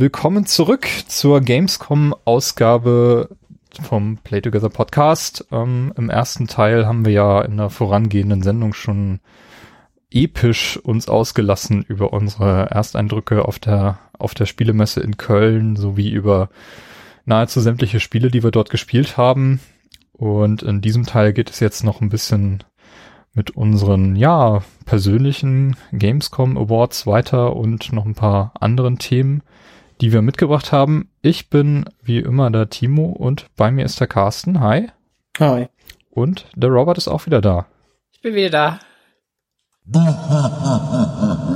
Willkommen zurück zur Gamescom-Ausgabe vom Play Together Podcast. Ähm, Im ersten Teil haben wir ja in der vorangehenden Sendung schon episch uns ausgelassen über unsere Ersteindrücke auf der, auf der Spielemesse in Köln sowie über nahezu sämtliche Spiele, die wir dort gespielt haben. Und in diesem Teil geht es jetzt noch ein bisschen mit unseren, ja, persönlichen Gamescom Awards weiter und noch ein paar anderen Themen die wir mitgebracht haben. Ich bin wie immer der Timo und bei mir ist der Carsten. Hi. Hi. Und der Robert ist auch wieder da. Ich bin wieder da.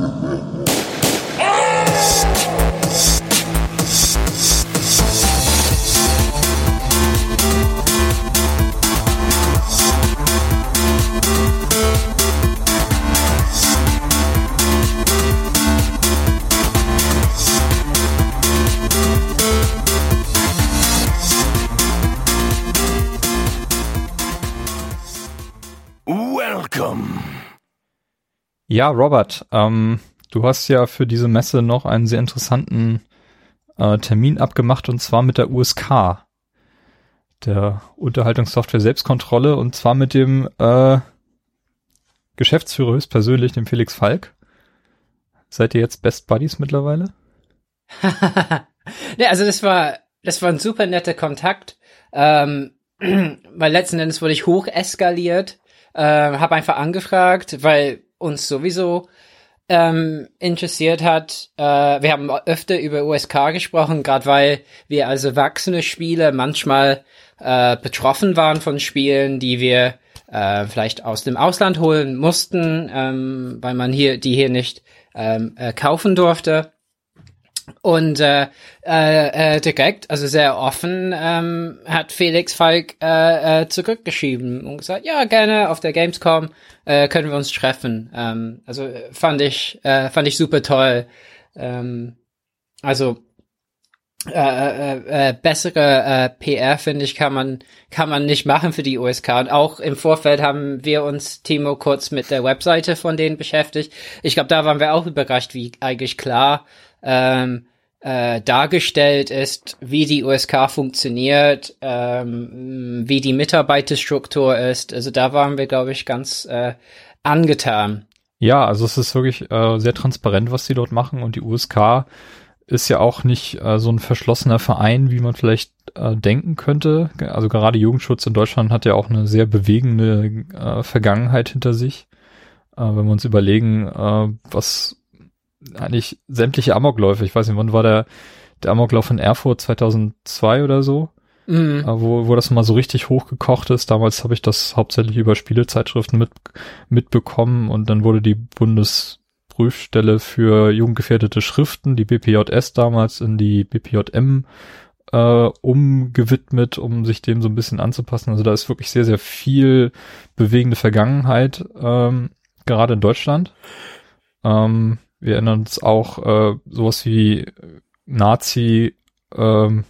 Ja, Robert, ähm, du hast ja für diese Messe noch einen sehr interessanten äh, Termin abgemacht und zwar mit der USK, der Unterhaltungssoftware Selbstkontrolle und zwar mit dem äh, Geschäftsführer höchstpersönlich, dem Felix Falk. Seid ihr jetzt Best Buddies mittlerweile? ne, also das war das war ein super netter Kontakt. Ähm, weil letzten Endes wurde ich hoch eskaliert äh, habe einfach angefragt, weil uns sowieso ähm, interessiert hat. Äh, wir haben öfter über USK gesprochen, gerade weil wir als erwachsene Spieler manchmal äh, betroffen waren von Spielen, die wir äh, vielleicht aus dem Ausland holen mussten, ähm, weil man hier die hier nicht ähm, äh, kaufen durfte. Und äh, äh, äh, direkt, also sehr offen, ähm, hat Felix Falk äh, äh, zurückgeschrieben und gesagt, ja, gerne auf der Gamescom äh, können wir uns treffen. Ähm, also fand ich, äh, fand ich super toll. Ähm, also äh, äh, äh, bessere äh, PR finde ich kann man kann man nicht machen für die USK und auch im Vorfeld haben wir uns Timo kurz mit der Webseite von denen beschäftigt. Ich glaube, da waren wir auch überrascht, wie eigentlich klar ähm, äh, dargestellt ist, wie die USK funktioniert, ähm, wie die Mitarbeiterstruktur ist. Also da waren wir, glaube ich, ganz äh, angetan. Ja, also es ist wirklich äh, sehr transparent, was sie dort machen und die USK ist ja auch nicht äh, so ein verschlossener Verein, wie man vielleicht äh, denken könnte. Also gerade Jugendschutz in Deutschland hat ja auch eine sehr bewegende äh, Vergangenheit hinter sich. Äh, wenn wir uns überlegen, äh, was eigentlich sämtliche Amokläufe. Ich weiß nicht, wann war der, der Amoklauf in Erfurt 2002 oder so? Mhm. Äh, wo, wo das mal so richtig hochgekocht ist. Damals habe ich das hauptsächlich über Spielezeitschriften mit, mitbekommen und dann wurde die Bundesprüfstelle für jugendgefährdete Schriften, die BPJS damals, in die BPJM äh, umgewidmet, um sich dem so ein bisschen anzupassen. Also da ist wirklich sehr, sehr viel bewegende Vergangenheit, ähm, gerade in Deutschland. Ähm, wir erinnern uns auch äh, sowas wie Nazi ähm,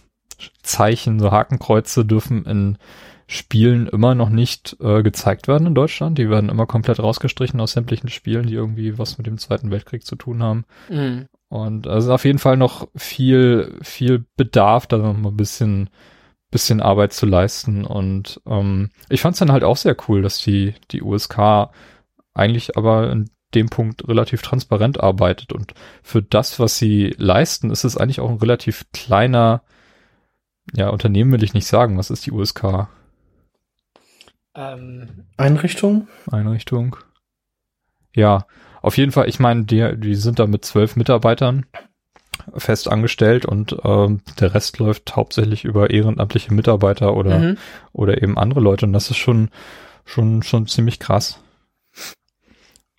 Zeichen, so Hakenkreuze dürfen in Spielen immer noch nicht äh, gezeigt werden in Deutschland. Die werden immer komplett rausgestrichen aus sämtlichen Spielen, die irgendwie was mit dem Zweiten Weltkrieg zu tun haben. Mhm. Und es ist auf jeden Fall noch viel, viel Bedarf, da noch mal ein bisschen, bisschen Arbeit zu leisten. Und ähm, ich fand es dann halt auch sehr cool, dass die, die USK eigentlich aber in dem Punkt relativ transparent arbeitet. Und für das, was sie leisten, ist es eigentlich auch ein relativ kleiner, ja, Unternehmen will ich nicht sagen. Was ist die USK? Ähm, Einrichtung? Einrichtung. Ja, auf jeden Fall, ich meine, die, die sind da mit zwölf Mitarbeitern fest angestellt und ähm, der Rest läuft hauptsächlich über ehrenamtliche Mitarbeiter oder, mhm. oder eben andere Leute. Und das ist schon, schon, schon ziemlich krass.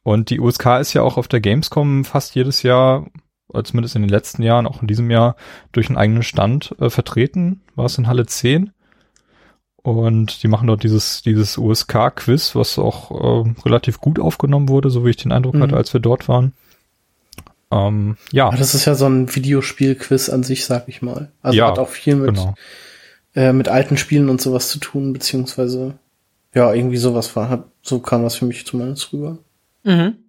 Und die USK ist ja auch auf der Gamescom fast jedes Jahr, zumindest in den letzten Jahren, auch in diesem Jahr, durch einen eigenen Stand äh, vertreten. War es in Halle 10. Und die machen dort dieses, dieses USK-Quiz, was auch äh, relativ gut aufgenommen wurde, so wie ich den Eindruck mhm. hatte, als wir dort waren. Ähm, ja. Das ist ja so ein Videospiel-Quiz an sich, sag ich mal. Also ja, hat auch viel mit, genau. äh, mit alten Spielen und sowas zu tun, beziehungsweise ja, irgendwie sowas war, so kam das für mich zumindest rüber. Mhm.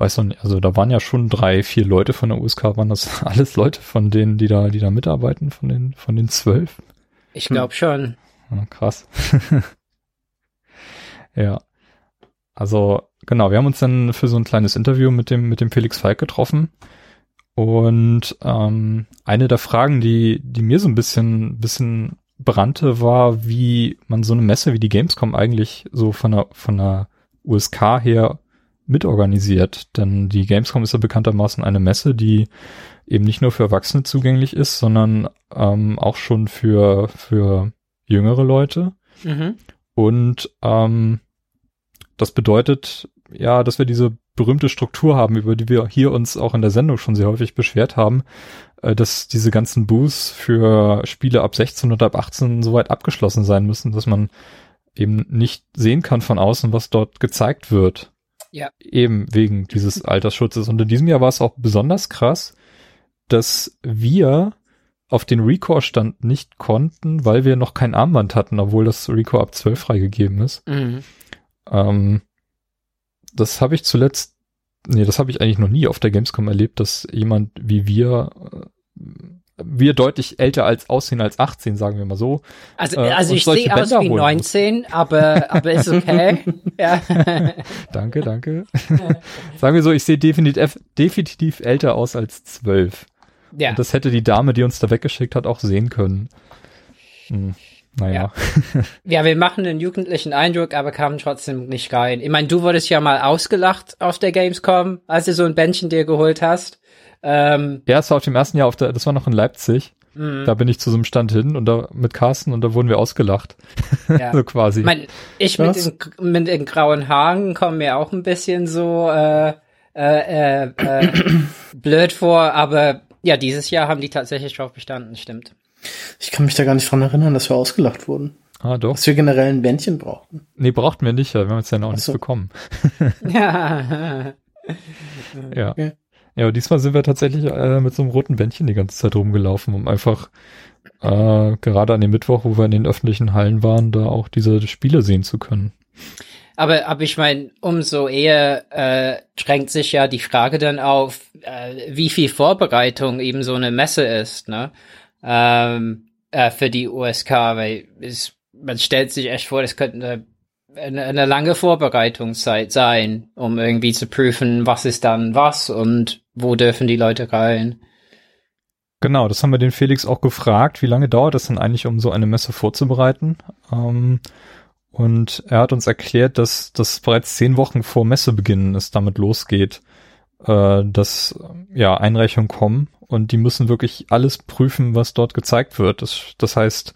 weiß noch nicht, also da waren ja schon drei, vier Leute von der USK, waren das alles Leute von denen, die da, die da mitarbeiten, von den, von den zwölf? Ich glaube hm. schon. Ja, krass. ja. Also, genau, wir haben uns dann für so ein kleines Interview mit dem, mit dem Felix Falk getroffen. Und ähm, eine der Fragen, die, die mir so ein bisschen, bisschen brannte, war, wie man so eine Messe wie die Gamescom eigentlich so von der, von der USK her mitorganisiert. Denn die Gamescom ist ja bekanntermaßen eine Messe, die eben nicht nur für Erwachsene zugänglich ist, sondern ähm, auch schon für, für jüngere Leute. Mhm. Und ähm, das bedeutet ja, dass wir diese berühmte Struktur haben, über die wir hier uns auch in der Sendung schon sehr häufig beschwert haben, äh, dass diese ganzen Booths für Spiele ab 16 oder ab 18 soweit abgeschlossen sein müssen, dass man eben nicht sehen kann von außen, was dort gezeigt wird. Ja. Eben wegen dieses Altersschutzes. Und in diesem Jahr war es auch besonders krass, dass wir auf den Recore-Stand nicht konnten, weil wir noch kein Armband hatten, obwohl das Recore ab 12 freigegeben ist. Mhm. Ähm, das habe ich zuletzt, nee, das habe ich eigentlich noch nie auf der Gamescom erlebt, dass jemand wie wir, äh, wir deutlich älter als aussehen als 18, sagen wir mal so. Also, äh, also ich sehe aus wie 19, aber, aber ist okay. ja. danke, danke. sagen wir so, ich sehe definitiv, definitiv älter aus als 12. Ja. Und das hätte die Dame, die uns da weggeschickt hat, auch sehen können. Hm. Naja. Ja. ja, wir machen einen jugendlichen Eindruck, aber kamen trotzdem nicht rein. Ich meine, du wurdest ja mal ausgelacht auf der Gamescom, als du so ein Bändchen dir geholt hast. Ähm, ja, es war auf dem ersten Jahr auf der, das war noch in Leipzig. Mhm. Da bin ich zu so einem Stand hin und da mit Carsten und da wurden wir ausgelacht. Ja. so quasi. Ich, mein, ich mit den, mit den grauen Haaren komme mir auch ein bisschen so äh, äh, äh, äh, blöd vor, aber ja, dieses Jahr haben die tatsächlich drauf bestanden, stimmt. Ich kann mich da gar nicht dran erinnern, dass wir ausgelacht wurden. Ah, doch. Dass wir generell ein Bändchen brauchten. Nee, brauchten wir nicht, ja. Wir haben jetzt ja noch nichts bekommen. ja. ja. Okay. Ja, aber diesmal sind wir tatsächlich äh, mit so einem roten Bändchen die ganze Zeit rumgelaufen, um einfach äh, gerade an dem Mittwoch, wo wir in den öffentlichen Hallen waren, da auch diese Spiele sehen zu können. Aber, aber ich meine, umso eher äh, drängt sich ja die Frage dann auf, äh, wie viel Vorbereitung eben so eine Messe ist, ne? Ähm, äh, für die USK, weil es, man stellt sich echt vor, das könnte eine, eine, eine lange Vorbereitungszeit sein, um irgendwie zu prüfen, was ist dann was und wo dürfen die Leute rein. Genau, das haben wir den Felix auch gefragt. Wie lange dauert es denn eigentlich, um so eine Messe vorzubereiten? Ähm, und er hat uns erklärt, dass das bereits zehn Wochen vor Messebeginn es damit losgeht, äh, dass ja Einreichungen kommen und die müssen wirklich alles prüfen, was dort gezeigt wird. Das, das heißt,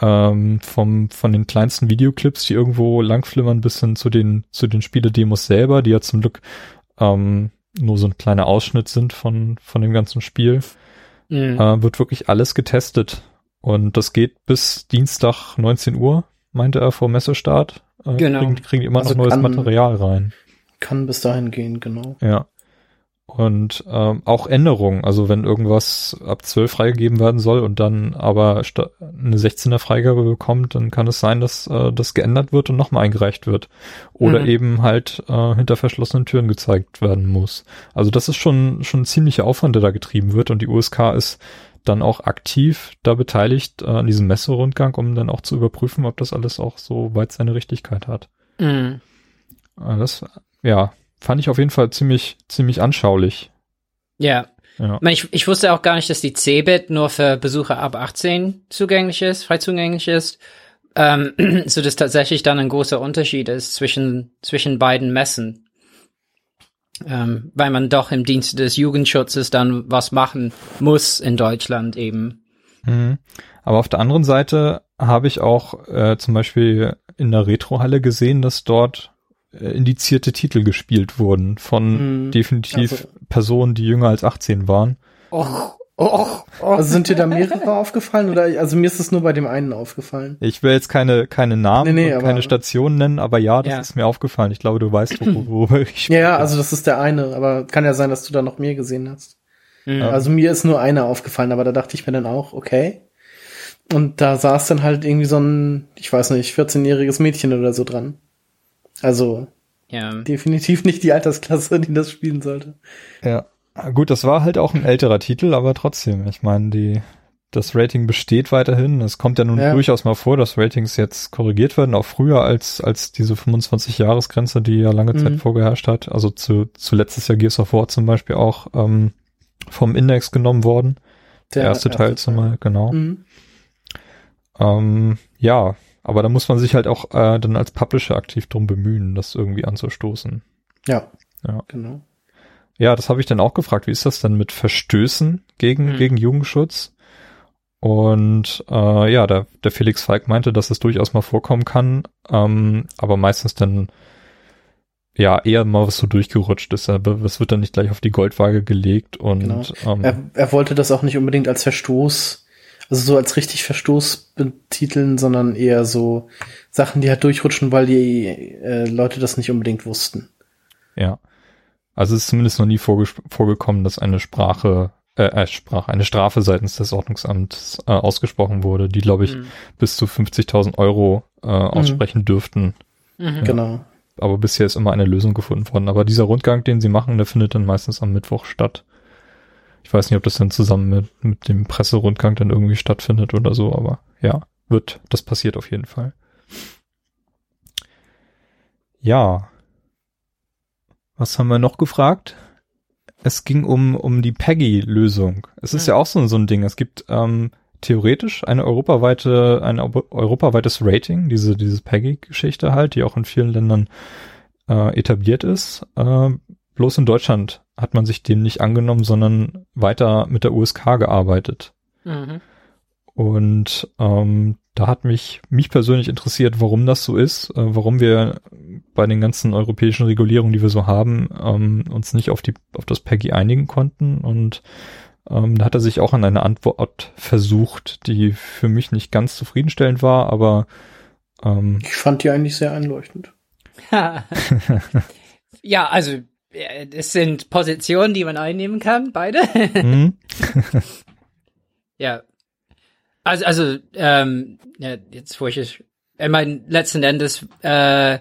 ähm, vom, von den kleinsten Videoclips, die irgendwo langflimmern, bis hin zu den, zu den Spiele-Demos selber, die ja zum Glück ähm, nur so ein kleiner Ausschnitt sind von, von dem ganzen Spiel, mhm. äh, wird wirklich alles getestet. Und das geht bis Dienstag 19 Uhr, meinte er vor Messestart. Äh, genau. Kriegen, kriegen immer also noch neues kann, Material rein. Kann bis dahin gehen, genau. Ja. Und ähm, auch Änderungen, also wenn irgendwas ab 12 freigegeben werden soll und dann aber eine 16er Freigabe bekommt, dann kann es sein, dass äh, das geändert wird und nochmal eingereicht wird. Oder mhm. eben halt äh, hinter verschlossenen Türen gezeigt werden muss. Also das ist schon, schon ein ziemlicher Aufwand, der da getrieben wird und die USK ist dann auch aktiv da beteiligt äh, an diesem Messerundgang, um dann auch zu überprüfen, ob das alles auch so weit seine Richtigkeit hat. Mhm. Äh, das, ja, fand ich auf jeden Fall ziemlich, ziemlich anschaulich. Ja. ja. Ich, ich wusste auch gar nicht, dass die CeBIT nur für Besucher ab 18 zugänglich ist, frei zugänglich ist. Ähm, so dass tatsächlich dann ein großer Unterschied ist zwischen, zwischen beiden Messen. Ähm, weil man doch im Dienste des Jugendschutzes dann was machen muss in Deutschland eben. Mhm. Aber auf der anderen Seite habe ich auch äh, zum Beispiel in der Retrohalle gesehen, dass dort äh, indizierte Titel gespielt wurden von mhm. definitiv also. Personen, die jünger als 18 waren. Och, och, och. Also sind dir da mehrere aufgefallen oder also mir ist es nur bei dem einen aufgefallen. Ich will jetzt keine keine Namen nee, nee, und keine Stationen nennen, aber ja, das ja. ist mir aufgefallen. Ich glaube, du weißt, worüber ich spreche. Ja, also das ist der eine, aber kann ja sein, dass du da noch mehr gesehen hast. Mhm. Also mir ist nur einer aufgefallen, aber da dachte ich mir dann auch, okay. Und da saß dann halt irgendwie so ein, ich weiß nicht, 14-jähriges Mädchen oder so dran. Also. ja. definitiv nicht die Altersklasse, die das spielen sollte. Ja. Gut, das war halt auch ein älterer Titel, aber trotzdem, ich meine, die, das Rating besteht weiterhin. Es kommt ja nun ja. durchaus mal vor, dass Ratings jetzt korrigiert werden, auch früher als, als diese 25-Jahres-Grenze, die ja lange Zeit mhm. vorgeherrscht hat. Also zu, zu letztes Jahr Gears of War zum Beispiel auch ähm, vom Index genommen worden. Der, Der erste, erste Teil zumal, genau. Mhm. Ähm, ja, aber da muss man sich halt auch äh, dann als Publisher aktiv drum bemühen, das irgendwie anzustoßen. Ja, ja. genau. Ja, das habe ich dann auch gefragt. Wie ist das denn mit Verstößen gegen, mhm. gegen Jugendschutz? Und äh, ja, der, der Felix Falk meinte, dass es durchaus mal vorkommen kann, ähm, aber meistens dann ja eher mal was so durchgerutscht ist. Aber es wird dann nicht gleich auf die Goldwaage gelegt und genau. ähm, er, er wollte das auch nicht unbedingt als Verstoß, also so als richtig Verstoß betiteln, sondern eher so Sachen, die halt durchrutschen, weil die äh, Leute das nicht unbedingt wussten. Ja. Also es ist zumindest noch nie vorgekommen, dass eine Sprache, äh, äh, Sprache, eine Strafe seitens des Ordnungsamts äh, ausgesprochen wurde, die, glaube ich, mhm. bis zu 50.000 Euro äh, aussprechen mhm. dürften. Mhm. Ja. Genau. Aber bisher ist immer eine Lösung gefunden worden. Aber dieser Rundgang, den sie machen, der findet dann meistens am Mittwoch statt. Ich weiß nicht, ob das dann zusammen mit, mit dem Presserundgang dann irgendwie stattfindet oder so, aber ja, wird, das passiert auf jeden Fall. Ja, was haben wir noch gefragt? Es ging um, um die Peggy-Lösung. Es ist ja. ja auch so, so ein Ding. Es gibt ähm, theoretisch eine europaweite, ein europaweites Rating, diese, diese Peggy-Geschichte halt, die auch in vielen Ländern äh, etabliert ist. Äh, bloß in Deutschland hat man sich dem nicht angenommen, sondern weiter mit der USK gearbeitet. Mhm. Und ähm, da hat mich, mich persönlich interessiert, warum das so ist, äh, warum wir bei den ganzen europäischen Regulierungen, die wir so haben, ähm, uns nicht auf die, auf das PEGI einigen konnten. Und ähm, da hat er sich auch an eine Antwort versucht, die für mich nicht ganz zufriedenstellend war, aber ähm, ich fand die eigentlich sehr einleuchtend. ja, also es sind Positionen, die man einnehmen kann, beide. mhm. ja, also, also ähm, ja, jetzt wo ich es, ich meine, letzten Endes äh,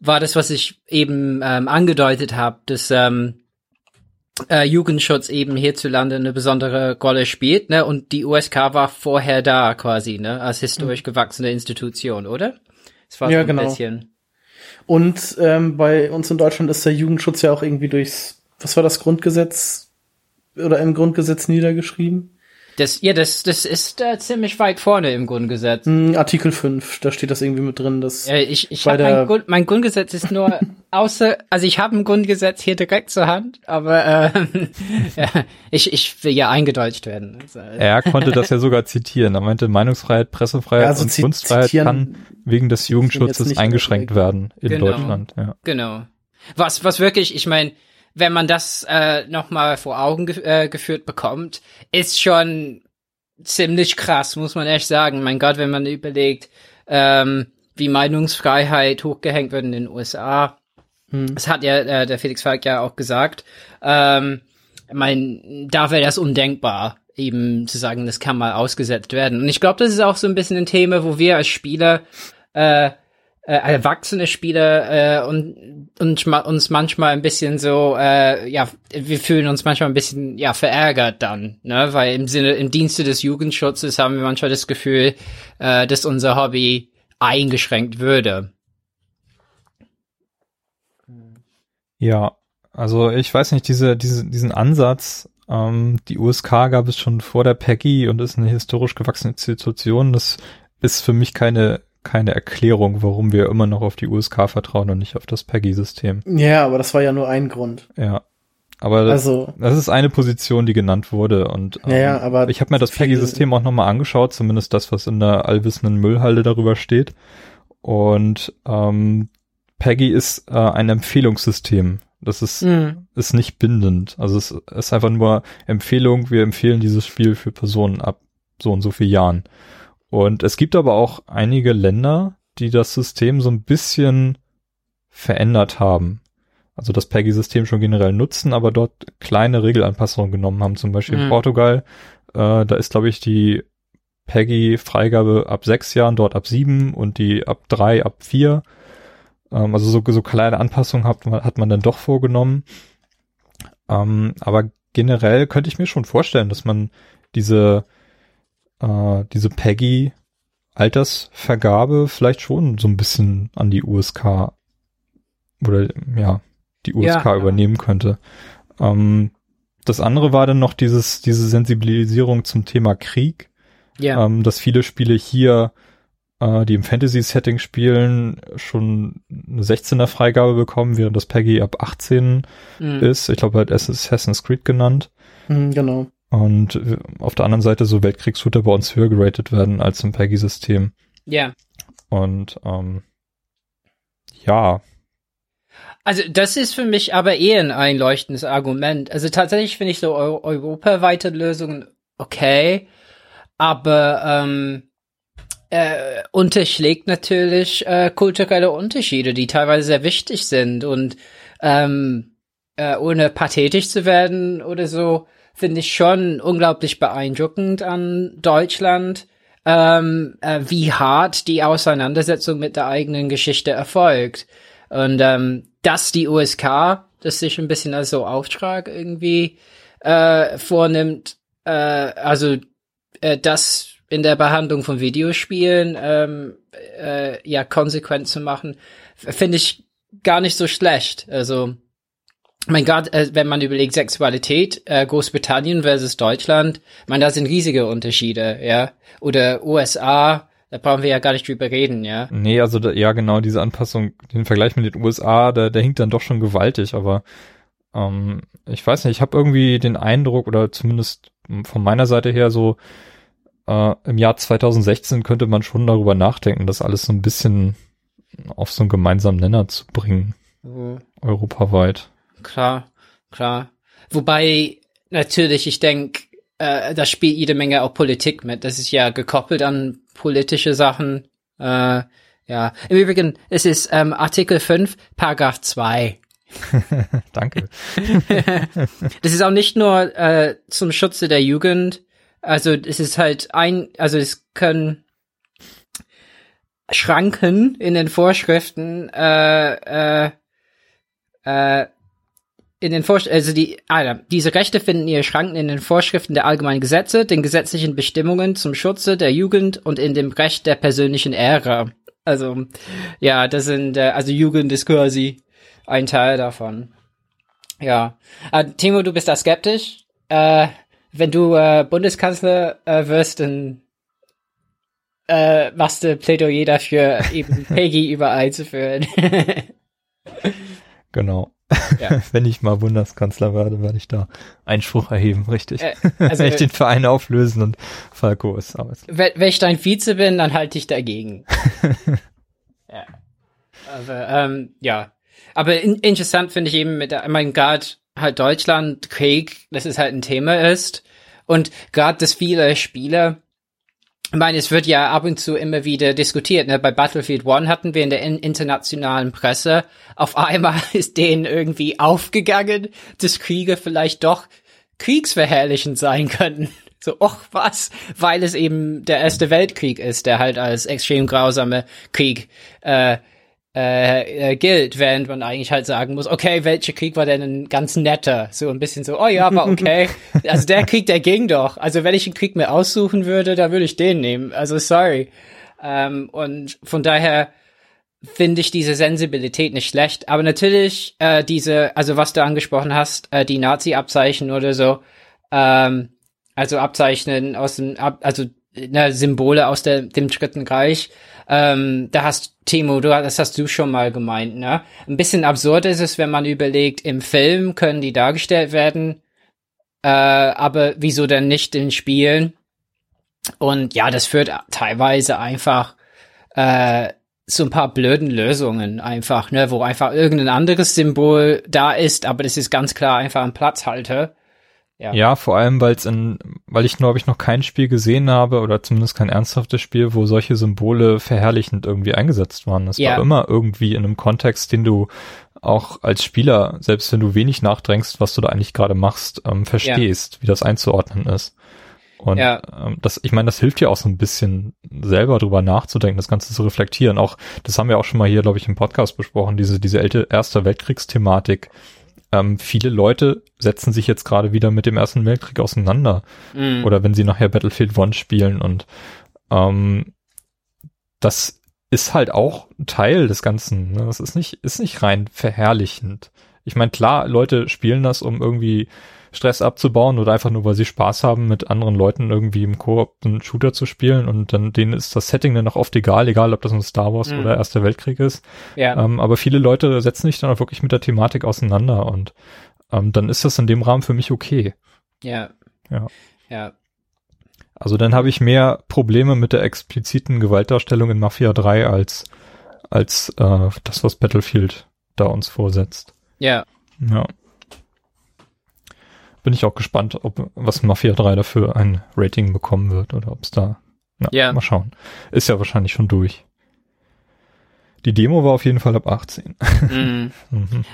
war das, was ich eben ähm, angedeutet habe, dass ähm, äh, Jugendschutz eben hierzulande eine besondere Rolle spielt, ne? Und die USK war vorher da quasi, ne? Als historisch mhm. gewachsene Institution, oder? Das war ja, so genau. Bisschen. Und ähm, bei uns in Deutschland ist der Jugendschutz ja auch irgendwie durchs, was war das Grundgesetz oder im Grundgesetz niedergeschrieben? Das, ja, das, das ist äh, ziemlich weit vorne im Grundgesetz. Mm, Artikel 5, da steht das irgendwie mit drin. Dass äh, ich ich habe mein, Grund, mein Grundgesetz ist nur außer, also ich habe ein Grundgesetz hier direkt zur Hand, aber äh, ja, ich, ich will ja eingedeutscht werden. Also, er konnte das ja sogar zitieren. Er meinte, Meinungsfreiheit, Pressefreiheit ja, also und Kunstfreiheit kann wegen des Jugendschutzes eingeschränkt werden in genau, Deutschland. Ja. Genau. Was, was wirklich, ich meine, wenn man das äh, nochmal vor Augen ge äh, geführt bekommt, ist schon ziemlich krass, muss man echt sagen. Mein Gott, wenn man überlegt, ähm, wie Meinungsfreiheit hochgehängt wird in den USA. Hm. Das hat ja äh, der Felix Falk ja auch gesagt. Ähm, mein, da wäre das undenkbar, eben zu sagen, das kann mal ausgesetzt werden. Und ich glaube, das ist auch so ein bisschen ein Thema, wo wir als Spieler äh, äh, erwachsene Spieler äh, und, und uns manchmal ein bisschen so, äh, ja, wir fühlen uns manchmal ein bisschen ja verärgert dann, ne, weil im Sinne im Dienste des Jugendschutzes haben wir manchmal das Gefühl, äh, dass unser Hobby eingeschränkt würde. Ja, also ich weiß nicht, diese, diese, diesen Ansatz, ähm, die USK gab es schon vor der PEGI und ist eine historisch gewachsene Institution. Das ist für mich keine keine Erklärung, warum wir immer noch auf die USK vertrauen und nicht auf das PEGI-System. Ja, aber das war ja nur ein Grund. Ja. Aber also, das ist eine Position, die genannt wurde. Und ähm, ja, aber ich habe mir das PEGI-System auch nochmal angeschaut, zumindest das, was in der allwissenden Müllhalde darüber steht. Und ähm, PEGI ist äh, ein Empfehlungssystem. Das ist, mhm. ist nicht bindend. Also es ist einfach nur Empfehlung, wir empfehlen dieses Spiel für Personen ab so und so viel Jahren. Und es gibt aber auch einige Länder, die das System so ein bisschen verändert haben. Also das PEGI-System schon generell nutzen, aber dort kleine Regelanpassungen genommen haben. Zum Beispiel mhm. in Portugal, äh, da ist, glaube ich, die PEGI-Freigabe ab sechs Jahren, dort ab sieben und die ab drei, ab vier. Ähm, also so, so kleine Anpassungen hat man, hat man dann doch vorgenommen. Ähm, aber generell könnte ich mir schon vorstellen, dass man diese, äh, diese Peggy Altersvergabe vielleicht schon so ein bisschen an die USK oder ja, die USK ja, übernehmen ja. könnte. Ähm, das andere war dann noch dieses, diese Sensibilisierung zum Thema Krieg. Ja. Ähm, dass viele Spiele hier, äh, die im Fantasy-Setting spielen, schon eine 16er Freigabe bekommen, während das Peggy ab 18 mhm. ist. Ich glaube, halt Assassin's Creed genannt. Mhm, genau. Und äh, auf der anderen Seite so Weltkriegshooter bei uns höher geratet werden als im Peggy-System. Ja. Und ähm, ja. Also das ist für mich aber eher ein einleuchtendes Argument. Also tatsächlich finde ich so eu europaweite Lösungen okay, aber ähm, äh, unterschlägt natürlich äh, kulturelle Unterschiede, die teilweise sehr wichtig sind und ähm, äh, ohne pathetisch zu werden oder so, finde ich schon unglaublich beeindruckend an Deutschland, ähm, äh, wie hart die Auseinandersetzung mit der eigenen Geschichte erfolgt. Und ähm, dass die USK das sich ein bisschen als so Auftrag irgendwie äh, vornimmt, äh, also äh, das in der Behandlung von Videospielen ähm, äh, ja konsequent zu machen, finde ich gar nicht so schlecht. Also mein Gott, äh, wenn man überlegt Sexualität, äh, Großbritannien versus Deutschland, man, da sind riesige Unterschiede, ja. Oder USA, da brauchen wir ja gar nicht drüber reden, ja. Nee, also da, ja genau, diese Anpassung, den Vergleich mit den USA, der, der hinkt dann doch schon gewaltig, aber ähm, ich weiß nicht, ich habe irgendwie den Eindruck, oder zumindest von meiner Seite her so, äh, im Jahr 2016 könnte man schon darüber nachdenken, das alles so ein bisschen auf so einen gemeinsamen Nenner zu bringen. Mhm. Europaweit. Klar, klar. Wobei, natürlich, ich denke, äh, da spielt jede Menge auch Politik mit. Das ist ja gekoppelt an politische Sachen. Äh, ja. Im Übrigen, es ist ähm, Artikel 5, Paragraph 2. Danke. das ist auch nicht nur äh, zum Schutze der Jugend. Also es ist halt ein, also es können Schranken in den Vorschriften äh, äh, äh, in den Vorsch also die, ah, diese Rechte finden ihre Schranken in den Vorschriften der allgemeinen Gesetze, den gesetzlichen Bestimmungen zum Schutze der Jugend und in dem Recht der persönlichen Ehre. Also, ja, das sind, äh, also Jugend ist quasi ein Teil davon. Ja. Äh, Timo, du bist da skeptisch. Äh, wenn du äh, Bundeskanzler äh, wirst, dann äh, machst du Plädoyer dafür, eben Peggy überall zu führen. genau. Ja. Wenn ich mal Bundeskanzler werde, werde ich da Einspruch erheben, richtig. Äh, also, wenn ich den Verein auflösen und Falco ist aus. Wenn, wenn ich dein Vize bin, dann halte ich dagegen. ja. Aber, ähm, ja. Aber in, interessant finde ich eben mit der, mein Gott, halt Deutschland, Krieg, dass es halt ein Thema ist. Und gerade, dass viele Spieler ich meine, es wird ja ab und zu immer wieder diskutiert. Ne? Bei Battlefield One hatten wir in der in internationalen Presse, auf einmal ist denen irgendwie aufgegangen, dass Kriege vielleicht doch kriegsverherrlichend sein könnten. So, och was, weil es eben der Erste Weltkrieg ist, der halt als extrem grausame Krieg äh, äh, äh, gilt, während man eigentlich halt sagen muss, okay, welcher Krieg war denn ein ganz netter? So ein bisschen so, oh ja, war okay. also der Krieg, der ging doch. Also wenn ich einen Krieg mir aussuchen würde, dann würde ich den nehmen. Also sorry. Ähm, und von daher finde ich diese Sensibilität nicht schlecht. Aber natürlich äh, diese, also was du angesprochen hast, äh, die Nazi-Abzeichen oder so, ähm, also Abzeichnen aus dem, also ne, Symbole aus der, dem Dritten Reich, ähm, da hast Timo, du, das hast du schon mal gemeint, ne? Ein bisschen absurd ist es, wenn man überlegt, im Film können die dargestellt werden, äh, aber wieso denn nicht in Spielen? Und ja, das führt teilweise einfach äh, zu ein paar blöden Lösungen einfach, ne, wo einfach irgendein anderes Symbol da ist, aber das ist ganz klar einfach ein Platzhalter. Ja. ja, vor allem, weil es in, weil ich glaube ich noch kein Spiel gesehen habe oder zumindest kein ernsthaftes Spiel, wo solche Symbole verherrlichend irgendwie eingesetzt waren. Es ja. war immer irgendwie in einem Kontext, den du auch als Spieler, selbst wenn du wenig nachdenkst, was du da eigentlich gerade machst, ähm, verstehst, ja. wie das einzuordnen ist. Und ja. ähm, das, ich meine, das hilft ja auch so ein bisschen selber drüber nachzudenken, das Ganze zu reflektieren. Auch, das haben wir auch schon mal hier, glaube ich, im Podcast besprochen, diese, diese ältere Erster Weltkriegsthematik. Ähm, viele Leute setzen sich jetzt gerade wieder mit dem Ersten Weltkrieg auseinander. Mhm. Oder wenn sie nachher Battlefield One spielen und ähm, das ist halt auch Teil des Ganzen. Ne? Das ist nicht, ist nicht rein verherrlichend. Ich meine, klar, Leute spielen das, um irgendwie Stress abzubauen oder einfach nur, weil sie Spaß haben, mit anderen Leuten irgendwie im Koop einen Shooter zu spielen und dann denen ist das Setting dann auch oft egal, egal ob das ein Star Wars mhm. oder Erster Weltkrieg ist. Ja. Ähm, aber viele Leute setzen sich dann auch wirklich mit der Thematik auseinander und ähm, dann ist das in dem Rahmen für mich okay. Ja. Ja. Ja. Also dann habe ich mehr Probleme mit der expliziten Gewaltdarstellung in Mafia 3 als als äh, das, was Battlefield da uns vorsetzt. Ja. Ja bin ich auch gespannt, ob was Mafia 3 dafür ein Rating bekommen wird oder ob es da. Na, ja. Mal schauen. Ist ja wahrscheinlich schon durch. Die Demo war auf jeden Fall ab 18. Mhm. mhm.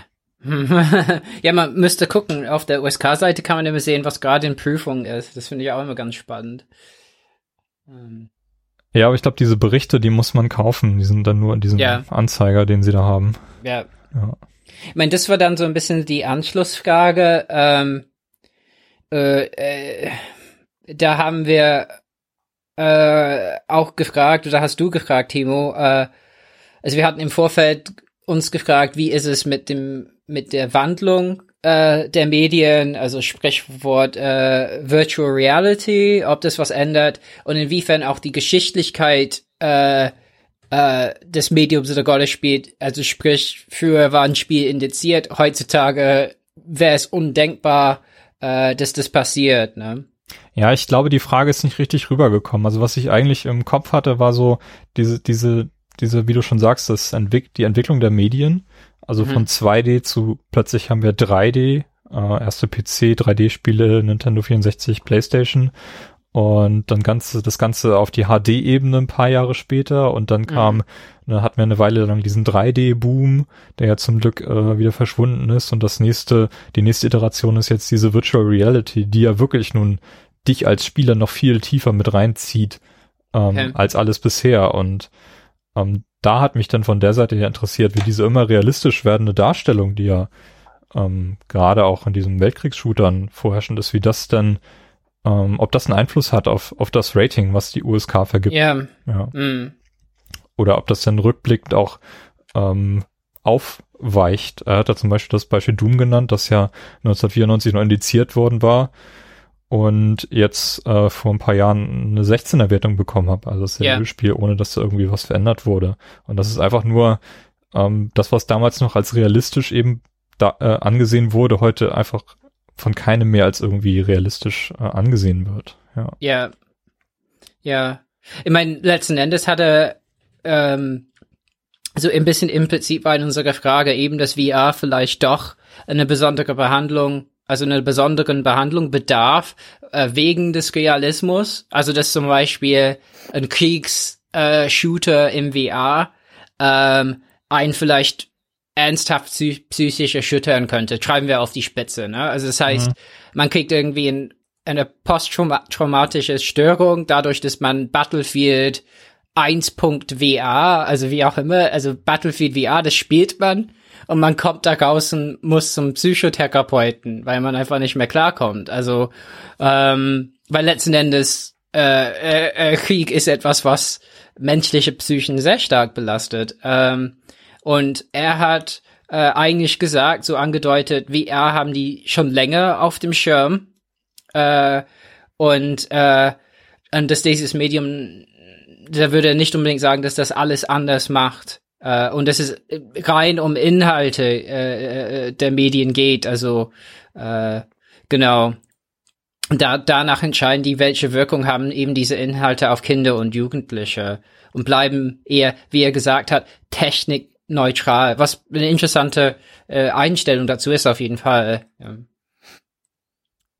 ja, man müsste gucken. Auf der USK-Seite kann man immer sehen, was gerade in Prüfung ist. Das finde ich auch immer ganz spannend. Ähm. Ja, aber ich glaube, diese Berichte, die muss man kaufen. Die sind dann nur in diesem ja. Anzeiger, den sie da haben. Ja. ja. Ich meine, das war dann so ein bisschen die Anschlussfrage. Ähm, äh, äh, da haben wir äh, auch gefragt, oder hast du gefragt, Timo, äh, also wir hatten im Vorfeld uns gefragt, wie ist es mit dem, mit der Wandlung äh, der Medien, also Sprichwort äh, Virtual Reality, ob das was ändert und inwiefern auch die Geschichtlichkeit äh, äh, des Mediums eine Rolle spielt. Also sprich, früher war ein Spiel indiziert, heutzutage wäre es undenkbar, äh, dass das passiert, ne? Ja, ich glaube, die Frage ist nicht richtig rübergekommen. Also was ich eigentlich im Kopf hatte, war so diese, diese, diese, wie du schon sagst, das Entwick die Entwicklung der Medien. Also mhm. von 2D zu plötzlich haben wir 3D, äh, erste PC, 3D-Spiele, Nintendo 64, PlayStation und dann ganze, das Ganze auf die HD-Ebene ein paar Jahre später und dann kam, mhm. dann hatten wir eine Weile lang diesen 3D-Boom, der ja zum Glück äh, wieder verschwunden ist und das nächste, die nächste Iteration ist jetzt diese Virtual Reality, die ja wirklich nun dich als Spieler noch viel tiefer mit reinzieht ähm, okay. als alles bisher und ähm, da hat mich dann von der Seite her interessiert, wie diese immer realistisch werdende Darstellung, die ja ähm, gerade auch in diesen Weltkriegsshootern vorherrschend ist, wie das dann ähm, ob das einen Einfluss hat auf, auf das Rating, was die USK vergibt. Yeah. Ja. Mm. Oder ob das dann rückblickend auch ähm, aufweicht. Er hat da zum Beispiel das Beispiel Doom genannt, das ja 1994 noch indiziert worden war und jetzt äh, vor ein paar Jahren eine 16er Wertung bekommen habe. Also das yeah. Spiel, ohne dass da irgendwie was verändert wurde. Und das ist einfach nur ähm, das, was damals noch als realistisch eben da, äh, angesehen wurde, heute einfach von keinem mehr als irgendwie realistisch äh, angesehen wird. Ja. Ja. Ja. Ich meine, letzten Endes hatte ähm, so ein bisschen implizit in unserer Frage eben, dass VR vielleicht doch eine besondere Behandlung, also eine besonderen Behandlung bedarf, äh, wegen des Realismus. Also, dass zum Beispiel ein Kriegs-Shooter äh, im VR ähm, ein vielleicht ernsthaft psychisch erschüttern könnte, treiben wir auf die Spitze. Ne? Also das heißt, mhm. man kriegt irgendwie ein, eine posttraumatische Störung dadurch, dass man Battlefield 1.VR, also wie auch immer, also Battlefield VR, das spielt man und man kommt da raus und muss zum Psychotherapeuten, weil man einfach nicht mehr klarkommt. Also, ähm, weil letzten Endes äh, äh, äh, Krieg ist etwas, was menschliche Psychen sehr stark belastet. Ähm, und er hat äh, eigentlich gesagt, so angedeutet, VR haben die schon länger auf dem Schirm. Äh, und, äh, und dass dieses Medium, da würde er nicht unbedingt sagen, dass das alles anders macht. Äh, und dass es rein um Inhalte äh, äh, der Medien geht. Also äh, genau. Da, danach entscheiden die, welche Wirkung haben eben diese Inhalte auf Kinder und Jugendliche und bleiben eher, wie er gesagt hat, Technik neutral, was eine interessante äh, Einstellung dazu ist auf jeden Fall. Ja.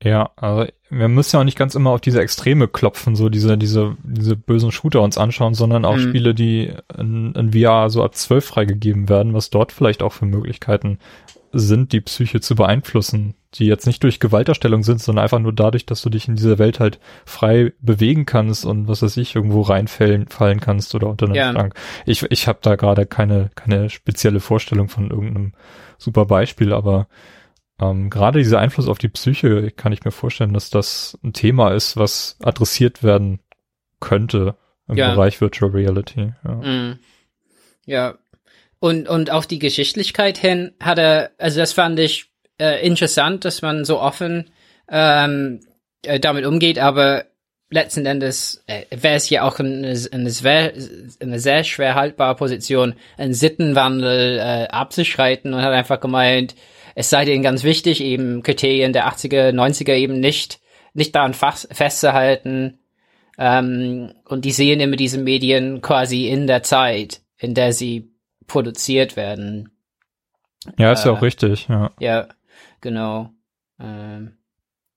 Ja, also wir müssen ja auch nicht ganz immer auf diese Extreme klopfen, so diese, diese, diese bösen Shooter uns anschauen, sondern auch mhm. Spiele, die in, in VR so ab 12 freigegeben werden, was dort vielleicht auch für Möglichkeiten sind, die Psyche zu beeinflussen. Die jetzt nicht durch Gewalterstellung sind, sondern einfach nur dadurch, dass du dich in dieser Welt halt frei bewegen kannst und was weiß ich, irgendwo reinfallen fallen kannst oder unter einem ja. Schrank. Ich, ich habe da gerade keine, keine spezielle Vorstellung von irgendeinem super Beispiel, aber ähm, gerade dieser Einfluss auf die Psyche kann ich mir vorstellen, dass das ein Thema ist, was adressiert werden könnte im ja. Bereich Virtual Reality. Ja. Mm. ja. Und, und auf die Geschichtlichkeit hin hat er, also das fand ich äh, interessant, dass man so offen ähm, äh, damit umgeht, aber letzten Endes äh, wäre es ja auch eine, eine, sehr, eine sehr schwer haltbare Position, einen Sittenwandel äh, abzuschreiten und hat einfach gemeint, es sei denen ganz wichtig, eben Kriterien der 80er, 90er eben nicht, nicht daran festzuhalten. Ähm, und die sehen immer diese Medien quasi in der Zeit, in der sie produziert werden. Ja, ist ja auch äh, richtig, ja. Ja. Genau. Ähm,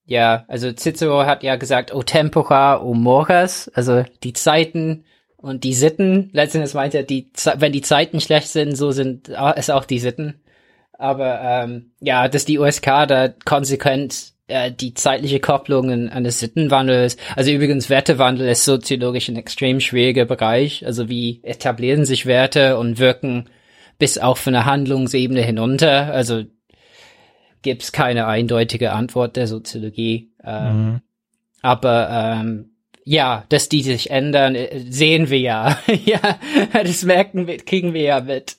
ja, also Cicero hat ja gesagt, o tempora, o moras, also die Zeiten und die Sitten. Letztendlich meint er, die, wenn die Zeiten schlecht sind, so sind es auch die Sitten. Aber ähm, ja, dass die USK da konsequent äh, die zeitliche Kopplung eines Sittenwandels, also übrigens Wertewandel ist soziologisch ein extrem schwieriger Bereich. Also wie etablieren sich Werte und wirken bis auch von der Handlungsebene hinunter. Also gibt es keine eindeutige Antwort der Soziologie. Ähm, mhm. Aber ähm, ja, dass die sich ändern, äh, sehen wir ja. ja, das merken wir, kriegen wir ja mit.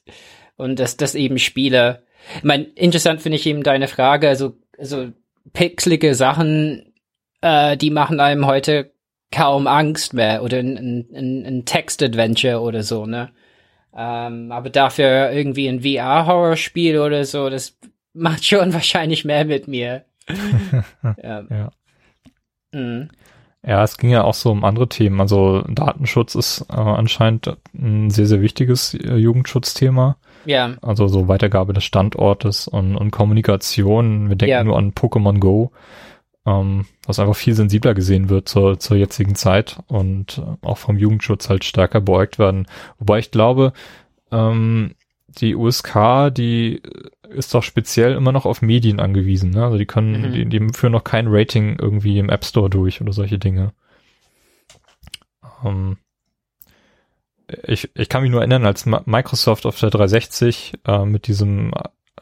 Und dass das eben Spiele. Ich meine, interessant finde ich eben deine Frage, also, also pixelige Sachen, äh, die machen einem heute kaum Angst mehr oder ein, ein, ein Text-Adventure oder so, ne? Ähm, aber dafür irgendwie ein VR-Horrorspiel oder so, das macht schon wahrscheinlich mehr mit mir. ja. ja. Mhm. Ja, es ging ja auch so um andere Themen. Also Datenschutz ist äh, anscheinend ein sehr, sehr wichtiges äh, Jugendschutzthema. Ja. Also so Weitergabe des Standortes und, und Kommunikation. Wir denken ja. nur an Pokémon Go, ähm, was einfach viel sensibler gesehen wird zur, zur jetzigen Zeit und äh, auch vom Jugendschutz halt stärker beäugt werden. Wobei ich glaube, ähm, die USK, die ist doch speziell immer noch auf Medien angewiesen. Ne? Also die können, mhm. die, die führen noch kein Rating irgendwie im App Store durch oder solche Dinge. Ähm, ich, ich kann mich nur erinnern, als Microsoft auf der 360 äh, mit diesem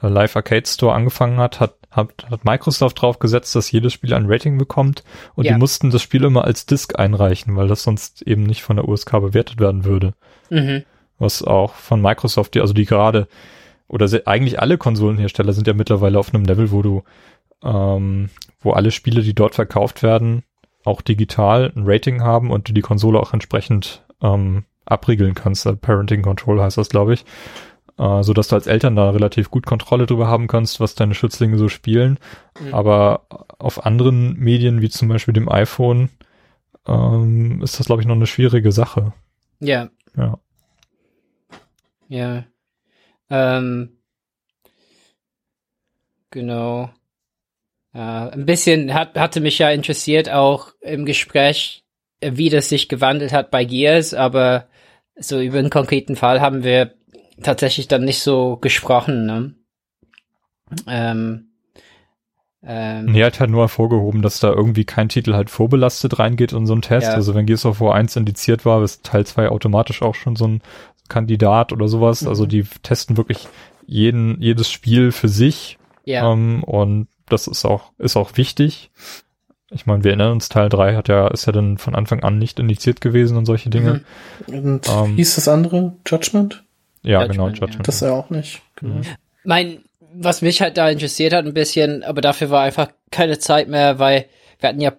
äh, Live Arcade Store angefangen hat, hat, hat, hat Microsoft drauf gesetzt, dass jedes Spiel ein Rating bekommt und ja. die mussten das Spiel immer als Disk einreichen, weil das sonst eben nicht von der USK bewertet werden würde. Mhm was auch von Microsoft, die, also die gerade, oder eigentlich alle Konsolenhersteller sind ja mittlerweile auf einem Level, wo du, ähm, wo alle Spiele, die dort verkauft werden, auch digital ein Rating haben und du die Konsole auch entsprechend ähm, abriegeln kannst. Also Parenting Control heißt das, glaube ich. Äh, so dass du als Eltern da relativ gut Kontrolle drüber haben kannst, was deine Schützlinge so spielen. Mhm. Aber auf anderen Medien, wie zum Beispiel dem iPhone, ähm, ist das, glaube ich, noch eine schwierige Sache. Ja. Ja. Ja. Ähm, genau. Äh, ein bisschen hat, hatte mich ja interessiert auch im Gespräch, wie das sich gewandelt hat bei Gears, aber so über einen konkreten Fall haben wir tatsächlich dann nicht so gesprochen. Ne? Ähm, ähm, nee, hat halt nur hervorgehoben, dass da irgendwie kein Titel halt vorbelastet reingeht in so einen Test. Ja. Also wenn Gears of War 1 indiziert war, ist Teil 2 automatisch auch schon so ein Kandidat oder sowas. Mhm. Also die testen wirklich jeden, jedes Spiel für sich. Ja. Ähm, und das ist auch, ist auch wichtig. Ich meine, wir erinnern uns, Teil 3 hat ja, ist ja dann von Anfang an nicht indiziert gewesen und solche Dinge. Mhm. Und ähm, hieß das andere Judgment? Ja, Judgment, genau, Judgment. Ja. Das ja auch nicht. Genau. Mhm. Mein, was mich halt da interessiert hat ein bisschen, aber dafür war einfach keine Zeit mehr, weil wir hatten ja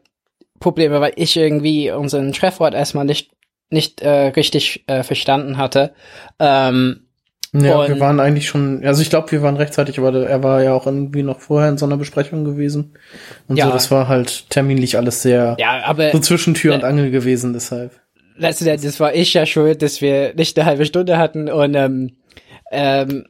Probleme, weil ich irgendwie unseren Treffwort erstmal nicht nicht äh, richtig äh, verstanden hatte. Ähm, ja, wir waren eigentlich schon, also ich glaube, wir waren rechtzeitig, aber er war ja auch irgendwie noch vorher in so einer Besprechung gewesen. Und ja. so, das war halt terminlich alles sehr ja, aber, so zwischen Tür und Angel gewesen, deshalb. Endes das war ich ja schuld, dass wir nicht eine halbe Stunde hatten und ähm, ähm,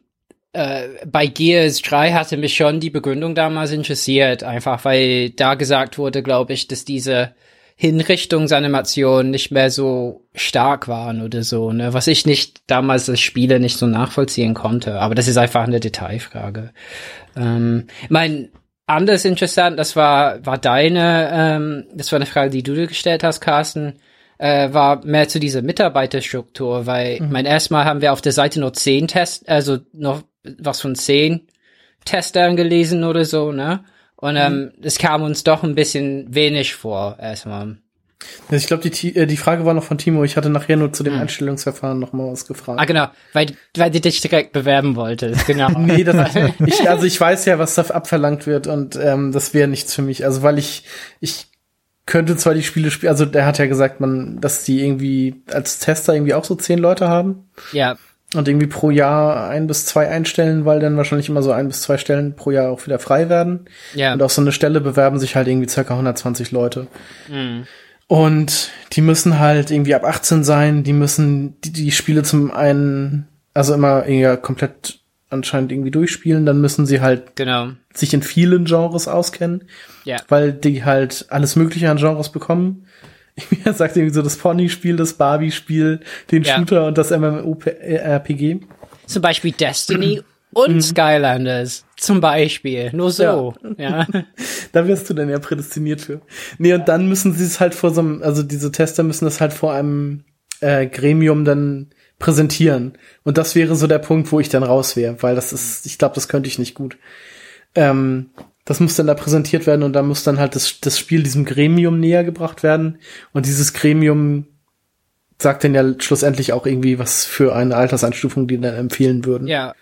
äh, bei Gears 3 hatte mich schon die Begründung damals interessiert, einfach weil da gesagt wurde, glaube ich, dass diese Hinrichtungsanimation nicht mehr so stark waren oder so, ne? Was ich nicht damals als Spieler nicht so nachvollziehen konnte. Aber das ist einfach eine Detailfrage. Ähm, mein, anders interessant, das war, war deine, ähm, das war eine Frage, die du dir gestellt hast, Carsten, äh, war mehr zu dieser Mitarbeiterstruktur, weil, mhm. mein erstmal haben wir auf der Seite nur zehn Tests, also noch was von zehn Testern gelesen oder so, ne? Und ähm, mhm. es kam uns doch ein bisschen wenig vor, erstmal. Ich glaube, die, äh, die Frage war noch von Timo. Ich hatte nachher nur zu dem hm. Einstellungsverfahren noch mal was gefragt. Ah, genau, weil, weil du dich direkt bewerben wolltest, genau. nee, das, ich, also ich weiß ja, was da abverlangt wird und ähm, das wäre nichts für mich. Also weil ich, ich könnte zwar die Spiele spielen, also der hat ja gesagt, man, dass die irgendwie als Tester irgendwie auch so zehn Leute haben. Ja. Und irgendwie pro Jahr ein bis zwei einstellen, weil dann wahrscheinlich immer so ein bis zwei Stellen pro Jahr auch wieder frei werden. Ja. Und auf so eine Stelle bewerben sich halt irgendwie circa 120 Leute. Mhm. Und die müssen halt irgendwie ab 18 sein, die müssen die, die Spiele zum einen, also immer eher komplett anscheinend irgendwie durchspielen, dann müssen sie halt genau. sich in vielen Genres auskennen. Ja. Weil die halt alles mögliche an Genres bekommen. Er sagt irgendwie so das Pony-Spiel, das Barbie-Spiel, den ja. Shooter und das MMORPG. Zum Beispiel Destiny und mhm. Skylanders. Zum Beispiel. Nur so. Ja. ja. da wirst du dann ja prädestiniert für. Nee, und dann müssen sie es halt vor so einem, also diese Tester müssen es halt vor einem äh, Gremium dann präsentieren. Und das wäre so der Punkt, wo ich dann raus wäre, weil das ist, ich glaube, das könnte ich nicht gut. Ähm, das muss dann da präsentiert werden und da muss dann halt das, das Spiel diesem Gremium näher gebracht werden. Und dieses Gremium sagt dann ja schlussendlich auch irgendwie, was für eine Alterseinstufung die dann empfehlen würden. Ja,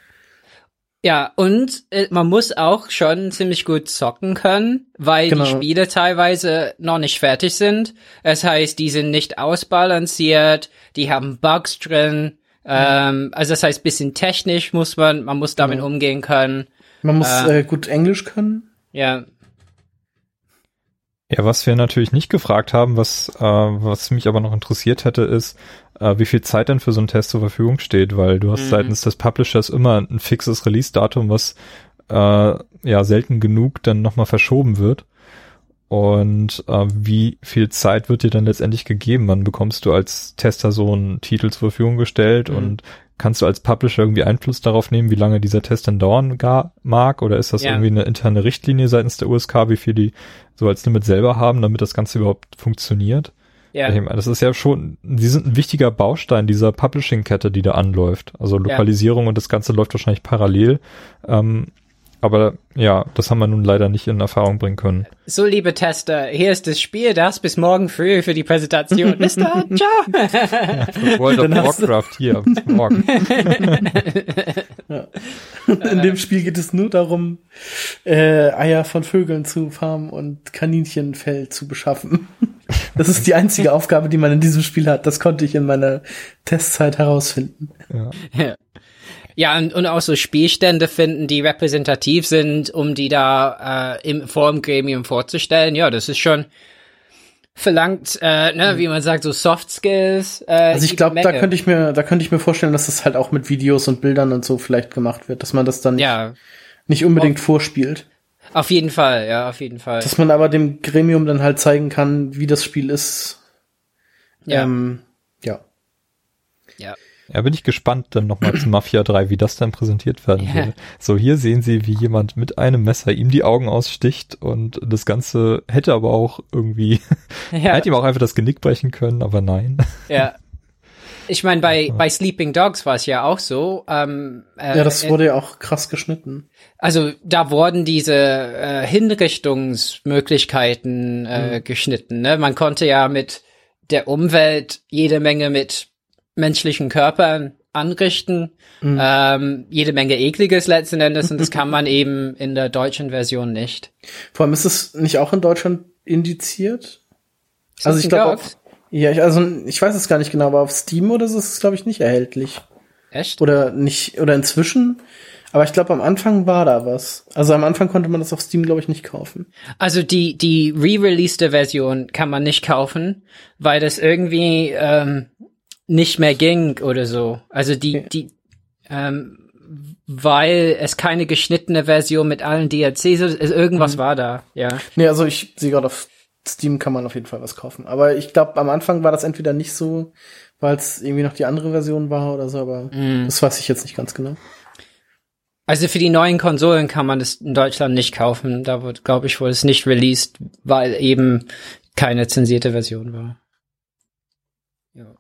ja, und äh, man muss auch schon ziemlich gut zocken können, weil genau. die Spiele teilweise noch nicht fertig sind. Das heißt, die sind nicht ausbalanciert, die haben Bugs drin. Mhm. Ähm, also das heißt, bisschen technisch muss man, man muss damit genau. umgehen können. Man muss äh, äh, gut Englisch können. Ja. Ja, was wir natürlich nicht gefragt haben, was, äh, was mich aber noch interessiert hätte, ist, äh, wie viel Zeit denn für so einen Test zur Verfügung steht, weil du hast mhm. seitens des Publishers immer ein fixes Release-Datum, was äh, ja selten genug dann nochmal verschoben wird. Und äh, wie viel Zeit wird dir dann letztendlich gegeben? Wann bekommst du als Tester so einen Titel zur Verfügung gestellt mhm. und kannst du als Publisher irgendwie Einfluss darauf nehmen, wie lange dieser Test dann dauern gar mag? Oder ist das ja. irgendwie eine interne Richtlinie seitens der USK, wie viel die so als Limit selber haben, damit das Ganze überhaupt funktioniert? Ja. Das ist ja schon, die sind ein wichtiger Baustein dieser Publishing-Kette, die da anläuft. Also Lokalisierung ja. und das Ganze läuft wahrscheinlich parallel. Ähm, aber ja, das haben wir nun leider nicht in Erfahrung bringen können. So, liebe Tester, hier ist das Spiel, das bis morgen früh für die Präsentation. Bis dann, ciao. ja, World of Warcraft hier, bis morgen. ja. In dem Spiel geht es nur darum, äh, Eier von Vögeln zu farmen und Kaninchenfell zu beschaffen. Das ist die einzige Aufgabe, die man in diesem Spiel hat. Das konnte ich in meiner Testzeit herausfinden. Ja. ja. Und, und auch so Spielstände finden, die repräsentativ sind, um die da äh, im, vor dem Gremium vorzustellen. Ja, das ist schon verlangt, äh, ne, wie man sagt, so Soft Skills. Äh, also ich glaube, da könnte ich mir, da könnte ich mir vorstellen, dass das halt auch mit Videos und Bildern und so vielleicht gemacht wird, dass man das dann nicht, ja. nicht unbedingt vorspielt. Auf jeden Fall, ja, auf jeden Fall. Dass man aber dem Gremium dann halt zeigen kann, wie das Spiel ist. Ja. Ähm, ja. Ja. Ja, bin ich gespannt dann nochmal zu Mafia 3, wie das dann präsentiert werden yeah. würde. So, hier sehen Sie, wie jemand mit einem Messer ihm die Augen aussticht und das Ganze hätte aber auch irgendwie, ja. hätte ihm auch einfach das Genick brechen können, aber nein. Ja. Ich meine, bei, bei Sleeping Dogs war es ja auch so. Ähm, äh, ja, das wurde ja auch krass geschnitten. Also da wurden diese äh, Hinrichtungsmöglichkeiten äh, mhm. geschnitten. Ne? Man konnte ja mit der Umwelt jede Menge mit menschlichen Körpern anrichten. Mhm. Ähm, jede Menge ekliges letzten Endes und das kann man eben in der deutschen Version nicht. Vor allem ist es nicht auch in Deutschland indiziert? also ich glaube, ja, ich, also ich weiß es gar nicht genau, aber auf Steam oder so ist es glaube ich nicht erhältlich. Echt? Oder nicht oder inzwischen? Aber ich glaube, am Anfang war da was. Also am Anfang konnte man das auf Steam, glaube ich, nicht kaufen. Also die, die re-released Version kann man nicht kaufen, weil das irgendwie ähm, nicht mehr ging oder so. Also die, die, ähm, weil es keine geschnittene Version mit allen DLCs ist, irgendwas mhm. war da, ja. Nee, also ich sehe gerade auf Steam kann man auf jeden Fall was kaufen. Aber ich glaube, am Anfang war das entweder nicht so, weil es irgendwie noch die andere Version war oder so, aber mhm. das weiß ich jetzt nicht ganz genau. Also für die neuen Konsolen kann man das in Deutschland nicht kaufen. Da wird, glaube ich, wurde es nicht released, weil eben keine zensierte Version war. Ja.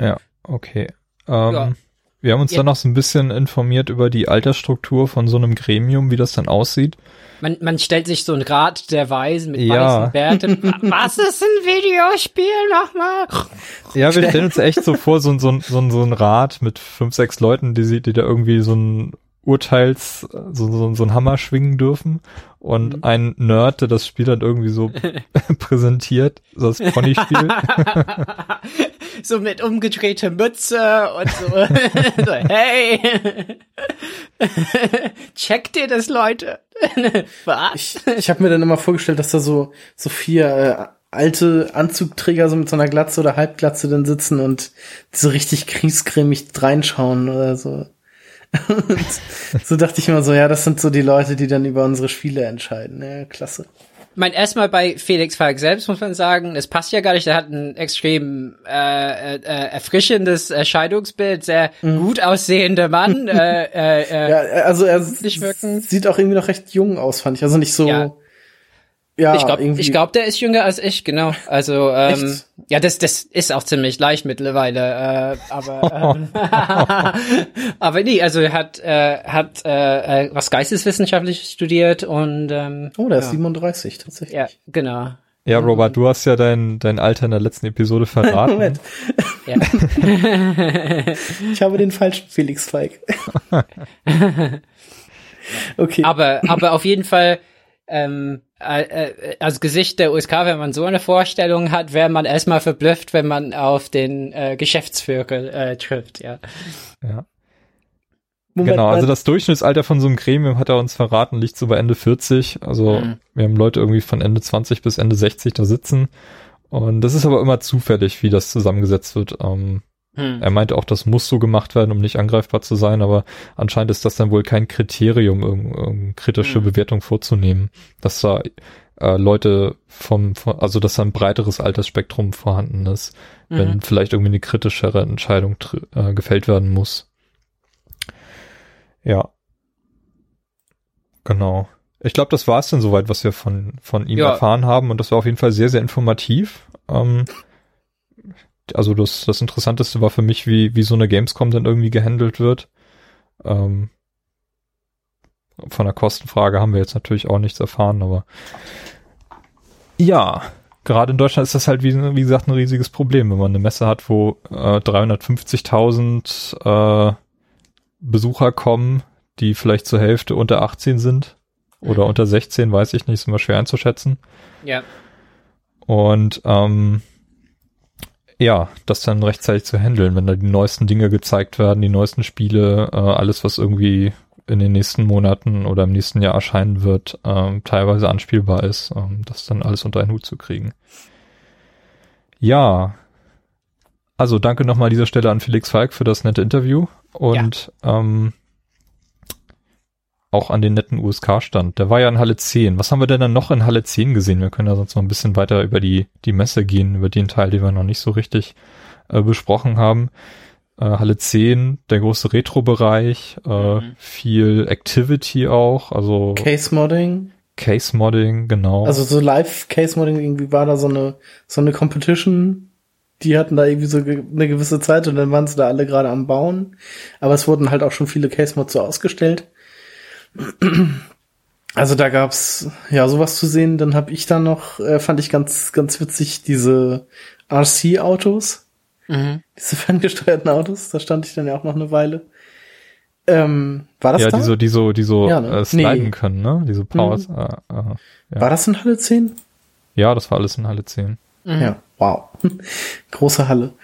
Ja, okay. Ähm, ja. Wir haben uns ja. dann noch so ein bisschen informiert über die Altersstruktur von so einem Gremium, wie das dann aussieht. Man, man stellt sich so ein Rat der Weisen mit ja. weißen Bärten. Was ist ein Videospiel nochmal? Ja, wir stellen uns echt so vor, so, so, so, so ein Rat mit fünf, sechs Leuten, die, die da irgendwie so ein Urteils, so, so, so ein Hammer schwingen dürfen und mhm. ein Nerd, der das Spiel dann irgendwie so präsentiert, so das Pony-Spiel. so mit umgedrehter Mütze und so, so hey, checkt ihr das, Leute? Was? Ich, ich habe mir dann immer vorgestellt, dass da so, so vier äh, alte Anzugträger so mit so einer Glatze oder Halbglatze dann sitzen und so richtig kriegscremig reinschauen oder so. So dachte ich immer so, ja, das sind so die Leute, die dann über unsere Spiele entscheiden. Ja, klasse. Ich meine, erstmal bei Felix Falk selbst muss man sagen, es passt ja gar nicht, der hat ein extrem äh, äh, erfrischendes Erscheinungsbild, sehr mhm. gut aussehender Mann. äh, äh, äh, ja, also er sieht auch irgendwie noch recht jung aus, fand ich. Also nicht so. Ja ja, ich glaube, ich glaub, der ist jünger als ich, genau. Also ähm, ja, das das ist auch ziemlich leicht mittlerweile. Äh, aber ähm, aber nee, also er hat äh, hat äh, äh was geisteswissenschaftlich studiert und ähm, oh, der ja. ist 37 tatsächlich. Ja, genau. Ja, Robert, du hast ja dein, dein Alter in der letzten Episode verraten. Moment. Ja. ich habe den falschen Felix Feig. okay. Aber, aber auf jeden Fall, ähm, äh, äh, als Gesicht der USK, wenn man so eine Vorstellung hat, wäre man erstmal verblüfft, wenn man auf den äh, Geschäftsführer äh, trifft, ja. Ja. Moment, genau, also das Durchschnittsalter von so einem Gremium hat er uns verraten, liegt so bei Ende 40. Also mhm. wir haben Leute irgendwie von Ende 20 bis Ende 60 da sitzen. Und das ist aber immer zufällig, wie das zusammengesetzt wird. Ähm, hm. Er meinte auch, das muss so gemacht werden, um nicht angreifbar zu sein, aber anscheinend ist das dann wohl kein Kriterium, um, um kritische hm. Bewertung vorzunehmen, dass da äh, Leute vom, vom, also dass da ein breiteres Altersspektrum vorhanden ist, mhm. wenn vielleicht irgendwie eine kritischere Entscheidung äh, gefällt werden muss. Ja. Genau. Ich glaube, das war es dann soweit, was wir von, von ihm ja. erfahren haben und das war auf jeden Fall sehr, sehr informativ. Ähm, also das, das Interessanteste war für mich, wie, wie so eine Gamescom dann irgendwie gehandelt wird. Ähm, von der Kostenfrage haben wir jetzt natürlich auch nichts erfahren, aber ja, gerade in Deutschland ist das halt, wie, wie gesagt, ein riesiges Problem, wenn man eine Messe hat, wo äh, 350.000 äh, Besucher kommen, die vielleicht zur Hälfte unter 18 sind oder mhm. unter 16, weiß ich nicht, ist immer schwer einzuschätzen. Ja. Und ähm, ja, das dann rechtzeitig zu handeln, wenn da die neuesten Dinge gezeigt werden, die neuesten Spiele, äh, alles, was irgendwie in den nächsten Monaten oder im nächsten Jahr erscheinen wird, ähm, teilweise anspielbar ist, ähm, das dann alles unter einen Hut zu kriegen. Ja, also danke nochmal an dieser Stelle an Felix Falk für das nette Interview und ja. ähm, auch an den netten USK-Stand. Der war ja in Halle 10. Was haben wir denn dann noch in Halle 10 gesehen? Wir können ja sonst noch ein bisschen weiter über die, die Messe gehen, über den Teil, den wir noch nicht so richtig äh, besprochen haben. Äh, Halle 10, der große Retro-Bereich, äh, mhm. viel Activity auch, also Case-Modding. Case-Modding, genau. Also so Live-Case-Modding, irgendwie war da so eine, so eine Competition, die hatten da irgendwie so eine gewisse Zeit und dann waren sie da alle gerade am Bauen. Aber es wurden halt auch schon viele Case-Mods so ausgestellt. Also da gab's ja sowas zu sehen. Dann habe ich dann noch, äh, fand ich ganz ganz witzig diese RC-Autos, mhm. diese ferngesteuerten Autos. Da stand ich dann ja auch noch eine Weile. Ähm, war das ja, da? die so, die so, die so ja, ne? äh, sliden nee. können, ne? Diese Powers. Mhm. Äh, äh, ja. War das in Halle 10? Ja, das war alles in Halle 10. Mhm. Ja, wow. Große Halle.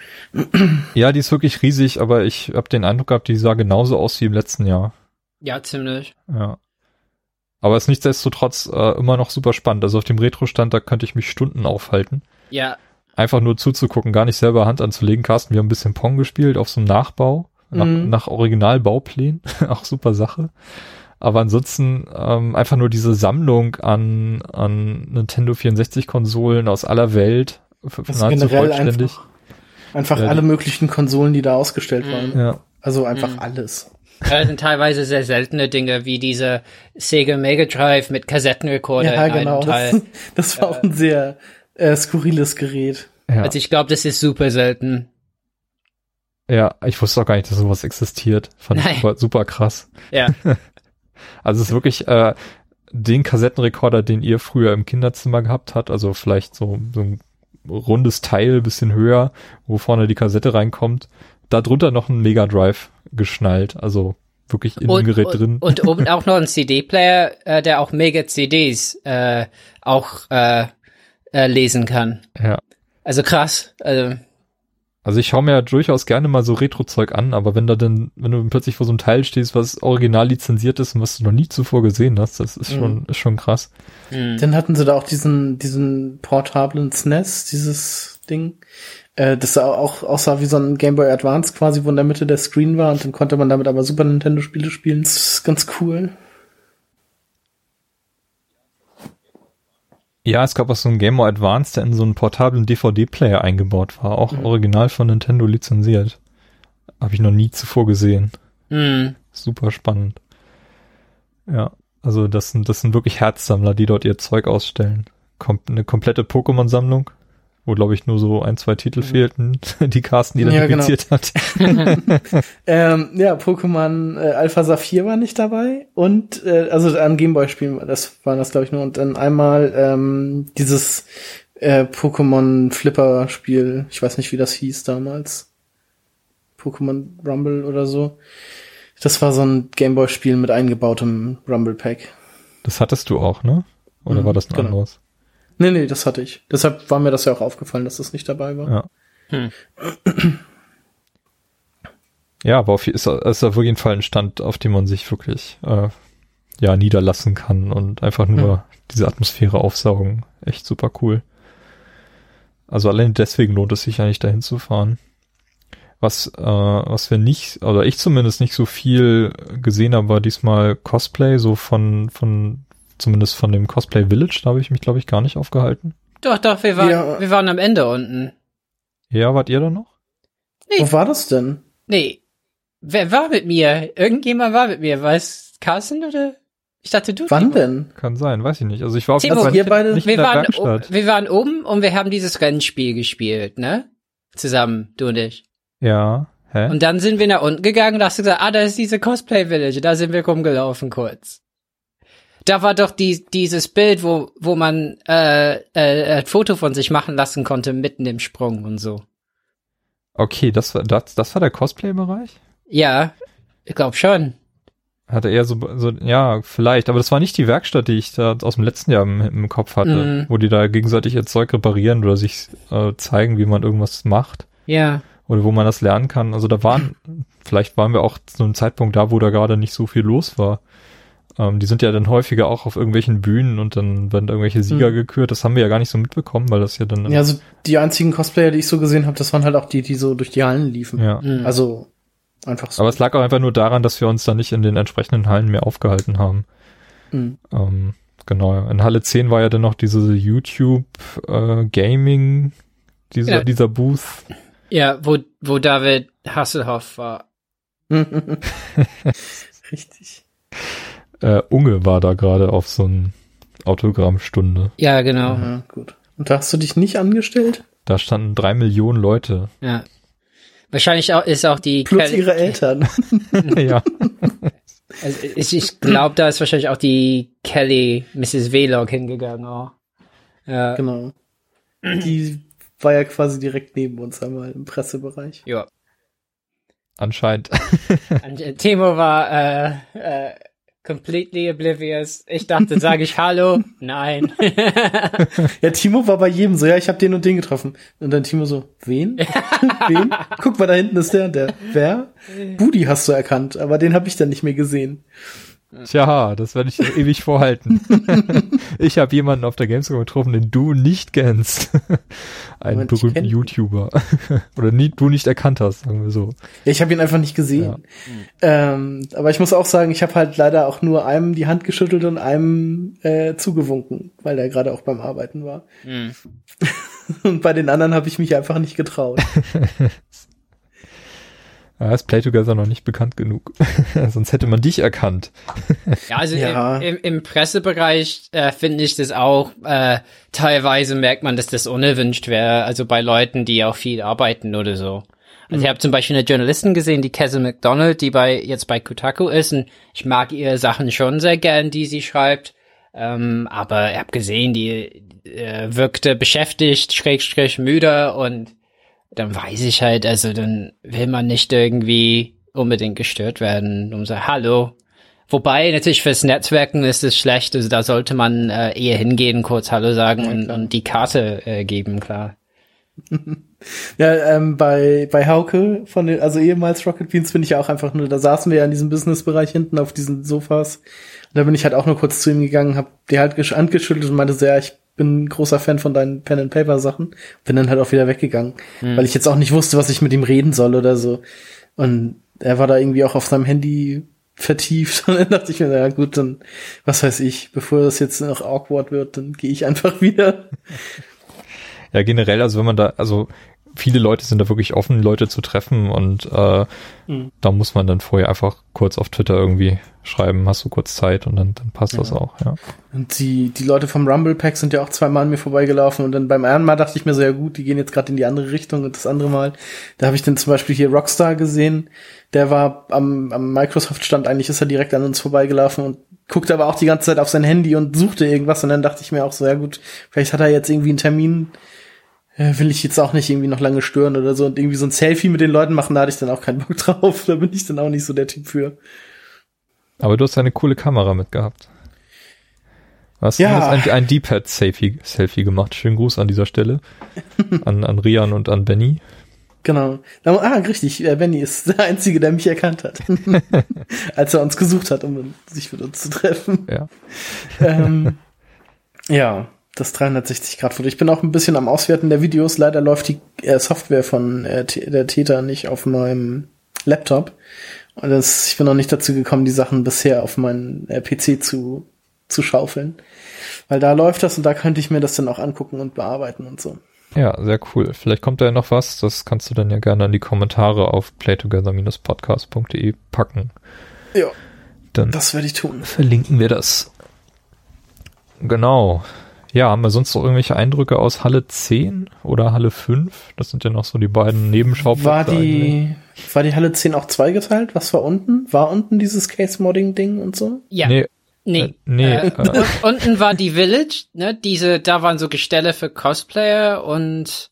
ja, die ist wirklich riesig, aber ich habe den Eindruck gehabt, die sah genauso aus wie im letzten Jahr. Ja, ziemlich. Ja. Aber es ist nichtsdestotrotz äh, immer noch super spannend. Also auf dem Retro-Stand, da könnte ich mich Stunden aufhalten. Ja. Einfach nur zuzugucken, gar nicht selber Hand anzulegen. Carsten, wir haben ein bisschen Pong gespielt auf so einem Nachbau, nach, mhm. nach Originalbauplänen. Auch super Sache. Aber ansonsten ähm, einfach nur diese Sammlung an, an Nintendo 64-Konsolen aus aller Welt. Das nahezu vollständig. Einfach, einfach ja, alle möglichen Konsolen, die da ausgestellt mhm. waren. Ja. Also einfach mhm. alles. Das sind teilweise sehr seltene Dinge, wie diese Sega Mega Drive mit Kassettenrekorder. Ja, genau. Das, das, war auch ein sehr äh, skurriles Gerät. Ja. Also ich glaube, das ist super selten. Ja, ich wusste auch gar nicht, dass sowas existiert. Fand Nein. ich super, super krass. Ja. also es ist wirklich äh, den Kassettenrekorder, den ihr früher im Kinderzimmer gehabt habt, also vielleicht so, so ein rundes Teil, bisschen höher, wo vorne die Kassette reinkommt. Da drunter noch ein Mega Drive geschnallt, also wirklich in dem Gerät und, drin. Und oben auch noch ein CD-Player, äh, der auch Mega CDs äh, auch äh, äh, lesen kann. Ja. Also krass. Also also ich schaue mir ja durchaus gerne mal so Retro-Zeug an, aber wenn da denn, wenn du plötzlich vor so einem Teil stehst, was original lizenziert ist und was du noch nie zuvor gesehen hast, das ist schon, mhm. ist schon krass. Mhm. Dann hatten sie da auch diesen, diesen portablen SNES, dieses Ding, äh, das auch aussah wie so ein Game Boy Advance quasi, wo in der Mitte der Screen war und dann konnte man damit aber Super Nintendo Spiele spielen. Das ist ganz cool. Ja, es gab auch so einen Game Boy Advance, der in so einen portablen DVD-Player eingebaut war, auch mhm. original von Nintendo lizenziert. Habe ich noch nie zuvor gesehen. Mhm. Super spannend. Ja, also das sind, das sind wirklich Herzsammler, die dort ihr Zeug ausstellen. Kom eine komplette Pokémon-Sammlung wo glaube ich nur so ein, zwei Titel mhm. fehlten, die Carsten identifiziert ja, genau. hat. ähm, ja, Pokémon äh, Alpha Saphir war nicht dabei und äh, also an Gameboy-Spielen, das waren das glaube ich nur und dann einmal ähm, dieses äh, Pokémon Flipper-Spiel, ich weiß nicht wie das hieß damals, Pokémon Rumble oder so. Das war so ein Gameboy-Spiel mit eingebautem Rumble-Pack. Das hattest du auch, ne? Oder mhm, war das ein genau. anderes? Nee, nee, das hatte ich. Deshalb war mir das ja auch aufgefallen, dass das nicht dabei war. Ja. Hm. Ja, aber auf, ist, ist auf jeden Fall ein Stand, auf dem man sich wirklich äh, ja niederlassen kann und einfach nur ja. diese Atmosphäre aufsaugen. Echt super cool. Also allein deswegen lohnt es sich eigentlich dahin zu fahren. Was, äh, was wir nicht, oder ich zumindest nicht so viel gesehen habe, war diesmal Cosplay, so von, von Zumindest von dem Cosplay Village, da habe ich mich, glaube ich, gar nicht aufgehalten. Doch, doch, wir waren, ja. wir waren am Ende unten. Ja, wart ihr da noch? Nee. Wo war das denn? Nee. Wer war mit mir? Irgendjemand war mit mir. War es Carsten oder? Ich dachte, du. Wann denn? Kann sein, weiß ich nicht. Also ich war auf jeden Fall nicht, beide, nicht wir, waren, wir waren oben und wir haben dieses Rennspiel gespielt, ne? Zusammen, du und ich. Ja. Hä? Und dann sind wir nach unten gegangen und hast gesagt, ah, da ist diese Cosplay Village. Da sind wir rumgelaufen kurz. Da war doch die, dieses Bild, wo, wo man äh, äh, ein Foto von sich machen lassen konnte, mitten im Sprung und so. Okay, das war, das, das war der Cosplay-Bereich? Ja, ich glaube schon. Hatte eher so, so, ja, vielleicht, aber das war nicht die Werkstatt, die ich da aus dem letzten Jahr im, im Kopf hatte, mm. wo die da gegenseitig ihr Zeug reparieren oder sich äh, zeigen, wie man irgendwas macht. Ja. Oder wo man das lernen kann. Also da waren, vielleicht waren wir auch zu einem Zeitpunkt da, wo da gerade nicht so viel los war. Ähm, die sind ja dann häufiger auch auf irgendwelchen Bühnen und dann werden irgendwelche Sieger mhm. gekürt. Das haben wir ja gar nicht so mitbekommen, weil das ja dann. Ja, also die einzigen Cosplayer, die ich so gesehen habe, das waren halt auch die, die so durch die Hallen liefen. Ja. Mhm. Also einfach so. Aber es lag auch einfach nur daran, dass wir uns da nicht in den entsprechenden Hallen mehr aufgehalten haben. Mhm. Ähm, genau. In Halle 10 war ja dann noch diese YouTube äh, Gaming, dieser, ja. dieser Booth. Ja, wo, wo David Hasselhoff war. Richtig äh, Unge war da gerade auf so ein Autogrammstunde. Ja, genau. Aha, gut. Und da hast du dich nicht angestellt? Da standen drei Millionen Leute. Ja. Wahrscheinlich auch, ist auch die Plus Kel ihre Eltern. ja. Also ich, ich glaube, da ist wahrscheinlich auch die Kelly, Mrs. Vlog hingegangen. Oh. Ja. Genau. Die war ja quasi direkt neben uns einmal im Pressebereich. Ja. Anscheinend. Timo war äh, äh, completely oblivious. Ich dachte, sage ich Hallo? Nein. ja, Timo war bei jedem so, ja, ich habe den und den getroffen. Und dann Timo so, wen? wen? Guck mal, da hinten ist der und der. Wer? Budi hast du erkannt, aber den habe ich dann nicht mehr gesehen. Tja, das werde ich ewig vorhalten. ich habe jemanden auf der Gamescom getroffen, den du nicht kennst. Einen berühmten YouTuber. Oder nie, du nicht erkannt hast, sagen wir so. Ja, ich habe ihn einfach nicht gesehen. Ja. Ähm, aber ich muss auch sagen, ich habe halt leider auch nur einem die Hand geschüttelt und einem äh, zugewunken, weil der gerade auch beim Arbeiten war. Mhm. und bei den anderen habe ich mich einfach nicht getraut. Da ist Play Together noch nicht bekannt genug. Sonst hätte man dich erkannt. ja, also ja. Im, im, Pressebereich äh, finde ich das auch, äh, teilweise merkt man, dass das unerwünscht wäre. Also bei Leuten, die auch viel arbeiten oder so. Also mhm. ich habe zum Beispiel eine Journalistin gesehen, die Cassie McDonald, die bei jetzt bei Kotaku ist und ich mag ihre Sachen schon sehr gern, die sie schreibt. Ähm, aber ich habe gesehen, die äh, wirkte beschäftigt, schräg, schräg müde und dann weiß ich halt, also dann will man nicht irgendwie unbedingt gestört werden, um so, hallo. Wobei natürlich fürs Netzwerken ist es schlecht, also da sollte man äh, eher hingehen, kurz Hallo sagen ja, und, und die Karte äh, geben, klar. ja, ähm, bei, bei Hauke von den, also ehemals Rocket Beans finde ich ja auch einfach nur, da saßen wir ja in diesem Businessbereich hinten auf diesen Sofas. Und da bin ich halt auch nur kurz zu ihm gegangen, hab dir halt angeschüttelt und meinte so, ja, ich bin ein großer Fan von deinen Pen and Paper Sachen, bin dann halt auch wieder weggegangen, mhm. weil ich jetzt auch nicht wusste, was ich mit ihm reden soll oder so. Und er war da irgendwie auch auf seinem Handy vertieft und dann dachte ich mir, ja gut, dann was weiß ich, bevor das jetzt noch awkward wird, dann gehe ich einfach wieder. Ja, generell, also wenn man da, also viele Leute sind da wirklich offen, Leute zu treffen und äh, mhm. da muss man dann vorher einfach kurz auf Twitter irgendwie schreiben, hast du kurz Zeit und dann, dann passt ja. das auch, ja. Und die, die Leute vom Rumble Pack sind ja auch zweimal an mir vorbeigelaufen und dann beim einen Mal dachte ich mir so, ja gut, die gehen jetzt gerade in die andere Richtung und das andere Mal, da habe ich dann zum Beispiel hier Rockstar gesehen, der war am, am Microsoft-Stand, eigentlich ist er direkt an uns vorbeigelaufen und guckte aber auch die ganze Zeit auf sein Handy und suchte irgendwas und dann dachte ich mir auch so, ja gut, vielleicht hat er jetzt irgendwie einen Termin will ich jetzt auch nicht irgendwie noch lange stören oder so und irgendwie so ein Selfie mit den Leuten machen, da hatte ich dann auch keinen Bock drauf. Da bin ich dann auch nicht so der Typ für. Aber du hast eine coole Kamera mitgehabt. Du hast ja. ein, ein D-Pad-Selfie Selfie gemacht. Schönen Gruß an dieser Stelle. an, an Rian und an Benny. Genau. Ah, richtig. Benny ist der Einzige, der mich erkannt hat. Als er uns gesucht hat, um sich mit uns zu treffen. Ja. Ähm, ja das 360-Grad-Foto. Ich bin auch ein bisschen am Auswerten der Videos. Leider läuft die äh, Software von äh, der Täter nicht auf meinem Laptop. Und das, ich bin noch nicht dazu gekommen, die Sachen bisher auf meinen äh, PC zu, zu schaufeln. Weil da läuft das und da könnte ich mir das dann auch angucken und bearbeiten und so. Ja, sehr cool. Vielleicht kommt da ja noch was. Das kannst du dann ja gerne in die Kommentare auf playtogether-podcast.de packen. Ja. Dann das werde ich tun. Verlinken wir das. Genau. Ja, haben wir sonst noch irgendwelche Eindrücke aus Halle 10 oder Halle 5? Das sind ja noch so die beiden Nebenschauplätze. War die, war die Halle 10 auch zweigeteilt? Was war unten? War unten dieses Case-Modding-Ding und so? Ja. Nee. Nee. Äh, nee äh, äh. unten war die Village, ne? Diese, da waren so Gestelle für Cosplayer und.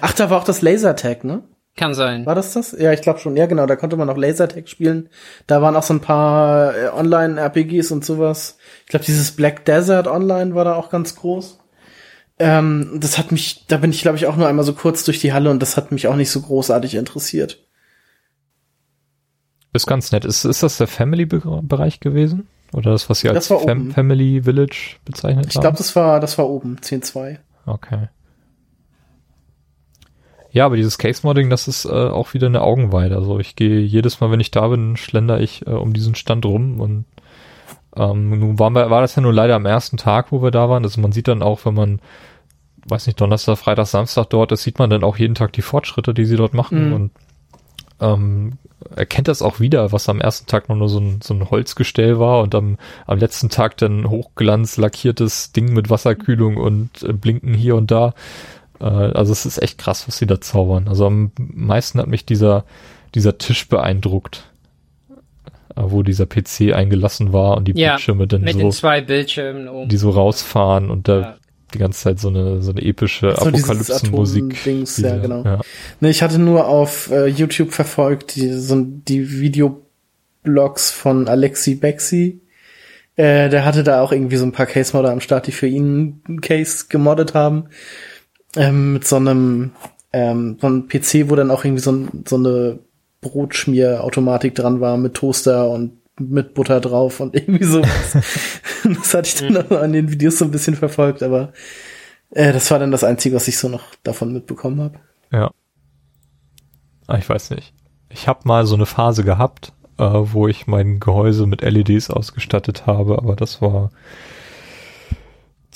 Ach, da war auch das Lasertag, ne? Kann sein. War das das? Ja, ich glaube schon. Ja, genau. Da konnte man auch Lasertag spielen. Da waren auch so ein paar äh, Online-RPGs und sowas. Ich glaube, dieses Black Desert Online war da auch ganz groß. Ähm, das hat mich, da bin ich, glaube ich, auch nur einmal so kurz durch die Halle und das hat mich auch nicht so großartig interessiert. Ist ganz nett. Ist, ist das der Family-Bereich gewesen? Oder das, was Sie als Fam Family Village bezeichnet ich haben? Ich glaube, das war, das war oben, 10.2. Okay. Ja, aber dieses Case-Modding, das ist äh, auch wieder eine Augenweide. Also ich gehe jedes Mal, wenn ich da bin, schlender ich äh, um diesen Stand rum und ähm, nun waren wir, war das ja nur leider am ersten Tag, wo wir da waren. Also man sieht dann auch, wenn man, weiß nicht, Donnerstag, Freitag, Samstag dort ist, sieht man dann auch jeden Tag die Fortschritte, die sie dort machen mhm. und ähm, erkennt das auch wieder, was am ersten Tag nur so ein, so ein Holzgestell war und am, am letzten Tag dann hochglanz lackiertes Ding mit Wasserkühlung und äh, Blinken hier und da. Äh, also es ist echt krass, was sie da zaubern. Also am meisten hat mich dieser, dieser Tisch beeindruckt, äh, wo dieser PC eingelassen war und die ja, Bildschirme dann mit so, den zwei Bildschirmen oben. die so rausfahren und da ja. die ganze Zeit so eine, so eine epische so Apokalypsenmusik. Ja, genau. Ja. Ne, ich hatte nur auf äh, YouTube verfolgt die, so die Videoblogs von Alexi Bexi. Äh, der hatte da auch irgendwie so ein paar Case-Modder am Start, die für ihn einen Case gemoddet haben ähm, mit so einem, ähm, so einem PC, wo dann auch irgendwie so, so eine Brotschmierautomatik dran war mit Toaster und mit Butter drauf und irgendwie so. das hatte ich dann mhm. an den Videos so ein bisschen verfolgt, aber äh, das war dann das Einzige, was ich so noch davon mitbekommen habe. Ja. Ah, ich weiß nicht. Ich habe mal so eine Phase gehabt, äh, wo ich mein Gehäuse mit LEDs ausgestattet habe, aber das war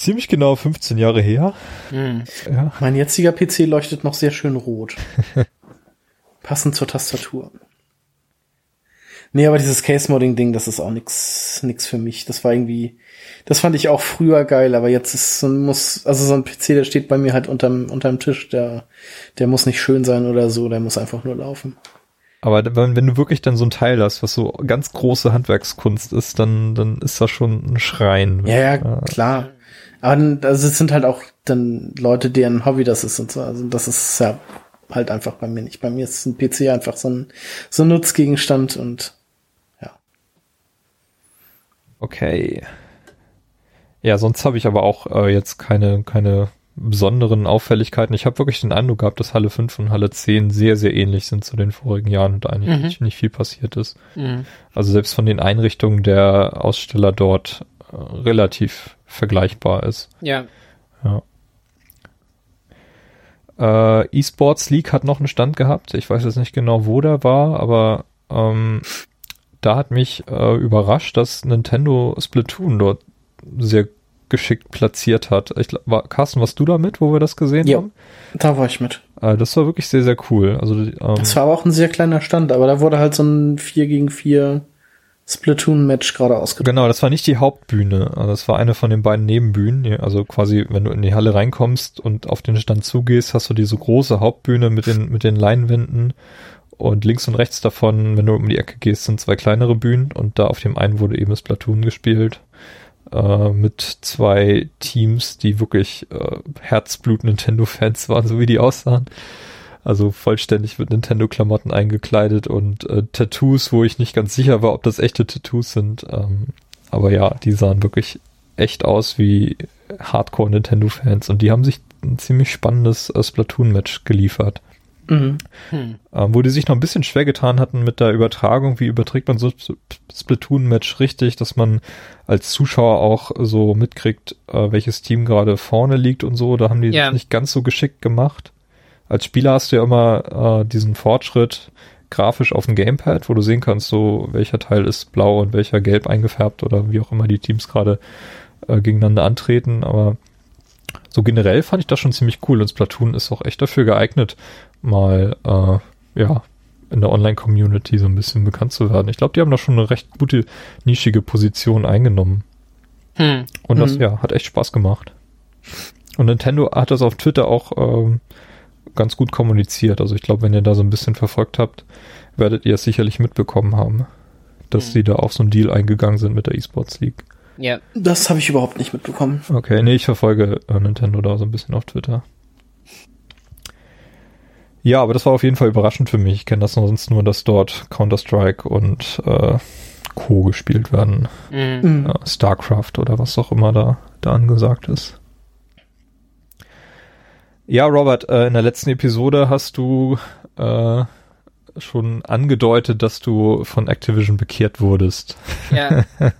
ziemlich genau 15 Jahre her. Mhm. Ja. Mein jetziger PC leuchtet noch sehr schön rot. Passend zur Tastatur. Nee, aber dieses Case-Modding-Ding, das ist auch nix, nix für mich. Das war irgendwie, das fand ich auch früher geil, aber jetzt ist so ein muss, also so ein PC, der steht bei mir halt unterm, unterm Tisch, der, der muss nicht schön sein oder so, der muss einfach nur laufen. Aber wenn, wenn du wirklich dann so ein Teil hast, was so ganz große Handwerkskunst ist, dann, dann ist das schon ein Schrein. Ja, ja, klar. Aber also es sind halt auch dann Leute, deren Hobby das ist und so. Also das ist ja halt einfach bei mir nicht. Bei mir ist ein PC einfach so ein, so ein Nutzgegenstand und ja. Okay. Ja, sonst habe ich aber auch äh, jetzt keine, keine besonderen Auffälligkeiten. Ich habe wirklich den Eindruck gehabt, dass Halle 5 und Halle 10 sehr, sehr ähnlich sind zu den vorigen Jahren und eigentlich mhm. nicht, nicht, viel passiert ist. Mhm. Also selbst von den Einrichtungen der Aussteller dort äh, relativ vergleichbar ist. Ja. Ja. Äh, eSports League hat noch einen Stand gehabt. Ich weiß jetzt nicht genau, wo der war, aber ähm, da hat mich äh, überrascht, dass Nintendo Splatoon dort sehr geschickt platziert hat. Ich, war, Carsten, warst du da mit, wo wir das gesehen ja, haben? Da war ich mit. Äh, das war wirklich sehr, sehr cool. Also, ähm, das war aber auch ein sehr kleiner Stand, aber da wurde halt so ein 4 gegen 4 Splatoon-Match gerade ausgebracht. Genau, das war nicht die Hauptbühne. Also das war eine von den beiden Nebenbühnen. Also quasi, wenn du in die Halle reinkommst und auf den Stand zugehst, hast du diese große Hauptbühne mit den, mit den Leinwänden. Und links und rechts davon, wenn du um die Ecke gehst, sind zwei kleinere Bühnen. Und da auf dem einen wurde eben Splatoon gespielt äh, mit zwei Teams, die wirklich äh, Herzblut-Nintendo-Fans waren, so wie die aussahen. Also vollständig mit Nintendo-Klamotten eingekleidet und äh, Tattoos, wo ich nicht ganz sicher war, ob das echte Tattoos sind. Ähm, aber ja, die sahen wirklich echt aus wie Hardcore-Nintendo-Fans und die haben sich ein ziemlich spannendes äh, Splatoon-Match geliefert. Mhm. Hm. Ähm, wo die sich noch ein bisschen schwer getan hatten mit der Übertragung, wie überträgt man so Splatoon-Match richtig, dass man als Zuschauer auch so mitkriegt, äh, welches Team gerade vorne liegt und so. Da haben die ja. nicht ganz so geschickt gemacht. Als Spieler hast du ja immer äh, diesen Fortschritt grafisch auf dem Gamepad, wo du sehen kannst, so welcher Teil ist blau und welcher gelb eingefärbt oder wie auch immer die Teams gerade äh, gegeneinander antreten. Aber so generell fand ich das schon ziemlich cool und Splatoon ist auch echt dafür geeignet, mal äh, ja in der Online-Community so ein bisschen bekannt zu werden. Ich glaube, die haben da schon eine recht gute nischige Position eingenommen. Hm. Und das hm. ja hat echt Spaß gemacht. Und Nintendo hat das auf Twitter auch ähm, ganz gut kommuniziert. Also ich glaube, wenn ihr da so ein bisschen verfolgt habt, werdet ihr es sicherlich mitbekommen haben, dass hm. sie da auch so einen Deal eingegangen sind mit der eSports League. Ja. Das habe ich überhaupt nicht mitbekommen. Okay, nee, ich verfolge äh, Nintendo da so ein bisschen auf Twitter. Ja, aber das war auf jeden Fall überraschend für mich. Ich kenne das sonst nur, dass dort Counter-Strike und äh, Co. gespielt werden. Mhm. Äh, StarCraft oder was auch immer da, da angesagt ist. Ja, Robert, äh, in der letzten Episode hast du äh, schon angedeutet, dass du von Activision bekehrt wurdest. Ja.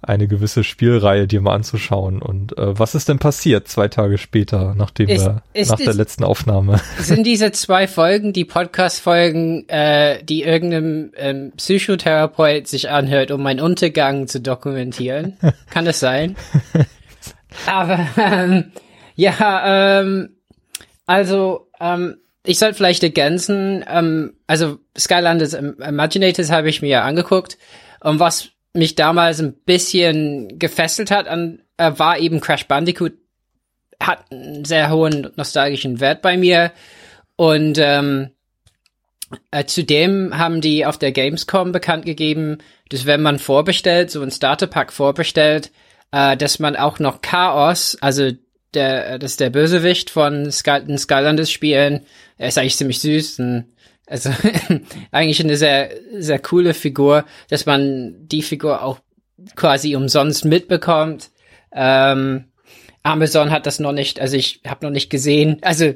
eine gewisse Spielreihe dir mal anzuschauen. Und äh, was ist denn passiert zwei Tage später, nachdem ist, wir ist nach der letzten Aufnahme? Sind diese zwei Folgen die Podcast-Folgen, äh, die irgendeinem ähm, Psychotherapeut sich anhört, um meinen Untergang zu dokumentieren? Kann das sein? Aber ähm, ja, ähm, also ähm, ich sollte vielleicht ergänzen, ähm, also Skylanders Imaginators habe ich mir ja angeguckt. Und was mich damals ein bisschen gefesselt hat, an, äh, war eben Crash Bandicoot. Hat einen sehr hohen nostalgischen Wert bei mir. Und ähm, äh, zudem haben die auf der Gamescom bekannt gegeben, dass wenn man vorbestellt, so ein Starterpack vorbestellt, äh, dass man auch noch Chaos, also der, das ist der Bösewicht von Sky, den Skylanders Spielen, er ist eigentlich ziemlich süß, ein also eigentlich eine sehr, sehr coole Figur, dass man die Figur auch quasi umsonst mitbekommt. Ähm, Amazon hat das noch nicht, also ich habe noch nicht gesehen. Also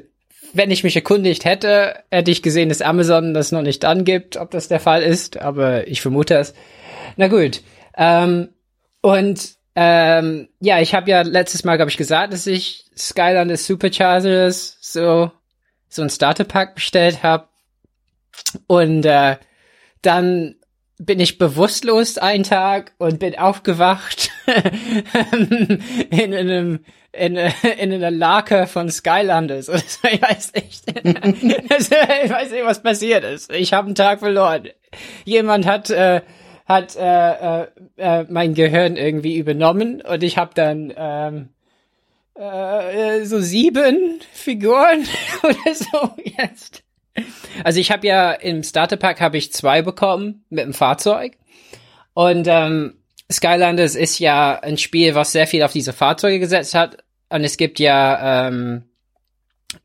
wenn ich mich erkundigt hätte, hätte ich gesehen, dass Amazon das noch nicht angibt, ob das der Fall ist, aber ich vermute es. Na gut. Ähm, und ähm, ja, ich habe ja letztes Mal, glaube ich, gesagt, dass ich Skylanders Superchargers so so ein Starter Pack bestellt habe. Und äh, dann bin ich bewusstlos einen Tag und bin aufgewacht in einem in, in einer Lake von Skylanders. ich weiß nicht. ich weiß nicht, was passiert ist. Ich habe einen Tag verloren. Jemand hat äh, hat äh, äh, äh, mein Gehirn irgendwie übernommen und ich habe dann ähm, äh, so sieben Figuren oder so jetzt. Also ich habe ja im Starter Pack habe ich zwei bekommen mit dem Fahrzeug. Und ähm, Skylanders ist ja ein Spiel, was sehr viel auf diese Fahrzeuge gesetzt hat. Und es gibt ja ähm,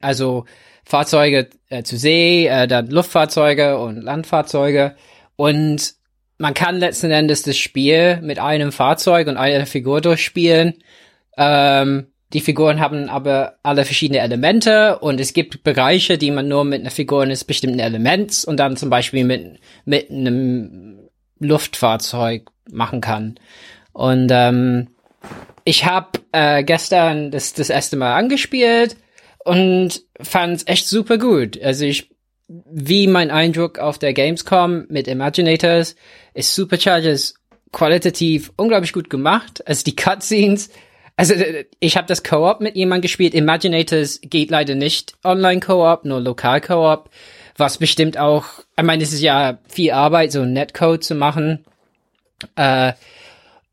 also Fahrzeuge äh, zu See, äh, dann Luftfahrzeuge und Landfahrzeuge. Und man kann letzten Endes das Spiel mit einem Fahrzeug und einer Figur durchspielen. Ähm, die Figuren haben aber alle verschiedene Elemente und es gibt Bereiche, die man nur mit einer Figur eines bestimmten Elements und dann zum Beispiel mit, mit einem Luftfahrzeug machen kann. Und ähm, ich habe äh, gestern das das erste Mal angespielt und fand es echt super gut. Also ich wie mein Eindruck auf der Gamescom mit Imaginators ist Superchargers qualitativ unglaublich gut gemacht. Also die Cutscenes, also ich habe das Co-op mit jemandem gespielt. Imaginators geht leider nicht online Co-op, nur lokal Co-op, was bestimmt auch, ich meine, es ist ja viel Arbeit, so Netcode zu machen. Äh,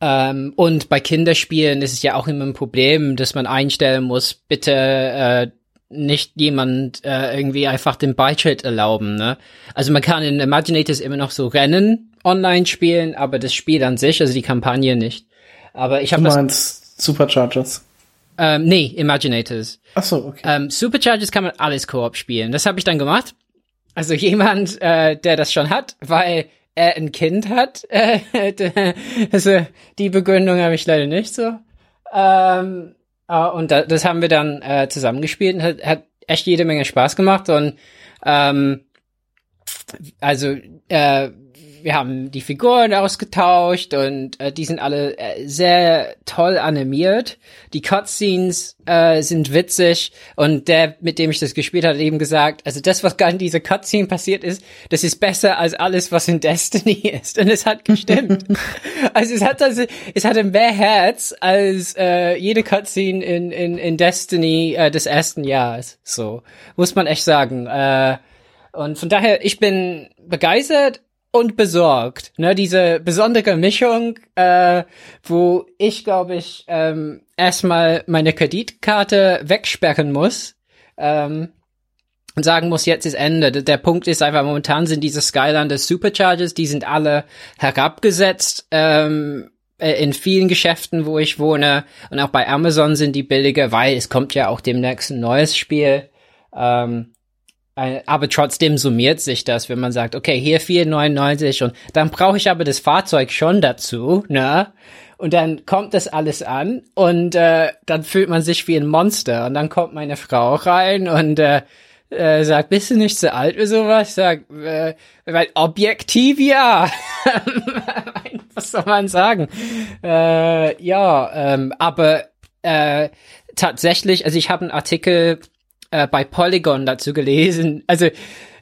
ähm, und bei Kinderspielen ist es ja auch immer ein Problem, dass man einstellen muss, bitte äh, nicht jemand äh, irgendwie einfach den Beitritt erlauben. Ne? Also man kann in Imaginators immer noch so Rennen online spielen, aber das Spiel an sich, also die Kampagne nicht. Aber ich habe das. meinst Superchargers? Ähm, nee, Imaginators. Ach so, okay. Ähm, Superchargers kann man alles Koop spielen. Das habe ich dann gemacht. Also jemand, äh, der das schon hat, weil er ein Kind hat. Äh, also die Begründung habe ich leider nicht so. Ähm, und da, das haben wir dann äh, zusammengespielt und hat, hat echt jede Menge Spaß gemacht. Und ähm, also äh, wir haben die Figuren ausgetauscht und äh, die sind alle äh, sehr toll animiert. Die Cutscenes äh, sind witzig und der, mit dem ich das gespielt habe, hat eben gesagt, also das, was gerade in dieser Cutscene passiert ist, das ist besser als alles, was in Destiny ist. Und es hat gestimmt. also es hat also, es hatte mehr Herz als äh, jede Cutscene in, in, in Destiny äh, des ersten Jahres. So, muss man echt sagen. Äh, und von daher, ich bin begeistert und besorgt. Ne, diese besondere Mischung, äh, wo ich, glaube ich, ähm, erstmal meine Kreditkarte wegsperren muss. Ähm, und sagen muss, jetzt ist Ende. Der Punkt ist einfach, momentan sind diese Skylander Supercharges, die sind alle herabgesetzt. Ähm, äh, in vielen Geschäften, wo ich wohne. Und auch bei Amazon sind die billiger, weil es kommt ja auch demnächst ein neues Spiel. Ähm, aber trotzdem summiert sich das, wenn man sagt, okay, hier 4,99 und dann brauche ich aber das Fahrzeug schon dazu, ne? Und dann kommt das alles an und äh, dann fühlt man sich wie ein Monster. Und dann kommt meine Frau rein und äh, äh, sagt, bist du nicht zu alt für sowas? Sag, äh, weil objektiv ja. Was soll man sagen? Äh, ja, ähm, aber äh, tatsächlich, also ich habe einen Artikel äh, bei Polygon dazu gelesen. Also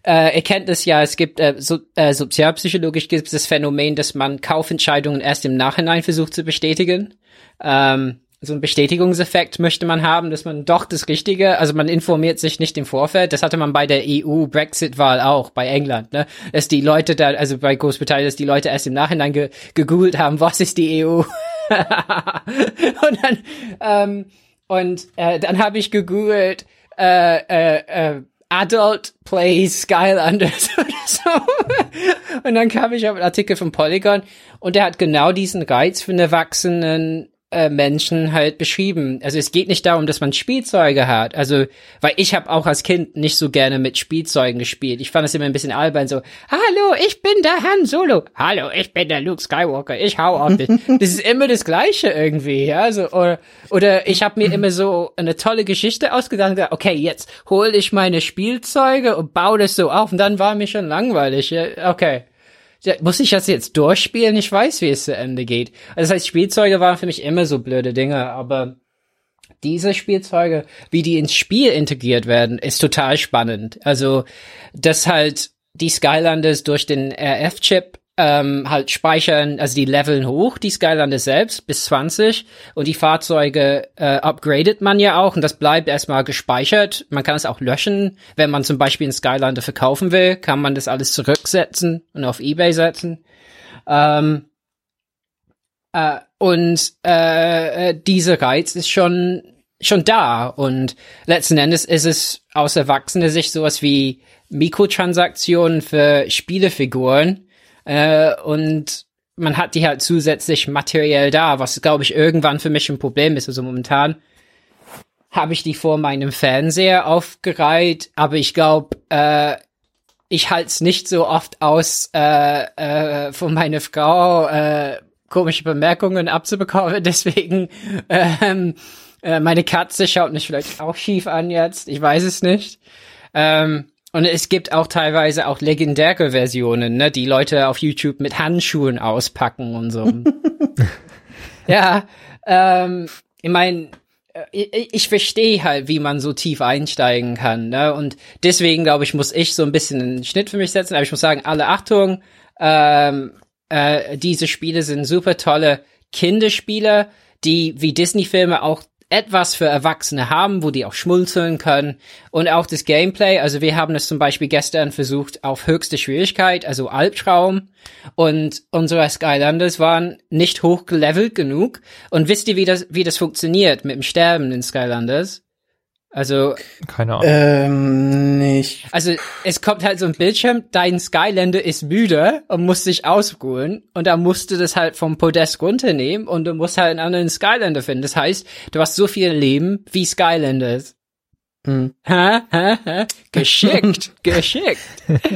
äh, ihr kennt es ja, es gibt äh, so, äh, sozialpsychologisch gibt es das Phänomen, dass man Kaufentscheidungen erst im Nachhinein versucht zu bestätigen. Ähm, so ein Bestätigungseffekt möchte man haben, dass man doch das Richtige, also man informiert sich nicht im Vorfeld. Das hatte man bei der EU-Brexit-Wahl auch, bei England, ne? Dass die Leute da, also bei Großbritannien, dass die Leute erst im Nachhinein ge gegoogelt haben, was ist die EU? und dann, ähm, und äh, dann habe ich gegoogelt, äh, äh, äh, Adult Plays Skylanders oder so. Und dann kam ich auf einen Artikel von Polygon und der hat genau diesen Reiz für einen Erwachsenen Menschen halt beschrieben. Also es geht nicht darum, dass man Spielzeuge hat. Also, weil ich habe auch als Kind nicht so gerne mit Spielzeugen gespielt. Ich fand es immer ein bisschen albern, so, hallo, ich bin der Han Solo. Hallo, ich bin der Luke Skywalker. Ich hau auf dich. das ist immer das Gleiche irgendwie, ja. Also, oder, oder ich habe mir immer so eine tolle Geschichte ausgedacht, okay, jetzt hol ich meine Spielzeuge und baue das so auf. Und dann war mir schon langweilig. Ja, okay muss ich das jetzt durchspielen? Ich weiß, wie es zu Ende geht. Also das heißt, Spielzeuge waren für mich immer so blöde Dinge, aber diese Spielzeuge, wie die ins Spiel integriert werden, ist total spannend. Also, dass halt die Skylanders durch den RF-Chip ähm, halt speichern, also die leveln hoch, die Skylander selbst bis 20 und die Fahrzeuge äh, upgradet man ja auch. Und das bleibt erstmal gespeichert. Man kann es auch löschen, wenn man zum Beispiel einen Skylander verkaufen will, kann man das alles zurücksetzen und auf Ebay setzen. Ähm, äh, und äh, äh dieser Reiz ist schon schon da. Und letzten Endes ist es aus erwachsener Sicht sowas wie Mikrotransaktionen für Spielefiguren äh, und man hat die halt zusätzlich materiell da, was glaube ich irgendwann für mich ein Problem ist. Also momentan habe ich die vor meinem Fernseher aufgereiht, aber ich glaube, äh, ich halte es nicht so oft aus, äh, äh, von meiner Frau äh, komische Bemerkungen abzubekommen. Deswegen, ähm, äh, meine Katze schaut mich vielleicht auch schief an jetzt. Ich weiß es nicht. Ähm, und es gibt auch teilweise auch legendäre Versionen, ne, die Leute auf YouTube mit Handschuhen auspacken und so. ja, ähm, ich meine, äh, ich, ich verstehe halt, wie man so tief einsteigen kann, ne? Und deswegen glaube ich, muss ich so ein bisschen einen Schnitt für mich setzen. Aber ich muss sagen, alle Achtung, ähm, äh, diese Spiele sind super tolle Kinderspiele, die wie Disney-Filme auch etwas für Erwachsene haben, wo die auch schmunzeln können. Und auch das Gameplay, also wir haben es zum Beispiel gestern versucht auf höchste Schwierigkeit, also Albtraum. Und unsere Skylanders waren nicht hochgelevelt genug. Und wisst ihr, wie das, wie das funktioniert mit dem Sterben in Skylanders? Also keine Ahnung. Ähm, nicht. Also es kommt halt so ein Bildschirm, dein Skylander ist müde und muss sich ausruhen und da musst du das halt vom Podest runternehmen und du musst halt einen anderen Skylander finden. Das heißt, du hast so viel Leben wie Skylanders. Hm. Ha, ha, ha. Geschickt, geschickt.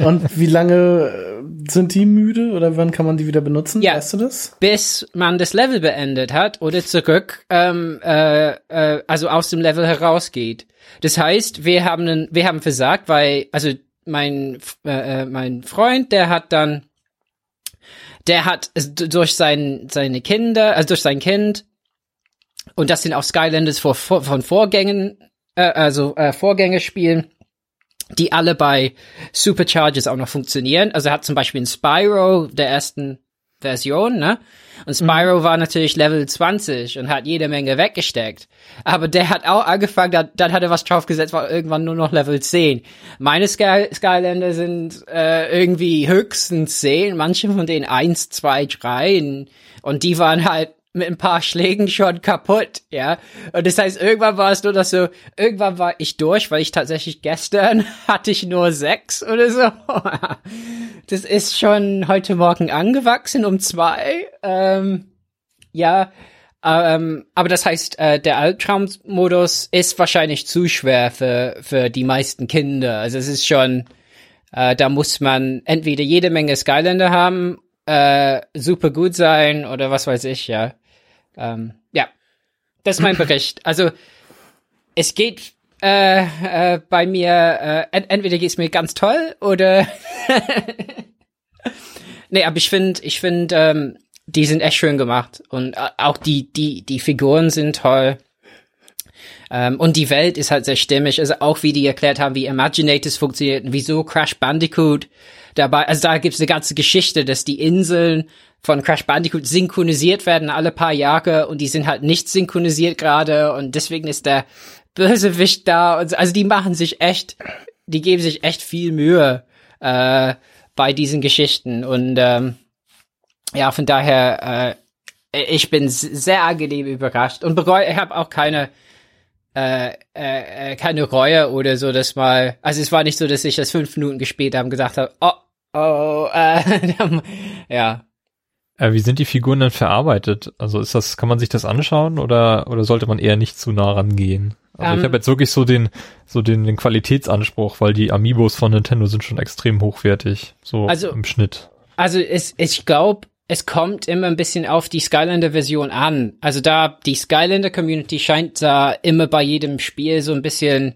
Und wie lange äh, sind die müde oder wann kann man die wieder benutzen? Ja, weißt du das? Bis man das Level beendet hat oder zurück, ähm, äh, äh, also aus dem Level herausgeht. Das heißt, wir haben, einen, wir haben versagt, weil, also mein, äh, äh mein Freund, der hat dann, der hat durch sein, seine Kinder, also durch sein Kind, und das sind auch Skylanders vor, vor, von Vorgängen äh, also äh, Vorgänge spielen, die alle bei Superchargers auch noch funktionieren. Also er hat zum Beispiel ein Spyro der ersten Version, ne? Und Spyro mhm. war natürlich Level 20 und hat jede Menge weggesteckt. Aber der hat auch angefangen, dann, dann hat er was draufgesetzt, war irgendwann nur noch Level 10. Meine Sky Skylander sind äh, irgendwie höchstens 10, manche von denen 1, 2, 3. Und die waren halt mit ein paar Schlägen schon kaputt, ja. Und das heißt, irgendwann war es nur, dass so, irgendwann war ich durch, weil ich tatsächlich gestern hatte ich nur sechs oder so. Das ist schon heute Morgen angewachsen um zwei. Ähm, ja, ähm, aber das heißt, äh, der Albtraummodus ist wahrscheinlich zu schwer für, für die meisten Kinder. Also es ist schon, äh, da muss man entweder jede Menge Skylander haben äh, super gut sein oder was weiß ich, ja. Ähm, ja, das ist mein Bericht. Also es geht äh, äh, bei mir, äh, ent entweder geht es mir ganz toll oder nee, aber ich finde, ich finde, ähm, die sind echt schön gemacht und äh, auch die, die, die Figuren sind toll. Ähm, und die Welt ist halt sehr stimmig. Also auch wie die erklärt haben, wie Imaginators funktioniert und wieso Crash Bandicoot dabei. Also da gibt's eine ganze Geschichte, dass die Inseln von Crash Bandicoot synchronisiert werden alle paar Jahre und die sind halt nicht synchronisiert gerade und deswegen ist der Bösewicht da und so. also die machen sich echt, die geben sich echt viel Mühe äh, bei diesen Geschichten und ähm, ja von daher äh, ich bin sehr angenehm überrascht und bereue, ich habe auch keine äh, äh, äh, keine Reue oder so, dass mal, also es war nicht so, dass ich das fünf Minuten gespielt habe und gesagt habe, oh, oh, äh, ja, wie sind die Figuren denn verarbeitet? Also ist das, kann man sich das anschauen oder, oder sollte man eher nicht zu nah rangehen? Also um, ich ähm. habe jetzt wirklich so den, so den, den Qualitätsanspruch, weil die Amiibos von Nintendo sind schon extrem hochwertig, so also, im Schnitt. Also es, ich glaube, es kommt immer ein bisschen auf die Skylander-Version an. Also da die Skylander-Community scheint da immer bei jedem Spiel so ein bisschen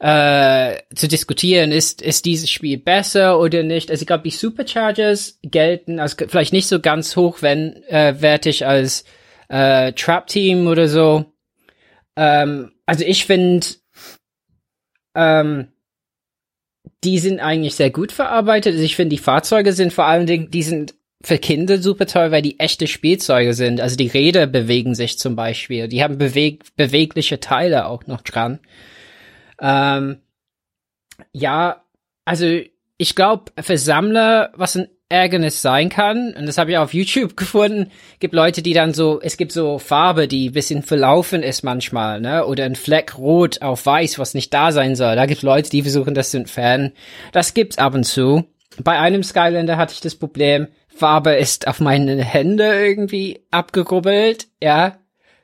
äh, zu diskutieren, ist, ist dieses Spiel besser oder nicht. Also ich glaube, die Superchargers gelten als vielleicht nicht so ganz hochwertig äh, als äh, Trap Team oder so. Ähm, also ich finde, ähm, die sind eigentlich sehr gut verarbeitet. Also ich finde, die Fahrzeuge sind vor allen Dingen, die sind für Kinder super toll, weil die echte Spielzeuge sind. Also die Räder bewegen sich zum Beispiel. Die haben beweg bewegliche Teile auch noch dran. Ähm, ja, also ich glaube, für Sammler, was ein Ärgernis sein kann, und das habe ich auf YouTube gefunden, gibt Leute, die dann so, es gibt so Farbe, die bisschen verlaufen ist manchmal, ne, oder ein Fleck rot auf weiß, was nicht da sein soll. Da gibt Leute, die versuchen, das zu entfernen. Das gibt's ab und zu. Bei einem Skylander hatte ich das Problem, Farbe ist auf meine Hände irgendwie abgerubbelt, ja.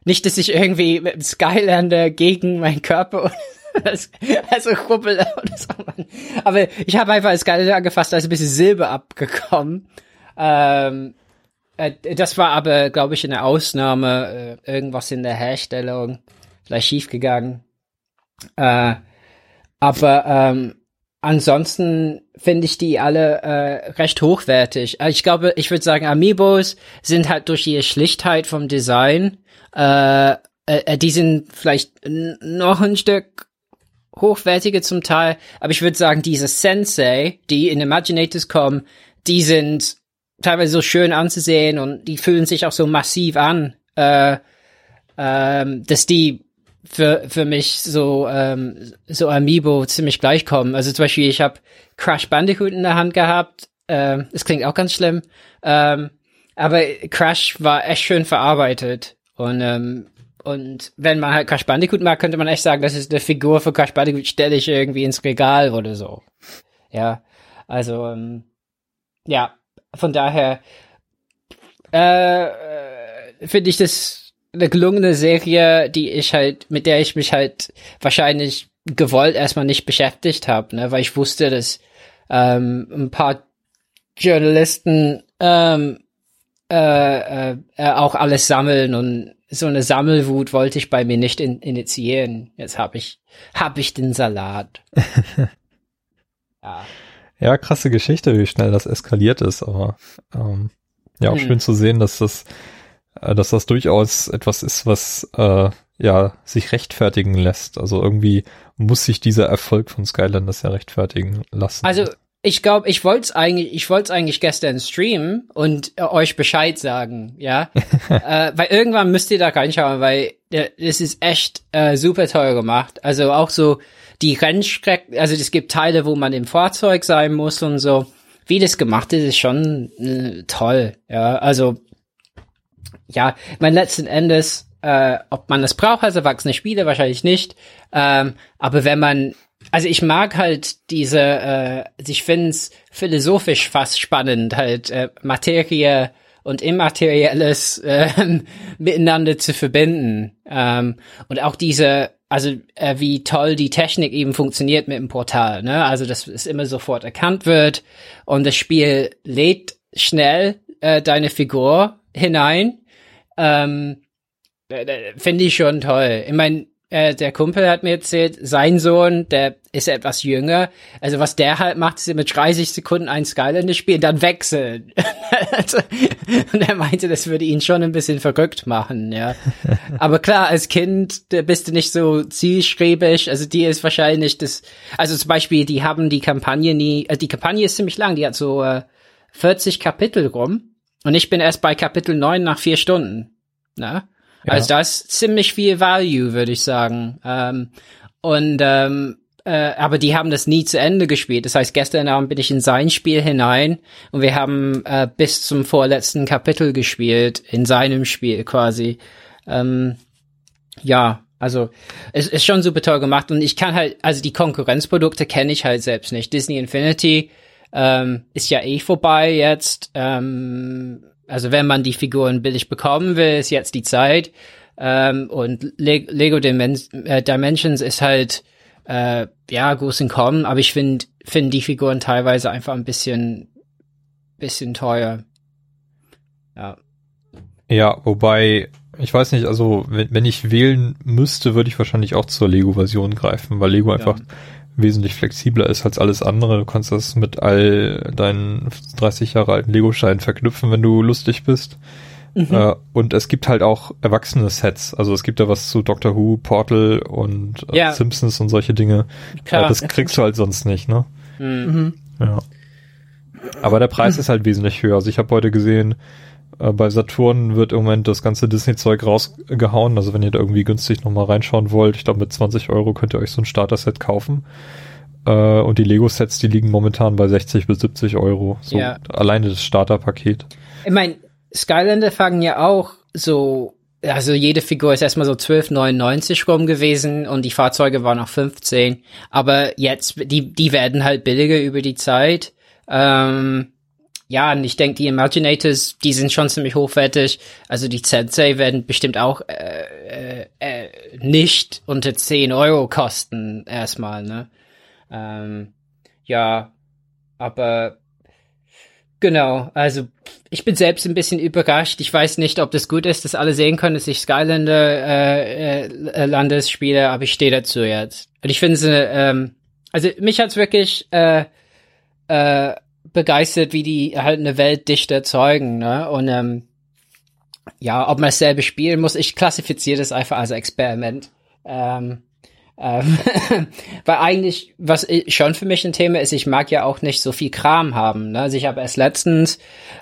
Nicht, dass ich irgendwie mit dem Skylander gegen meinen Körper also rubbel oder so. Aber ich habe einfach das Geile angefasst, da ist ein bisschen Silber abgekommen. Ähm, äh, das war aber, glaube ich, eine Ausnahme. Äh, irgendwas in der Herstellung. Vielleicht schiefgegangen. Äh, aber ähm, ansonsten finde ich die alle äh, recht hochwertig. Also ich glaube, ich würde sagen, Amiibos sind halt durch ihre Schlichtheit vom Design, äh, äh, äh die sind vielleicht noch ein Stück hochwertige zum Teil, aber ich würde sagen, diese Sensei, die in Imaginators kommen, die sind teilweise so schön anzusehen und die fühlen sich auch so massiv an, äh, ähm, dass die für, für mich so, ähm, so Amiibo ziemlich gleich kommen. Also zum Beispiel, ich habe Crash Bandicoot in der Hand gehabt. Ähm, es klingt auch ganz schlimm. Ähm, aber Crash war echt schön verarbeitet. Und ähm, und wenn man halt Crash Bandicoot mag, könnte man echt sagen, das ist eine Figur für Crash Bandicoot, stelle ich irgendwie ins Regal oder so. Ja, also, ähm, ja, von daher äh, äh, finde ich das eine gelungene Serie, die ich halt, mit der ich mich halt wahrscheinlich gewollt erstmal nicht beschäftigt habe, ne, weil ich wusste, dass ähm, ein paar Journalisten ähm, äh, äh, äh auch alles sammeln und so eine Sammelwut wollte ich bei mir nicht in, initiieren. Jetzt habe ich, hab ich den Salat. ja. Ja, krasse Geschichte, wie schnell das eskaliert ist, aber ähm, ja, auch hm. schön zu sehen, dass das, äh, dass das durchaus etwas ist, was äh, ja sich rechtfertigen lässt. Also irgendwie muss sich dieser Erfolg von Skylanders ja rechtfertigen lassen. Also ich glaube, ich wollte es eigentlich, ich wollte es eigentlich gestern streamen und äh, euch Bescheid sagen, ja, äh, weil irgendwann müsst ihr da reinschauen, weil äh, das ist echt äh, super teuer gemacht. Also auch so die Rennstrecken, also es gibt Teile, wo man im Fahrzeug sein muss und so. Wie das gemacht ist, ist schon äh, toll, ja. Also ja, mein letzten Endes, äh, ob man das braucht als erwachsene Spieler, wahrscheinlich nicht. Ähm, aber wenn man also ich mag halt diese, äh, ich finde es philosophisch fast spannend, halt äh, Materie und Immaterielles äh, miteinander zu verbinden. Ähm, und auch diese, also äh, wie toll die Technik eben funktioniert mit dem Portal, ne? Also dass es immer sofort erkannt wird und das Spiel lädt schnell äh, deine Figur hinein. Ähm, äh, Finde ich schon toll. Ich meine, äh, der Kumpel hat mir erzählt, sein Sohn, der ist etwas jünger. Also was der halt macht, ist mit 30 Sekunden ein Skylander spielen, dann wechseln. also, und er meinte, das würde ihn schon ein bisschen verrückt machen, ja. Aber klar, als Kind bist du nicht so zielstrebig. Also die ist wahrscheinlich das, also zum Beispiel, die haben die Kampagne nie, äh, die Kampagne ist ziemlich lang, die hat so äh, 40 Kapitel rum. Und ich bin erst bei Kapitel 9 nach vier Stunden. Na? Also da ist ziemlich viel Value, würde ich sagen. Ähm, und ähm, äh, aber die haben das nie zu Ende gespielt. Das heißt, gestern Abend bin ich in sein Spiel hinein und wir haben äh, bis zum vorletzten Kapitel gespielt, in seinem Spiel quasi. Ähm, ja, also es ist schon super toll gemacht und ich kann halt, also die Konkurrenzprodukte kenne ich halt selbst nicht. Disney Infinity ähm, ist ja eh vorbei jetzt. Ähm, also wenn man die Figuren billig bekommen will, ist jetzt die Zeit. Ähm, und Le Lego Dimen äh, Dimensions ist halt äh, ja groß in Kommen, aber ich finde finde die Figuren teilweise einfach ein bisschen bisschen teuer. Ja. Ja, wobei ich weiß nicht, also wenn, wenn ich wählen müsste, würde ich wahrscheinlich auch zur Lego-Version greifen, weil Lego einfach ja wesentlich flexibler ist als alles andere. Du kannst das mit all deinen 30 Jahre alten Lego-Steinen verknüpfen, wenn du lustig bist. Mhm. Äh, und es gibt halt auch erwachsene Sets. Also es gibt da was zu Doctor Who, Portal und äh, ja. Simpsons und solche Dinge. Klar. Äh, das kriegst du halt sonst nicht, ne? Mhm. Ja. Aber der Preis ist halt wesentlich höher. Also ich habe heute gesehen, bei Saturn wird im Moment das ganze Disney-Zeug rausgehauen. Also wenn ihr da irgendwie günstig nochmal reinschauen wollt, ich glaube mit 20 Euro könnt ihr euch so ein Starter-Set kaufen. Äh, und die Lego-Sets, die liegen momentan bei 60 bis 70 Euro. So ja. alleine das Starter-Paket. Ich meine, Skylander fangen ja auch so, also jede Figur ist erstmal so 12,99 rum gewesen und die Fahrzeuge waren auch 15. Aber jetzt, die, die werden halt billiger über die Zeit. Ähm, ja, und ich denke, die Imaginators, die sind schon ziemlich hochwertig. Also die Sensei werden bestimmt auch äh, äh, äh, nicht unter 10 Euro kosten, erstmal, ne? Ähm, ja, aber genau, also ich bin selbst ein bisschen überrascht. Ich weiß nicht, ob das gut ist, dass alle sehen können, dass ich Skylander äh, äh, Landes spiele, aber ich stehe dazu jetzt. Und ich finde es, äh, ähm, also mich hat's wirklich äh, äh, begeistert, wie die halt eine Welt dicht erzeugen, ne? Und ähm, ja, ob man dasselbe spielen muss, ich klassifiziere das einfach als Experiment. Ähm, ähm, weil eigentlich, was schon für mich ein Thema ist, ich mag ja auch nicht so viel Kram haben. Ne? Also ich habe erst letztens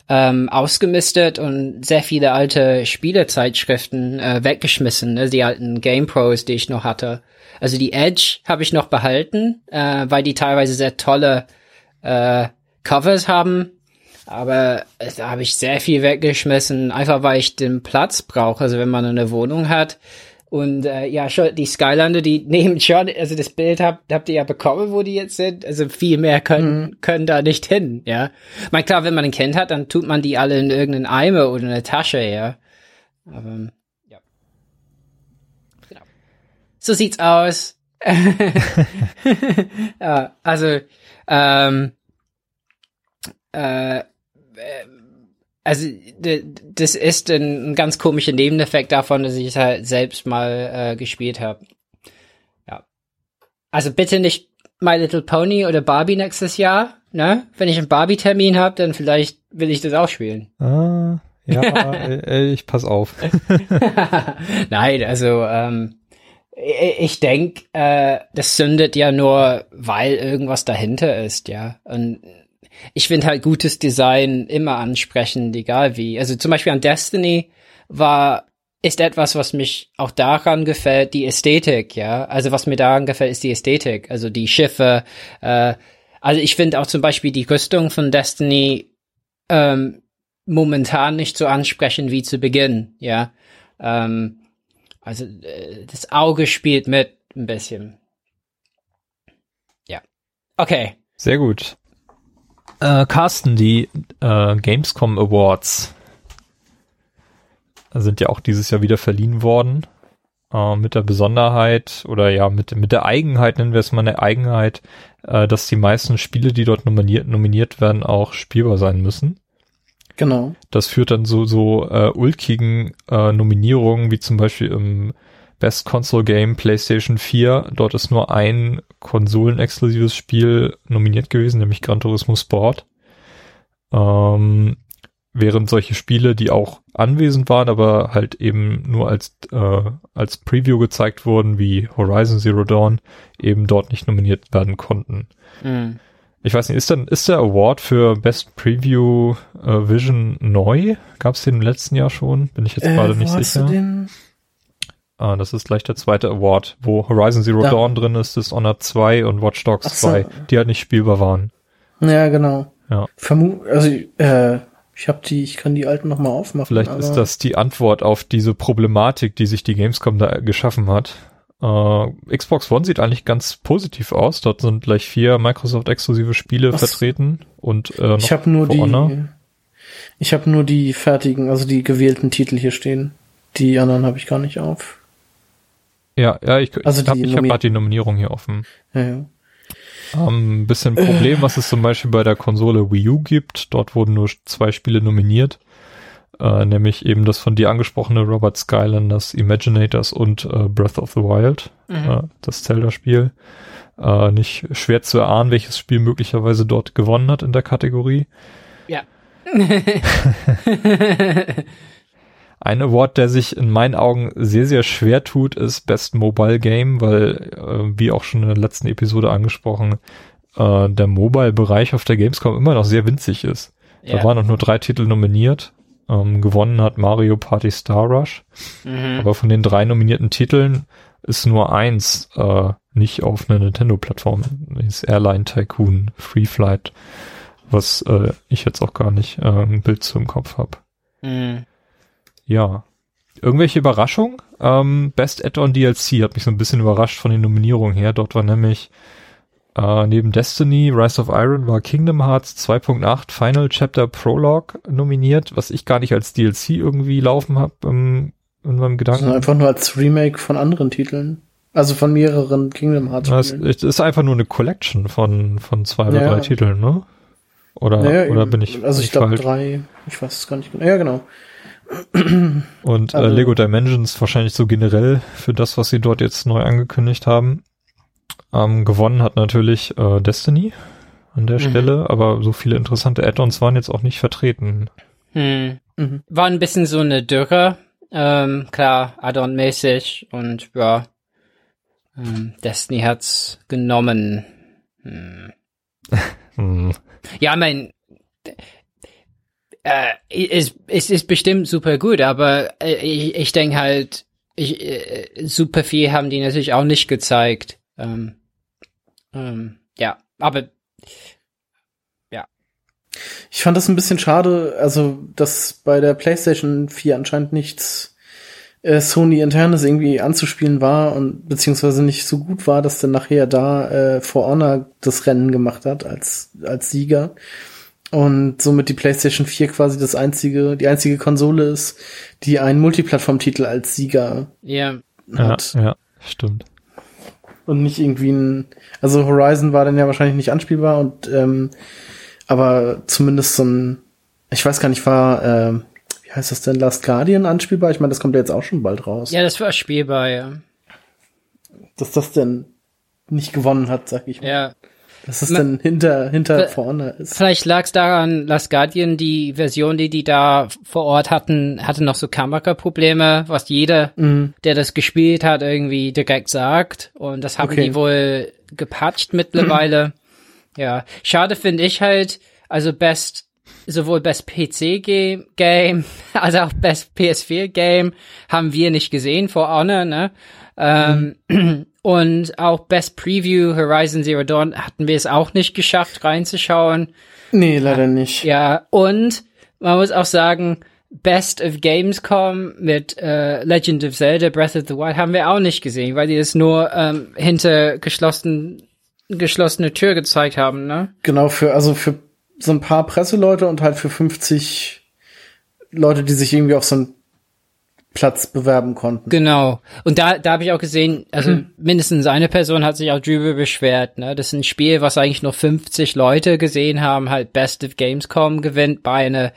ähm, ausgemistet und sehr viele alte Spielezeitschriften äh, weggeschmissen, ne? die alten Game Pros, die ich noch hatte. Also die Edge habe ich noch behalten, äh, weil die teilweise sehr tolle äh, Covers haben. Aber da habe ich sehr viel weggeschmissen, einfach weil ich den Platz brauche. Also wenn man eine Wohnung hat, und äh, ja, schon die Skylander, die nehmen schon, also das Bild habt, habt ihr ja bekommen, wo die jetzt sind. Also viel mehr können, mhm. können da nicht hin, ja. Mal klar, wenn man ein Kind hat, dann tut man die alle in irgendeinen Eimer oder eine Tasche, ja. Aber ja. Genau. So sieht's aus. ja, also, ähm, äh, also das ist ein, ganz komischer Nebeneffekt davon, dass ich es halt selbst mal äh, gespielt habe. Ja. Also bitte nicht My Little Pony oder Barbie nächstes Jahr, ne? Wenn ich einen Barbie-Termin habe, dann vielleicht will ich das auch spielen. Ah, ja, äh, ich pass auf. Nein, also ähm, ich denk, äh, das zündet ja nur, weil irgendwas dahinter ist, ja. Und ich finde halt gutes Design immer ansprechend, egal wie. Also zum Beispiel an Destiny war ist etwas, was mich auch daran gefällt, die Ästhetik, ja. Also was mir daran gefällt, ist die Ästhetik. Also die Schiffe. Äh, also ich finde auch zum Beispiel die Rüstung von Destiny ähm, momentan nicht so ansprechend wie zu Beginn, ja. Ähm, also äh, das Auge spielt mit ein bisschen. Ja. Okay. Sehr gut. Äh, Carsten, die äh, Gamescom Awards sind ja auch dieses Jahr wieder verliehen worden. Äh, mit der Besonderheit oder ja, mit, mit der Eigenheit, nennen wir es mal eine Eigenheit, äh, dass die meisten Spiele, die dort nominiert, nominiert werden, auch spielbar sein müssen. Genau. Das führt dann so, so äh, ulkigen äh, Nominierungen, wie zum Beispiel im Best Console Game PlayStation 4. Dort ist nur ein konsolenexklusives Spiel nominiert gewesen, nämlich Gran Turismo Sport. Ähm, während solche Spiele, die auch anwesend waren, aber halt eben nur als, äh, als Preview gezeigt wurden, wie Horizon Zero Dawn, eben dort nicht nominiert werden konnten. Mhm. Ich weiß nicht, ist denn, ist der Award für Best Preview äh, Vision neu? Gab es den im letzten Jahr schon? Bin ich jetzt äh, gerade nicht sicher. Ah, das ist gleich der zweite Award, wo Horizon Zero ja. Dawn drin ist, Dishonored 2 und Watch Dogs so. 2, die halt nicht spielbar waren. Ja, genau. Ja. Vermu also, äh, ich habe die, ich kann die alten nochmal aufmachen. Vielleicht ist das die Antwort auf diese Problematik, die sich die Gamescom da geschaffen hat. Äh, Xbox One sieht eigentlich ganz positiv aus. Dort sind gleich vier Microsoft-exklusive Spiele Was? vertreten und äh, ich habe nur die, Honor. ich habe nur die fertigen, also die gewählten Titel hier stehen. Die anderen habe ich gar nicht auf. Ja, ja, ich, also ich habe hab gerade die Nominierung hier offen. Ja, ja. Ähm, bisschen Problem, was es zum Beispiel bei der Konsole Wii U gibt. Dort wurden nur zwei Spiele nominiert. Äh, nämlich eben das von dir angesprochene Robert Skylanders Imaginators und äh, Breath of the Wild, mhm. äh, das Zelda-Spiel. Äh, nicht schwer zu erahnen, welches Spiel möglicherweise dort gewonnen hat in der Kategorie. Ja. Ein Award, der sich in meinen Augen sehr, sehr schwer tut, ist Best Mobile Game, weil, äh, wie auch schon in der letzten Episode angesprochen, äh, der Mobile-Bereich auf der Gamescom immer noch sehr winzig ist. Ja. Da waren noch nur drei Titel nominiert. Ähm, gewonnen hat Mario Party Star Rush. Mhm. Aber von den drei nominierten Titeln ist nur eins äh, nicht auf einer Nintendo-Plattform. Das ist Airline Tycoon Free Flight, was äh, ich jetzt auch gar nicht äh, ein Bild zum Kopf habe. Mhm. Ja. Irgendwelche Überraschungen? Ähm, Best Add-on DLC hat mich so ein bisschen überrascht von den Nominierungen her. Dort war nämlich äh, neben Destiny, Rise of Iron war Kingdom Hearts 2.8 Final Chapter Prologue nominiert, was ich gar nicht als DLC irgendwie laufen habe im, in meinem Gedanken. Also einfach nur als Remake von anderen Titeln. Also von mehreren Kingdom Hearts. Spielen. Es ist einfach nur eine Collection von, von zwei oder drei Titeln, ne? Oder, naja, oder bin ich. Also ich glaube drei, ich weiß es gar nicht genau. Ja, genau. Und äh, also, äh, Lego Dimensions wahrscheinlich so generell für das, was sie dort jetzt neu angekündigt haben. Ähm, gewonnen hat natürlich äh, Destiny an der mhm. Stelle, aber so viele interessante Add-ons waren jetzt auch nicht vertreten. Hm. Mhm. War ein bisschen so eine Dürre, ähm, klar, Add-on-mäßig und ja, ähm, Destiny hat's genommen. Hm. hm. Ja, mein, äh, es, es ist bestimmt super gut, aber äh, ich, ich denke halt, ich, äh, super viel haben die natürlich auch nicht gezeigt. Ähm, ähm, ja, aber ja. Ich fand das ein bisschen schade, also dass bei der PlayStation 4 anscheinend nichts äh, Sony internes irgendwie anzuspielen war und beziehungsweise nicht so gut war, dass dann nachher da äh, For Honor das Rennen gemacht hat als als Sieger und somit die PlayStation 4 quasi das einzige, die einzige Konsole ist, die einen Multiplattform-Titel als Sieger ja. hat. Ja, ja, stimmt. Und nicht irgendwie ein, also Horizon war dann ja wahrscheinlich nicht anspielbar und ähm, aber zumindest so ein, ich weiß gar nicht, war, äh, wie heißt das denn, Last Guardian anspielbar? Ich meine, das kommt ja jetzt auch schon bald raus. Ja, das war spielbar, ja. Dass das denn nicht gewonnen hat, sag ich mal. Ja, dass es dann hinter, hinter vorne ist. Vielleicht lag es daran, Last Guardian, die Version, die die da vor Ort hatten, hatte noch so Kameraprobleme, was jeder, mhm. der das gespielt hat, irgendwie direkt sagt. Und das haben okay. die wohl gepatcht mittlerweile. Mhm. Ja, schade finde ich halt, also Best, sowohl Best PC Game, als auch Best PS4 Game haben wir nicht gesehen vor Honor, ne? Ähm, mhm. Und auch Best Preview Horizon Zero Dawn hatten wir es auch nicht geschafft, reinzuschauen. Nee, leider nicht. Ja, und man muss auch sagen, Best of Gamescom mit äh, Legend of Zelda Breath of the Wild haben wir auch nicht gesehen, weil die das nur ähm, hinter geschlossen, geschlossene Tür gezeigt haben, ne? Genau, für, also für so ein paar Presseleute und halt für 50 Leute, die sich irgendwie auf so ein Platz bewerben konnten. Genau. Und da, da habe ich auch gesehen, also hm. mindestens eine Person hat sich auch drüber beschwert. Ne? Das ist ein Spiel, was eigentlich nur 50 Leute gesehen haben, halt Best of Gamescom gewinnt bei einer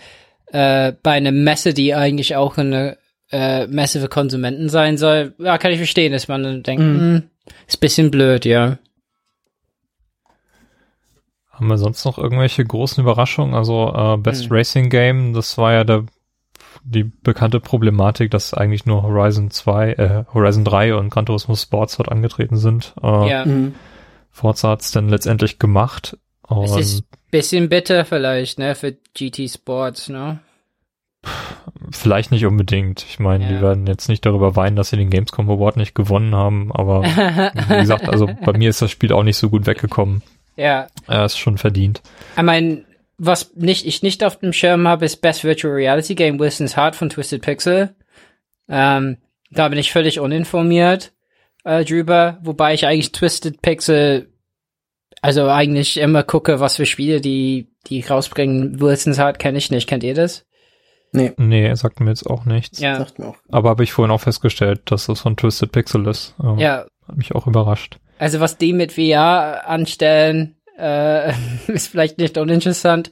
äh, bei einer Messe, die eigentlich auch eine äh, Messe für Konsumenten sein soll. Ja, kann ich verstehen, dass man dann denkt, hm. Hm, ist bisschen blöd, ja. Haben wir sonst noch irgendwelche großen Überraschungen? Also äh, Best hm. Racing Game, das war ja der die bekannte Problematik, dass eigentlich nur Horizon 2, äh, Horizon 3 und Gran Turismo Sports dort angetreten sind. Äh, ja. Mhm. Forza hat's dann letztendlich gemacht. Und es ist bisschen bitter vielleicht, ne, für GT Sports, ne? Vielleicht nicht unbedingt. Ich meine, ja. die werden jetzt nicht darüber weinen, dass sie den Gamescom Award nicht gewonnen haben, aber wie gesagt, also bei mir ist das Spiel auch nicht so gut weggekommen. Ja. Er ist schon verdient. Ich meine, was nicht, ich nicht auf dem Schirm habe, ist Best Virtual Reality Game Wilson's Heart von Twisted Pixel. Ähm, da bin ich völlig uninformiert äh, drüber, wobei ich eigentlich Twisted Pixel, also eigentlich immer gucke, was für Spiele die, die rausbringen. Wilson's Heart kenne ich nicht. Kennt ihr das? Nee. Nee, er sagt mir jetzt auch nichts. Ja. Sagt mir auch. Aber habe ich vorhin auch festgestellt, dass das von Twisted Pixel ist. Ähm, ja. Hat mich auch überrascht. Also was die mit VR anstellen, äh, ist vielleicht nicht uninteressant.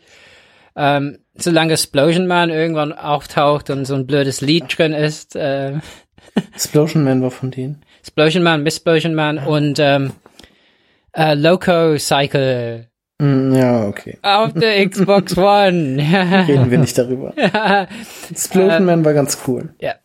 Ähm, solange Explosion Man irgendwann auftaucht und so ein blödes Lied drin ist. Äh, Explosion Man war von denen. Explosion Man, Miss Explosion Man und ähm, äh, Loco Cycle. Mm, ja, okay. Auf der Xbox One. Reden wir nicht darüber. Explosion äh, Man war ganz cool. Ja.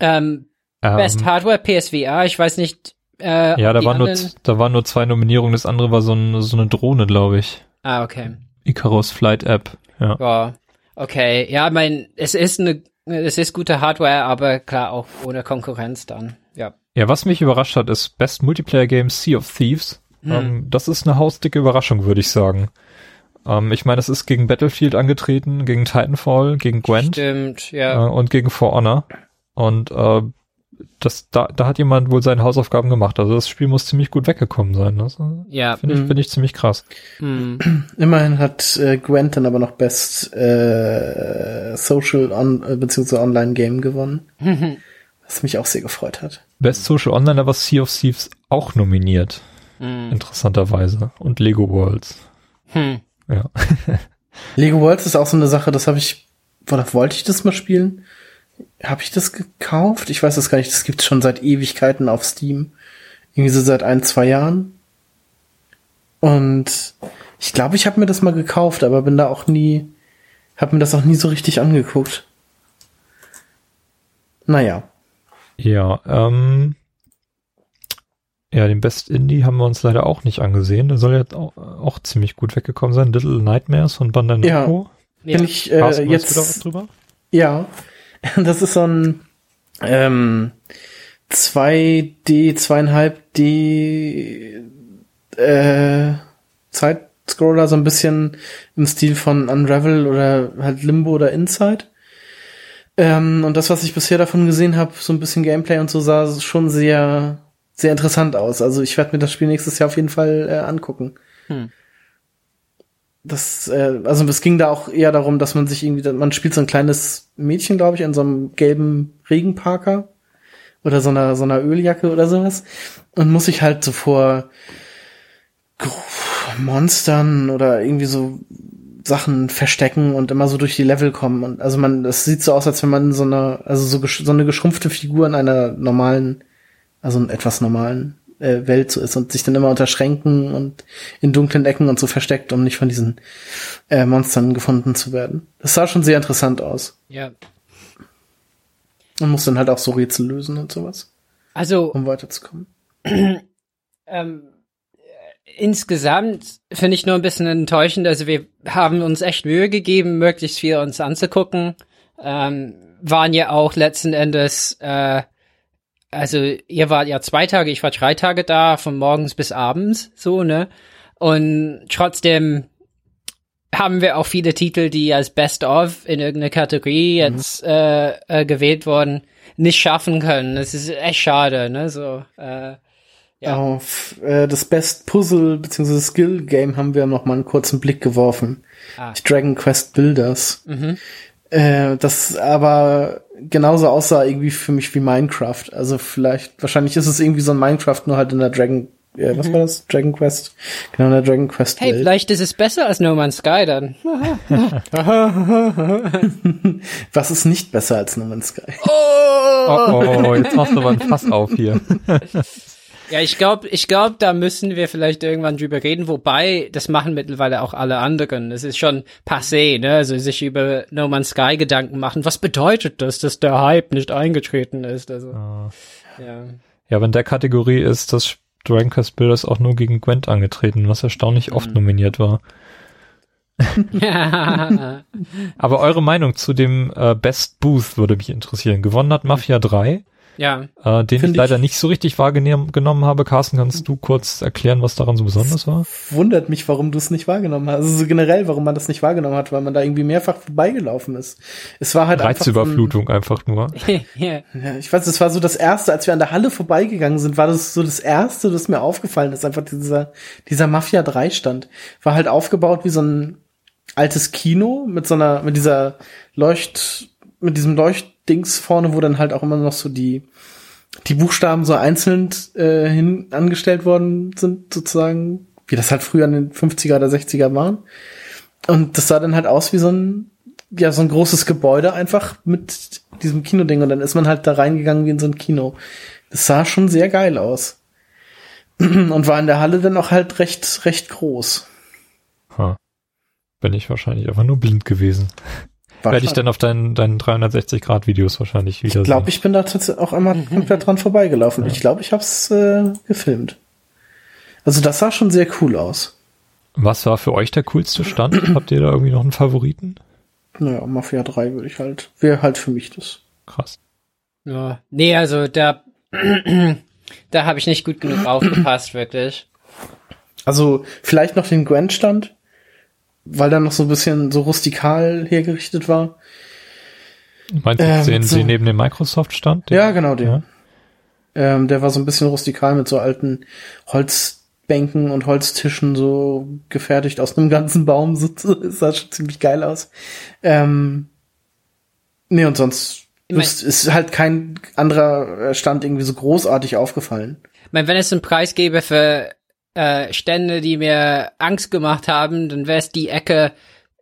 Ähm, um. Best Hardware PSVR. Ich weiß nicht, Äh, ja, da waren, nur, da waren nur zwei Nominierungen. Das andere war so, ein, so eine Drohne, glaube ich. Ah, okay. Icarus Flight App. Ja. Wow. Okay. Ja, mein, es ist eine, es ist gute Hardware, aber klar auch ohne Konkurrenz dann. Ja. Ja, was mich überrascht hat, ist Best Multiplayer Game Sea of Thieves. Hm. Ähm, das ist eine hausdicke Überraschung, würde ich sagen. Ähm, ich meine, es ist gegen Battlefield angetreten, gegen Titanfall, gegen Gwent. Stimmt, ja. Äh, und gegen For Honor. Und äh, das, da, da hat jemand wohl seine Hausaufgaben gemacht. Also das Spiel muss ziemlich gut weggekommen sein. Ne? Ja. Finde ich, mhm. finde ich ziemlich krass. Mhm. Immerhin hat äh, Gwent dann aber noch Best äh, Social on, äh, bzw. Online Game gewonnen. was mich auch sehr gefreut hat. Best Social Online, da war Sea of Thieves auch nominiert. Mhm. Interessanterweise. Und Lego Worlds. Hm. Ja. Lego Worlds ist auch so eine Sache, das habe ich, oder wollte ich das mal spielen? Habe ich das gekauft? Ich weiß das gar nicht. Das gibt's schon seit Ewigkeiten auf Steam. Irgendwie so seit ein, zwei Jahren. Und ich glaube, ich habe mir das mal gekauft, aber bin da auch nie, habe mir das auch nie so richtig angeguckt. Naja. Ja, ähm, ja, den Best Indie haben wir uns leider auch nicht angesehen. Der soll jetzt auch, auch ziemlich gut weggekommen sein. Little Nightmares von Bandai Namco. Ja, bin ich äh, jetzt drüber? Ja, das ist so ein ähm, 2D, 2,5D äh, Zeitscroller, so ein bisschen im Stil von Unravel oder halt Limbo oder Inside. Ähm, und das, was ich bisher davon gesehen habe, so ein bisschen Gameplay und so, sah schon sehr sehr interessant aus. Also ich werde mir das Spiel nächstes Jahr auf jeden Fall äh, angucken. Hm. Das, äh, also es ging da auch eher darum, dass man sich irgendwie, man spielt so ein kleines Mädchen, glaube ich, in so einem gelben Regenparker oder so einer so einer Öljacke oder sowas und muss sich halt so vor Monstern oder irgendwie so Sachen verstecken und immer so durch die Level kommen und also man, das sieht so aus, als wenn man so eine, also so, so eine geschrumpfte Figur in einer normalen also in etwas normalen äh, Welt so ist und sich dann immer unter Schränken und in dunklen Ecken und so versteckt, um nicht von diesen äh, Monstern gefunden zu werden. Das sah schon sehr interessant aus. Ja. Man muss dann halt auch so Rätsel lösen und sowas. Also. Um weiterzukommen. ähm, insgesamt finde ich nur ein bisschen enttäuschend. Also wir haben uns echt Mühe gegeben, möglichst viel uns anzugucken. Ähm, waren ja auch letzten Endes äh, also ihr wart ja zwei Tage, ich war drei Tage da, von morgens bis abends, so, ne? Und trotzdem haben wir auch viele Titel, die als Best of in irgendeiner Kategorie mhm. jetzt äh, äh, gewählt wurden, nicht schaffen können. Das ist echt schade, ne? So, äh, ja. Auf äh, das Best Puzzle bzw. Skill Game haben wir noch mal einen kurzen Blick geworfen. Ah. Dragon Quest Builders. Mhm. Äh, das aber genauso aussah irgendwie für mich wie Minecraft. Also vielleicht, wahrscheinlich ist es irgendwie so ein Minecraft, nur halt in der Dragon, äh, was mhm. war das? Dragon Quest? Genau, in der Dragon Quest. Hey, Welt. vielleicht ist es besser als No Man's Sky dann. was ist nicht besser als No Man's Sky? Oh, oh, oh jetzt machst du aber ein Fass auf hier. Ja, ich glaube, ich glaube, da müssen wir vielleicht irgendwann drüber reden, wobei das machen mittlerweile auch alle anderen. Es ist schon passé, ne? Also sich über No Man's Sky Gedanken machen. Was bedeutet das, dass der Hype nicht eingetreten ist? Also, ah. ja. Ja, wenn der Kategorie ist, dass Dragon Quest Builders auch nur gegen Gwent angetreten, was erstaunlich mhm. oft nominiert war. Aber eure Meinung zu dem äh, Best Booth würde mich interessieren. Gewonnen hat Mafia 3. Ja. Äh, den ich leider ich nicht so richtig wahrgenommen habe. Carsten, kannst du kurz erklären, was daran so besonders war? Wundert mich, warum du es nicht wahrgenommen hast. Also so generell, warum man das nicht wahrgenommen hat, weil man da irgendwie mehrfach vorbeigelaufen ist. Es war halt Reizüberflutung einfach, einfach nur. ja, ich weiß, es war so das erste, als wir an der Halle vorbeigegangen sind, war das so das erste, das mir aufgefallen ist. Einfach dieser, dieser Mafia 3 Stand. War halt aufgebaut wie so ein altes Kino mit so einer, mit dieser Leucht, mit diesem Leuchtdings vorne, wo dann halt auch immer noch so die die Buchstaben so einzeln äh, hin angestellt worden sind, sozusagen, wie das halt früher in den 50er oder 60er waren. Und das sah dann halt aus wie so ein, ja, so ein großes Gebäude einfach mit diesem Kinoding. Und dann ist man halt da reingegangen wie in so ein Kino. Das sah schon sehr geil aus. Und war in der Halle dann auch halt recht, recht groß. Ha. Bin ich wahrscheinlich einfach nur blind gewesen. Werde ich dann auf deinen, deinen 360-Grad-Videos wahrscheinlich wieder Ich glaube, ich bin da tatsächlich auch einmal mhm. komplett dran vorbeigelaufen. Ja. Ich glaube, ich habe es äh, gefilmt. Also das sah schon sehr cool aus. Was war für euch der coolste Stand? Habt ihr da irgendwie noch einen Favoriten? Naja, Mafia 3 würde ich halt, wäre halt für mich das. Krass. Ja, nee, also da, da habe ich nicht gut genug aufgepasst, wirklich. Also vielleicht noch den Gwent-Stand, weil da noch so ein bisschen so rustikal hergerichtet war. Meinst du ähm, den, so, den neben dem Microsoft-Stand? Ja, genau, den. Ja. Ähm, der war so ein bisschen rustikal mit so alten Holzbänken und Holztischen so gefertigt aus einem ganzen Baum. So, das sah schon ziemlich geil aus. Ähm, nee, und sonst ich mein, ist halt kein anderer Stand irgendwie so großartig aufgefallen. Ich meine, wenn es einen Preis gäbe für äh, Stände, die mir Angst gemacht haben, dann wäre es die Ecke,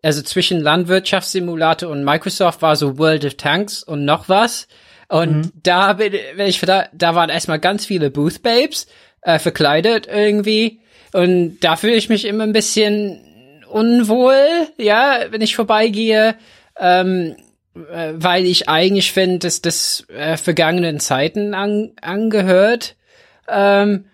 also zwischen Landwirtschaftssimulator und Microsoft war so World of Tanks und noch was. Und mhm. da bin, wenn ich da, da waren erstmal ganz viele Booth Babes äh, verkleidet irgendwie. Und da fühle ich mich immer ein bisschen unwohl, ja, wenn ich vorbeigehe, ähm, äh, weil ich eigentlich finde, dass das äh, vergangenen Zeiten an, angehört. Ähm,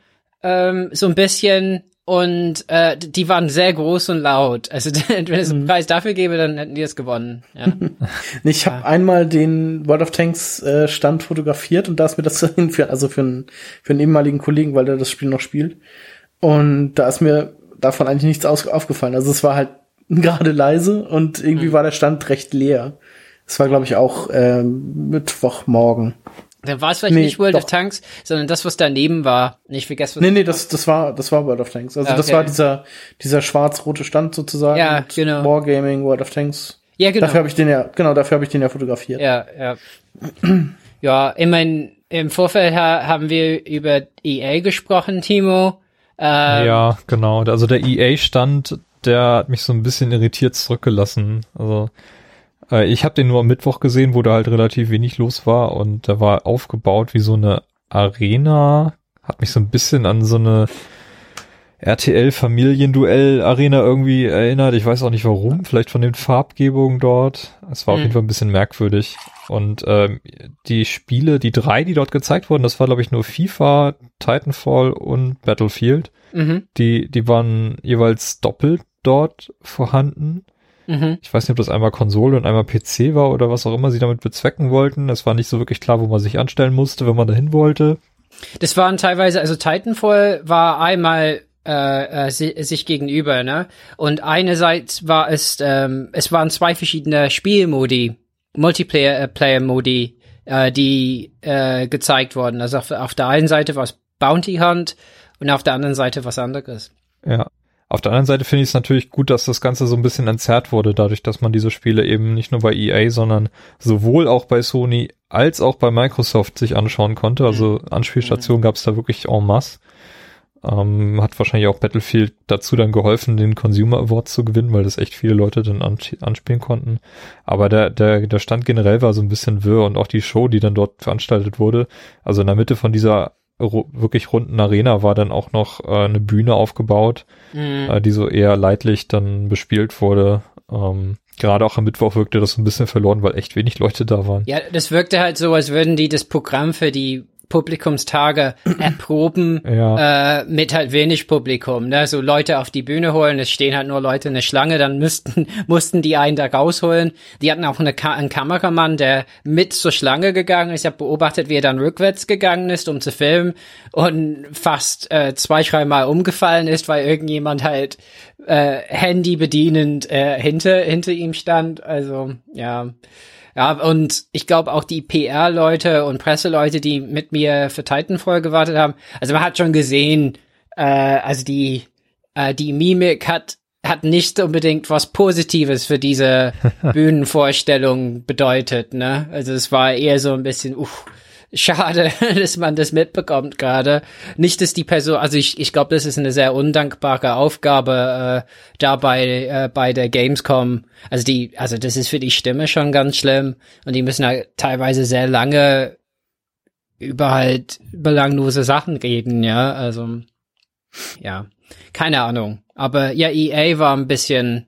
ähm, so ein bisschen und äh, die waren sehr groß und laut. Also wenn es einen mhm. Preis dafür gäbe, dann hätten die es gewonnen. Ja. ich habe ja. einmal den World of Tanks äh, Stand fotografiert und da ist mir das für, also für einen, für einen ehemaligen Kollegen, weil der das Spiel noch spielt. Und da ist mir davon eigentlich nichts aus, aufgefallen. Also es war halt gerade leise und irgendwie mhm. war der Stand recht leer. Es war, glaube ich, auch ähm, Mittwochmorgen. Dann war es vielleicht nee, nicht World doch. of Tanks, sondern das, was daneben war. Nicht vergessen. Nee, nee, das, das war, das war World of Tanks. Also okay. das war dieser, dieser schwarz-rote Stand sozusagen. Ja, genau. Wargaming, World of Tanks. Ja, genau. Dafür habe ich den ja, genau, dafür habe ich den ja fotografiert. Ja, ja. ja, immerhin im Vorfeld haben wir über EA gesprochen, Timo. Ähm, ja, genau. Also der EA-Stand, der hat mich so ein bisschen irritiert zurückgelassen. Also ich habe den nur am Mittwoch gesehen, wo da halt relativ wenig los war und da war aufgebaut wie so eine Arena. Hat mich so ein bisschen an so eine RTL Familienduell Arena irgendwie erinnert. Ich weiß auch nicht warum. Vielleicht von den Farbgebungen dort. Es war mhm. auf jeden Fall ein bisschen merkwürdig. Und ähm, die Spiele, die drei, die dort gezeigt wurden, das war glaube ich nur FIFA, Titanfall und Battlefield. Mhm. Die, die waren jeweils doppelt dort vorhanden. Mhm. Ich weiß nicht, ob das einmal Konsole und einmal PC war oder was auch immer sie damit bezwecken wollten. Es war nicht so wirklich klar, wo man sich anstellen musste, wenn man dahin wollte. Das waren teilweise, also Titanfall war einmal äh, äh, sich gegenüber, ne? Und einerseits war es, ähm, es waren zwei verschiedene Spielmodi, Multiplayer-Player-Modi, äh, die äh, gezeigt wurden. Also auf, auf der einen Seite war es Bounty Hunt und auf der anderen Seite was anderes. Ja. Auf der anderen Seite finde ich es natürlich gut, dass das Ganze so ein bisschen entzerrt wurde, dadurch, dass man diese Spiele eben nicht nur bei EA, sondern sowohl auch bei Sony als auch bei Microsoft sich anschauen konnte. Also mhm. Anspielstationen gab es da wirklich en masse. Ähm, hat wahrscheinlich auch Battlefield dazu dann geholfen, den Consumer Award zu gewinnen, weil das echt viele Leute dann anspielen konnten. Aber der, der, der Stand generell war so ein bisschen wirr und auch die Show, die dann dort veranstaltet wurde. Also in der Mitte von dieser wirklich runden Arena war dann auch noch äh, eine Bühne aufgebaut, mhm. äh, die so eher leidlich dann bespielt wurde. Ähm, gerade auch am Mittwoch wirkte das ein bisschen verloren, weil echt wenig Leute da waren. Ja, das wirkte halt so, als würden die das Programm für die Publikumstage erproben ja. äh, mit halt wenig Publikum, ne? So Leute auf die Bühne holen, es stehen halt nur Leute in der Schlange, dann müssten mussten die einen da rausholen. Die hatten auch eine Ka einen Kameramann, der mit zur Schlange gegangen ist. Ich habe beobachtet, wie er dann rückwärts gegangen ist, um zu filmen und fast äh, zwei, dreimal umgefallen ist, weil irgendjemand halt äh, Handy bedienend äh, hinter hinter ihm stand. Also ja. Ja, und ich glaube auch die PR-Leute und Presseleute, die mit mir für Titanfall gewartet haben, also man hat schon gesehen, äh, also die, äh, die Mimik hat hat nicht unbedingt was Positives für diese Bühnenvorstellung bedeutet, ne? Also es war eher so ein bisschen, uff, schade, dass man das mitbekommt gerade. Nicht, dass die Person, also ich, ich glaube, das ist eine sehr undankbare Aufgabe äh, dabei äh, bei der Gamescom. Also die, also das ist für die Stimme schon ganz schlimm und die müssen halt teilweise sehr lange über halt belanglose Sachen reden, ja. Also ja, keine Ahnung. Aber ja, EA war ein bisschen,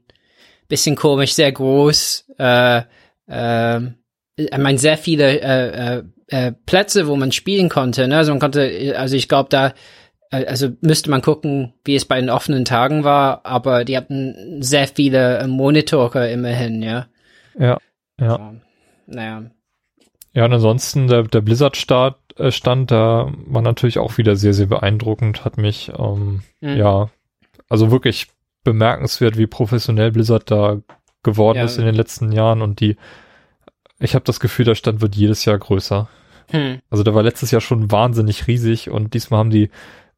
bisschen komisch, sehr groß. Äh, äh, ich meine, sehr viele äh, äh, äh, Plätze, wo man spielen konnte. Ne? Also man konnte, also ich glaube, da äh, also müsste man gucken, wie es bei den offenen Tagen war, aber die hatten sehr viele Monitore immerhin, ja. Ja, ja. So, naja. Ja, und ansonsten der, der Blizzard-Start äh, stand da war natürlich auch wieder sehr, sehr beeindruckend, hat mich, ähm, mhm. ja, also wirklich bemerkenswert, wie professionell Blizzard da geworden ja. ist in den letzten Jahren und die, ich habe das Gefühl, der Stand wird jedes Jahr größer. Hm. Also der war letztes Jahr schon wahnsinnig riesig und diesmal haben die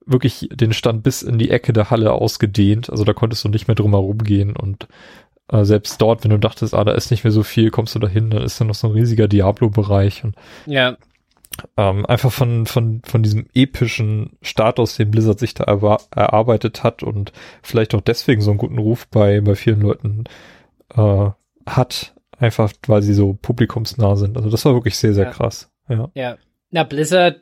wirklich den Stand bis in die Ecke der Halle ausgedehnt. Also da konntest du nicht mehr drum herum gehen und äh, selbst dort, wenn du dachtest, ah, da ist nicht mehr so viel, kommst du da hin, dann ist da noch so ein riesiger Diablo-Bereich und ja. ähm, einfach von, von, von diesem epischen Status, den Blizzard sich da erarbeitet hat und vielleicht auch deswegen so einen guten Ruf bei, bei vielen Leuten äh, hat, einfach weil sie so publikumsnah sind. Also das war wirklich sehr, sehr ja. krass. Ja. ja. Na, Blizzard,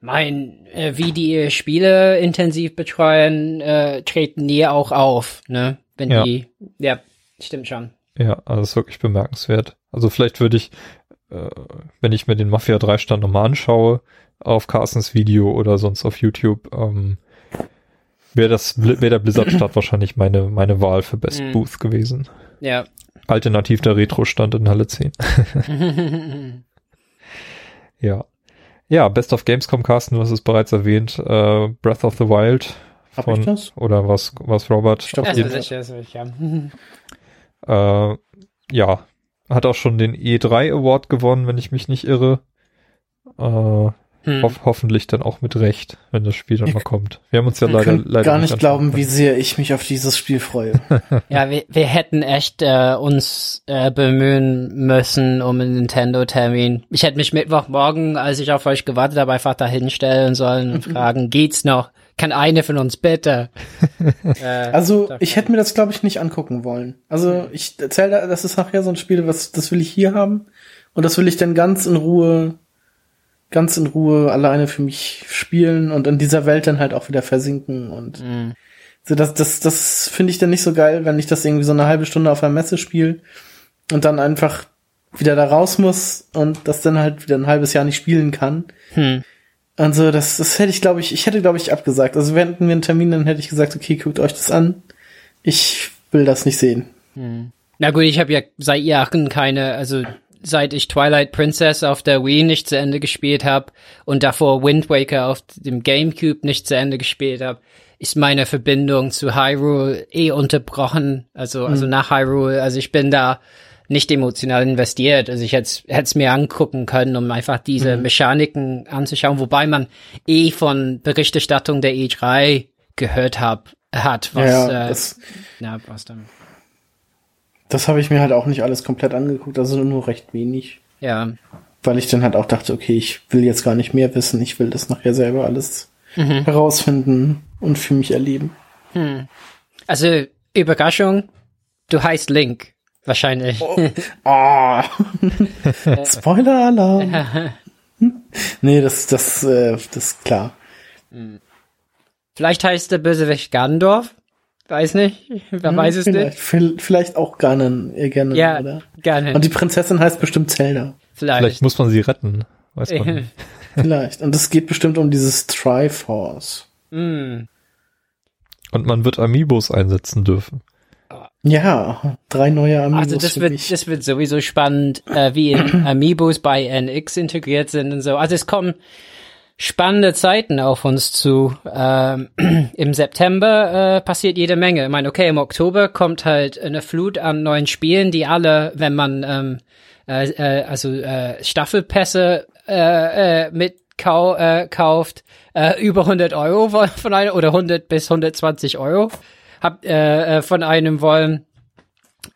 mein, äh, wie die Spiele intensiv betreuen, äh, treten die auch auf, ne? Wenn ja. die, ja, stimmt schon. Ja, also das ist wirklich bemerkenswert. Also vielleicht würde ich, äh, wenn ich mir den Mafia 3 Stand nochmal anschaue, auf Carstens Video oder sonst auf YouTube, ähm, wäre das, wäre der Blizzard Start wahrscheinlich meine, meine Wahl für Best mhm. Booth gewesen. Ja. Alternativ der Retro-Stand in Halle 10. ja. Ja, Best of Gamescom, Carsten, du hast es bereits erwähnt, äh, Breath of the Wild. Hab von, ich das? Oder was, was Robert? Ich glaube, das ist ist ja. äh, ja, hat auch schon den E3 Award gewonnen, wenn ich mich nicht irre. Äh, hm. Ho hoffentlich dann auch mit Recht, wenn das Spiel dann mal kommt. Wir haben uns ja leider, leider gar nicht, nicht glauben, wie sehr ich mich auf dieses Spiel freue. ja, wir, wir hätten echt äh, uns äh, bemühen müssen um einen Nintendo-Termin. Ich hätte mich Mittwochmorgen, als ich auf euch gewartet habe, einfach da hinstellen sollen und fragen, geht's noch? Kann eine von uns bitte? äh, also ich hätte mir das, glaube ich, nicht angucken wollen. Also ich erzähle, das ist nachher so ein Spiel, was das will ich hier haben und das will ich dann ganz in Ruhe ganz in Ruhe alleine für mich spielen und in dieser Welt dann halt auch wieder versinken und mhm. so das das das finde ich dann nicht so geil, wenn ich das irgendwie so eine halbe Stunde auf einer Messe spiele und dann einfach wieder da raus muss und das dann halt wieder ein halbes Jahr nicht spielen kann. Hm. Also das das hätte ich glaube ich, ich hätte glaube ich abgesagt. Also während wir einen Termin, dann hätte ich gesagt, okay, guckt euch das an. Ich will das nicht sehen. Hm. Na gut, ich habe ja seit Jahren keine, also seit ich Twilight Princess auf der Wii nicht zu Ende gespielt habe und davor Wind Waker auf dem GameCube nicht zu Ende gespielt habe, ist meine Verbindung zu Hyrule eh unterbrochen. Also, also mhm. nach Hyrule. Also ich bin da nicht emotional investiert. Also ich hätte es mir angucken können, um einfach diese mhm. Mechaniken anzuschauen, wobei man eh von Berichterstattung der E3 gehört hab, hat, was, ja, äh, na, was dann. Das habe ich mir halt auch nicht alles komplett angeguckt, also nur recht wenig. Ja. Weil ich dann halt auch dachte, okay, ich will jetzt gar nicht mehr wissen, ich will das nachher selber alles mhm. herausfinden und für mich erleben. Hm. Also, Überraschung, du heißt Link, wahrscheinlich. Oh. oh. Spoiler-Alarm. nee, das, das, äh, das ist klar. Hm. Vielleicht heißt der Bösewicht Gandorf? Weiß nicht. Wer hm, weiß es vielleicht, nicht. Vielleicht auch Ganon, äh, Ganon, ja, oder? Ganon. Und die Prinzessin heißt bestimmt Zelda. Vielleicht. Vielleicht muss man sie retten. Weiß man nicht. Vielleicht. Und es geht bestimmt um dieses Triforce. Mm. Und man wird Amiibos einsetzen dürfen. Ja, drei neue Amiibos. Also das wird, mich. das wird sowieso spannend, äh, wie Amiibos bei NX integriert sind und so. Also es kommen spannende Zeiten auf uns zu. Ähm, Im September äh, passiert jede Menge. Ich meine, okay, im Oktober kommt halt eine Flut an neuen Spielen, die alle, wenn man ähm, äh, äh, also äh, Staffelpässe äh, äh, mit kau äh, kauft, äh, über 100 Euro von einem oder 100 bis 120 Euro hab, äh, äh, von einem wollen.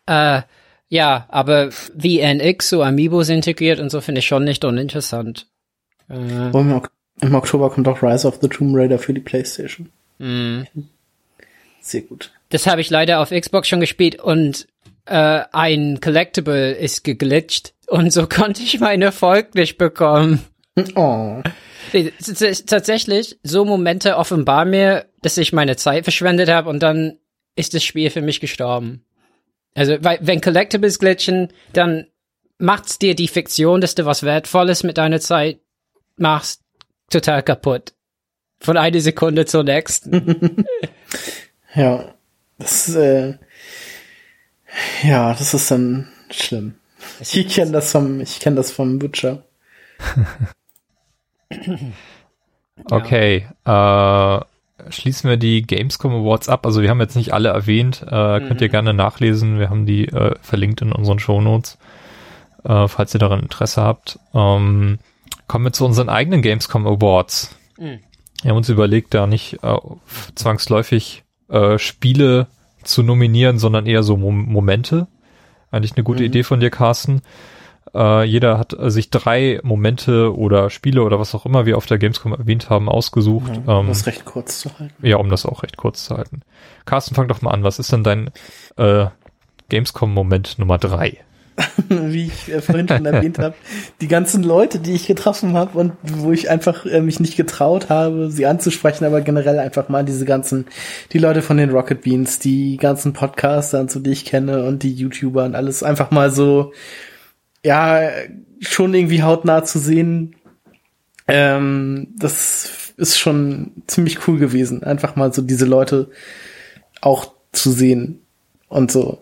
Äh, ja, aber wie NX so Amiibos integriert und so finde ich schon nicht uninteressant. Äh, wir im Oktober kommt auch Rise of the Tomb Raider für die PlayStation. Mm. Sehr gut. Das habe ich leider auf Xbox schon gespielt und äh, ein Collectible ist geglitscht und so konnte ich meinen Erfolg nicht bekommen. Oh. Tatsächlich, so Momente offenbar mir, dass ich meine Zeit verschwendet habe und dann ist das Spiel für mich gestorben. Also, weil, wenn Collectibles glitchen, dann macht's dir die Fiktion, dass du was Wertvolles mit deiner Zeit machst, total kaputt. Von einer Sekunde zur nächsten. ja, das, äh, ja, das ist dann schlimm. Ich kenne das vom, ich kenne das vom Butcher. okay, äh, schließen wir die Gamescom Awards ab. Also wir haben jetzt nicht alle erwähnt, äh, mhm. könnt ihr mhm. gerne nachlesen. Wir haben die äh, verlinkt in unseren Shownotes, äh, falls ihr daran Interesse habt. Ähm, kommen wir zu unseren eigenen Gamescom Awards. Mhm. Wir haben uns überlegt, da nicht äh, zwangsläufig äh, Spiele zu nominieren, sondern eher so Mom Momente. Eigentlich eine gute mhm. Idee von dir, Carsten. Äh, jeder hat äh, sich drei Momente oder Spiele oder was auch immer wir auf der Gamescom erwähnt haben, ausgesucht. Ja, um ähm, das recht kurz zu halten. Ja, um das auch recht kurz zu halten. Carsten, fang doch mal an. Was ist denn dein äh, Gamescom-Moment Nummer drei? Wie ich äh, vorhin schon erwähnt habe, die ganzen Leute, die ich getroffen habe und wo ich einfach äh, mich nicht getraut habe, sie anzusprechen, aber generell einfach mal diese ganzen, die Leute von den Rocket Beans, die ganzen Podcaster so, die ich kenne und die YouTuber und alles einfach mal so ja, schon irgendwie hautnah zu sehen, ähm, das ist schon ziemlich cool gewesen. Einfach mal so diese Leute auch zu sehen und so.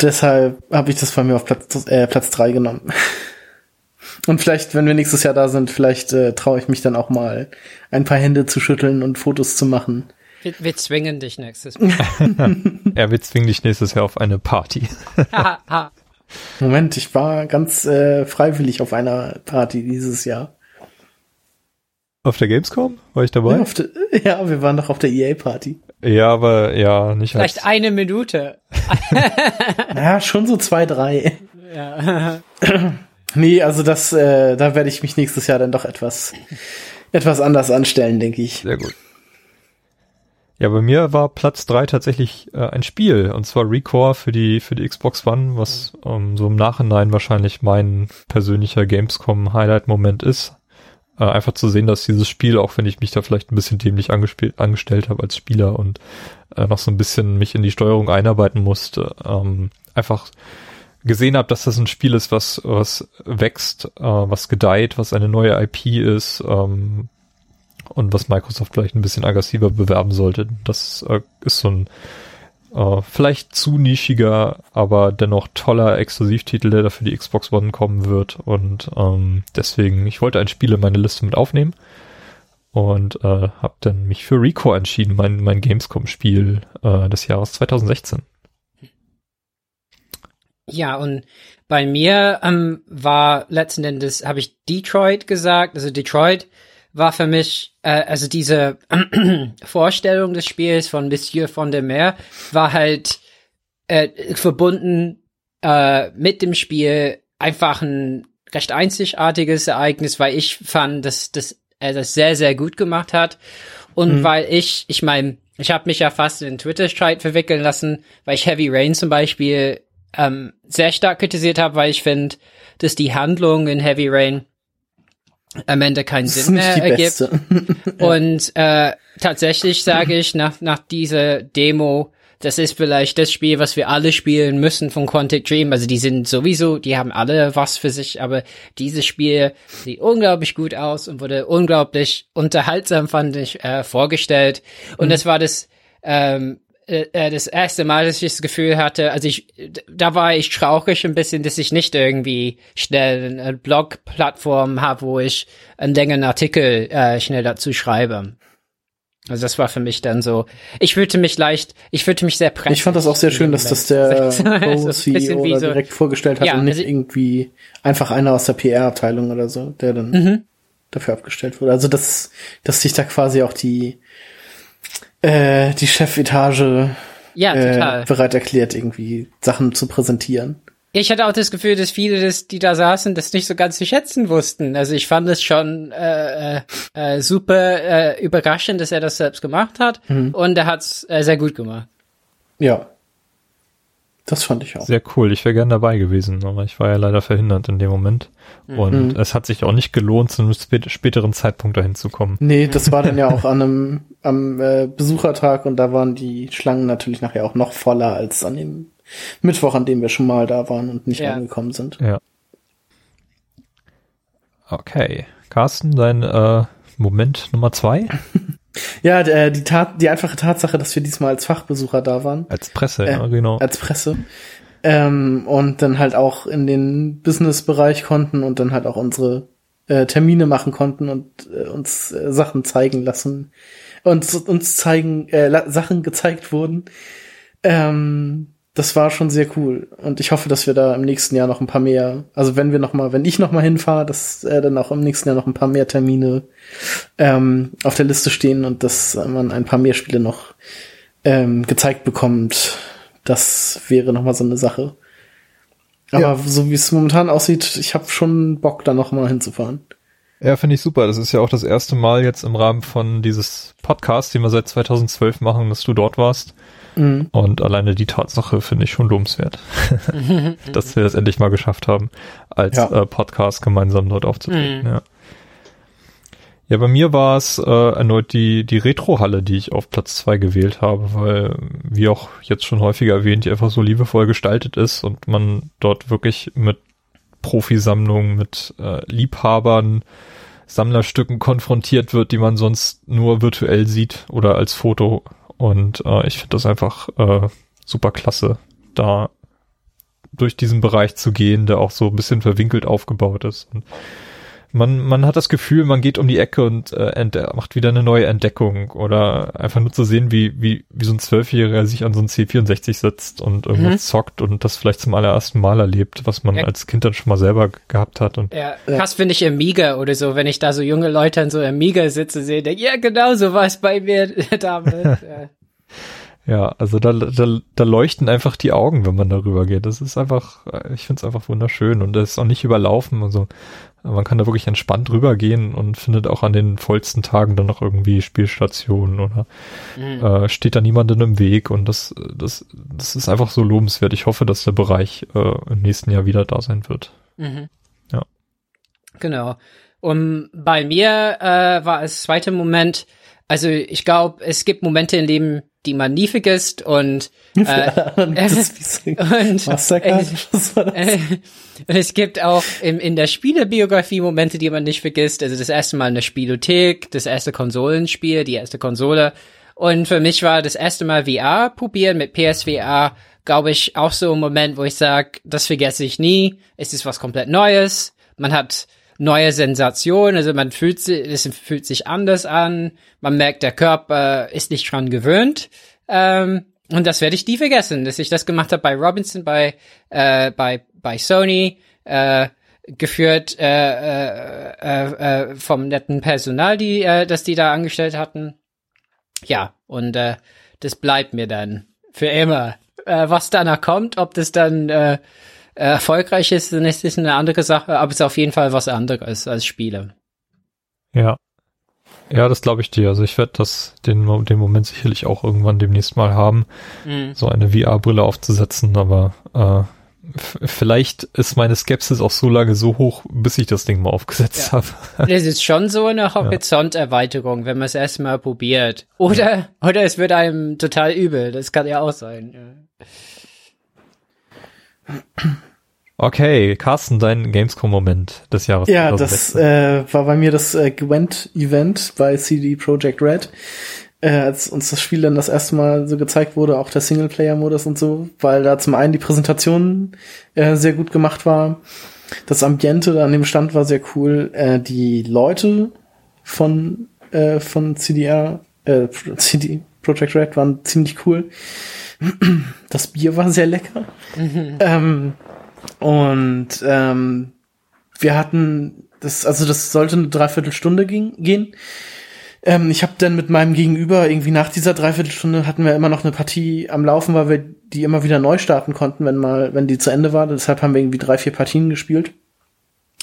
Deshalb habe ich das bei mir auf Platz, äh, Platz drei genommen. Und vielleicht, wenn wir nächstes Jahr da sind, vielleicht äh, traue ich mich dann auch mal ein paar Hände zu schütteln und Fotos zu machen. Wir, wir zwingen dich nächstes Mal. ja, wir zwingen dich nächstes Jahr auf eine Party. Moment, ich war ganz äh, freiwillig auf einer Party dieses Jahr. Auf der Gamescom? War ich dabei? Ja, de, ja wir waren doch auf der EA-Party. Ja, aber ja, nicht Vielleicht als eine Minute. ja, schon so zwei, drei. Ja. nee, also das, äh, da werde ich mich nächstes Jahr dann doch etwas, etwas anders anstellen, denke ich. Sehr gut. Ja, bei mir war Platz drei tatsächlich äh, ein Spiel, und zwar Recore für die, für die Xbox One, was ähm, so im Nachhinein wahrscheinlich mein persönlicher Gamescom-Highlight-Moment ist. Äh, einfach zu sehen, dass dieses Spiel, auch wenn ich mich da vielleicht ein bisschen dämlich angestellt habe als Spieler und äh, noch so ein bisschen mich in die Steuerung einarbeiten musste, ähm, einfach gesehen habe, dass das ein Spiel ist, was, was wächst, äh, was gedeiht, was eine neue IP ist, ähm, und was Microsoft vielleicht ein bisschen aggressiver bewerben sollte. Das äh, ist so ein äh, vielleicht zu nischiger, aber dennoch toller Exklusivtitel, der dafür die Xbox One kommen wird. Und ähm, deswegen, ich wollte ein Spiel in meine Liste mit aufnehmen und äh, habe dann mich für Recore entschieden, mein, mein Gamescom-Spiel äh, des Jahres 2016. Ja, und bei mir ähm, war letzten Endes, habe ich Detroit gesagt. Also Detroit war für mich, äh, also diese Vorstellung des Spiels von Monsieur von der Meer war halt äh, verbunden äh, mit dem Spiel einfach ein recht einzigartiges Ereignis, weil ich fand, dass, dass er das sehr, sehr gut gemacht hat. Und mhm. weil ich, ich meine, ich habe mich ja fast in Twitter-Streit verwickeln lassen, weil ich Heavy Rain zum Beispiel ähm, sehr stark kritisiert habe, weil ich finde, dass die Handlung in Heavy Rain am Ende keinen Sinn mehr ergibt. Und äh, tatsächlich sage ich nach, nach dieser Demo, das ist vielleicht das Spiel, was wir alle spielen müssen von Quantic Dream. Also die sind sowieso, die haben alle was für sich, aber dieses Spiel sieht unglaublich gut aus und wurde unglaublich unterhaltsam, fand ich, äh, vorgestellt. Und mhm. das war das ähm, äh, äh, das erste Mal, dass ich das Gefühl hatte, also ich, da war ich traurig ein bisschen, dass ich nicht irgendwie schnell eine Blog-Plattform habe, wo ich einen längeren Artikel äh, schnell dazu schreibe. Also das war für mich dann so. Ich fühlte mich leicht, ich fühlte mich sehr prächtig. Ich fand das auch sehr schön, dass das der Co-CEO so, direkt vorgestellt hat ja, und nicht also irgendwie einfach einer aus der PR-Abteilung oder so, der dann mhm. dafür abgestellt wurde. Also dass, dass sich da quasi auch die äh, die Chefetage ja, äh, bereit erklärt, irgendwie Sachen zu präsentieren. Ich hatte auch das Gefühl, dass viele, des, die da saßen, das nicht so ganz zu schätzen wussten. Also ich fand es schon äh, äh, äh, super äh, überraschend, dass er das selbst gemacht hat. Mhm. Und er hat es äh, sehr gut gemacht. Ja. Das fand ich auch. Sehr cool. Ich wäre gern dabei gewesen, aber ich war ja leider verhindert in dem Moment. Mhm. Und mhm. es hat sich auch nicht gelohnt, zu einem späteren Zeitpunkt dahin zu kommen. Nee, das war dann ja auch an einem am äh, Besuchertag und da waren die Schlangen natürlich nachher auch noch voller als an dem Mittwoch, an dem wir schon mal da waren und nicht ja. angekommen sind. Ja. Okay. Carsten, dein äh, Moment Nummer zwei? ja, der, die, Tat, die einfache Tatsache, dass wir diesmal als Fachbesucher da waren. Als Presse, äh, ja, genau. Als Presse. Ähm, und dann halt auch in den Business-Bereich konnten und dann halt auch unsere äh, Termine machen konnten und äh, uns äh, Sachen zeigen lassen und uns zeigen äh, Sachen gezeigt wurden. Ähm, das war schon sehr cool und ich hoffe, dass wir da im nächsten Jahr noch ein paar mehr, also wenn wir noch mal, wenn ich noch mal hinfahre, dass äh, dann auch im nächsten Jahr noch ein paar mehr Termine ähm, auf der Liste stehen und dass man ein paar mehr Spiele noch ähm, gezeigt bekommt. Das wäre noch mal so eine Sache. Aber ja. so wie es momentan aussieht, ich habe schon Bock, da noch mal hinzufahren. Ja, finde ich super. Das ist ja auch das erste Mal jetzt im Rahmen von dieses Podcasts, den wir seit 2012 machen, dass du dort warst. Mhm. Und alleine die Tatsache finde ich schon lobenswert, dass wir das endlich mal geschafft haben, als ja. äh, Podcast gemeinsam dort aufzutreten. Mhm. Ja. Ja, bei mir war es äh, erneut die, die Retro-Halle, die ich auf Platz zwei gewählt habe, weil, wie auch jetzt schon häufiger erwähnt, die einfach so liebevoll gestaltet ist und man dort wirklich mit Profisammlungen, mit äh, Liebhabern, Sammlerstücken konfrontiert wird, die man sonst nur virtuell sieht oder als Foto und äh, ich finde das einfach äh, super klasse, da durch diesen Bereich zu gehen, der auch so ein bisschen verwinkelt aufgebaut ist. Und man, man hat das Gefühl, man geht um die Ecke und äh, macht wieder eine neue Entdeckung oder einfach nur zu sehen, wie, wie, wie so ein Zwölfjähriger sich an so ein C64 setzt und irgendwas mhm. zockt und das vielleicht zum allerersten Mal erlebt, was man ja. als Kind dann schon mal selber gehabt hat. Und ja, krass finde ich Amiga oder so, wenn ich da so junge Leute an so Amiga sitze, sehe, denke, ja, genau so war es bei mir damals. ja. Ja, also da, da, da leuchten einfach die Augen, wenn man darüber geht. Das ist einfach, ich finde es einfach wunderschön und das ist auch nicht überlaufen. Also man kann da wirklich entspannt rübergehen und findet auch an den vollsten Tagen dann noch irgendwie Spielstationen oder mhm. äh, steht da niemanden im Weg und das, das, das ist einfach so lobenswert. Ich hoffe, dass der Bereich äh, im nächsten Jahr wieder da sein wird. Mhm. Ja. Genau. Und bei mir äh, war es zweite Moment, also ich glaube, es gibt Momente in dem die man nie vergisst und, äh, und, Massaker, äh, es gibt auch im, in der Spielebiografie Momente, die man nicht vergisst. Also das erste Mal eine Spielothek, das erste Konsolenspiel, die erste Konsole. Und für mich war das erste Mal VR probieren mit PSVR, glaube ich, auch so ein Moment, wo ich sage, das vergesse ich nie. Es ist was komplett Neues. Man hat neue Sensation, also man fühlt sich, es fühlt sich anders an, man merkt, der Körper ist nicht dran gewöhnt. Ähm, und das werde ich nie vergessen, dass ich das gemacht habe bei Robinson, bei, äh, bei, bei Sony, äh, geführt äh, äh, äh, äh, vom netten Personal, die äh, das die da angestellt hatten. Ja, und äh, das bleibt mir dann für immer. Äh, was danach kommt, ob das dann äh, erfolgreich ist, dann ist es eine andere Sache, aber es ist auf jeden Fall was anderes als Spiele. Ja. Ja, das glaube ich dir. Also ich werde das den, den Moment sicherlich auch irgendwann demnächst mal haben, mhm. so eine VR-Brille aufzusetzen, aber äh, vielleicht ist meine Skepsis auch so lange so hoch, bis ich das Ding mal aufgesetzt ja. habe. Das ist schon so eine Horizonterweiterung, wenn man es erstmal probiert. Oder, ja. oder es wird einem total übel. Das kann ja auch sein. Ja. Okay, Carsten, dein Gamescom-Moment des Jahres. Ja, das äh, war bei mir das äh, Gwent-Event bei CD Projekt Red. Äh, als uns das Spiel dann das erste Mal so gezeigt wurde, auch der Singleplayer-Modus und so, weil da zum einen die Präsentation äh, sehr gut gemacht war. Das Ambiente an dem Stand war sehr cool. Äh, die Leute von, äh, von CDR, äh, CD Projekt Red waren ziemlich cool. Das Bier war sehr lecker. Mhm. Ähm, und ähm, wir hatten das, also das sollte eine Dreiviertelstunde ging, gehen. Ähm, ich habe dann mit meinem Gegenüber irgendwie nach dieser Dreiviertelstunde hatten wir immer noch eine Partie am Laufen, weil wir die immer wieder neu starten konnten, wenn mal, wenn die zu Ende war. Deshalb haben wir irgendwie drei, vier Partien gespielt.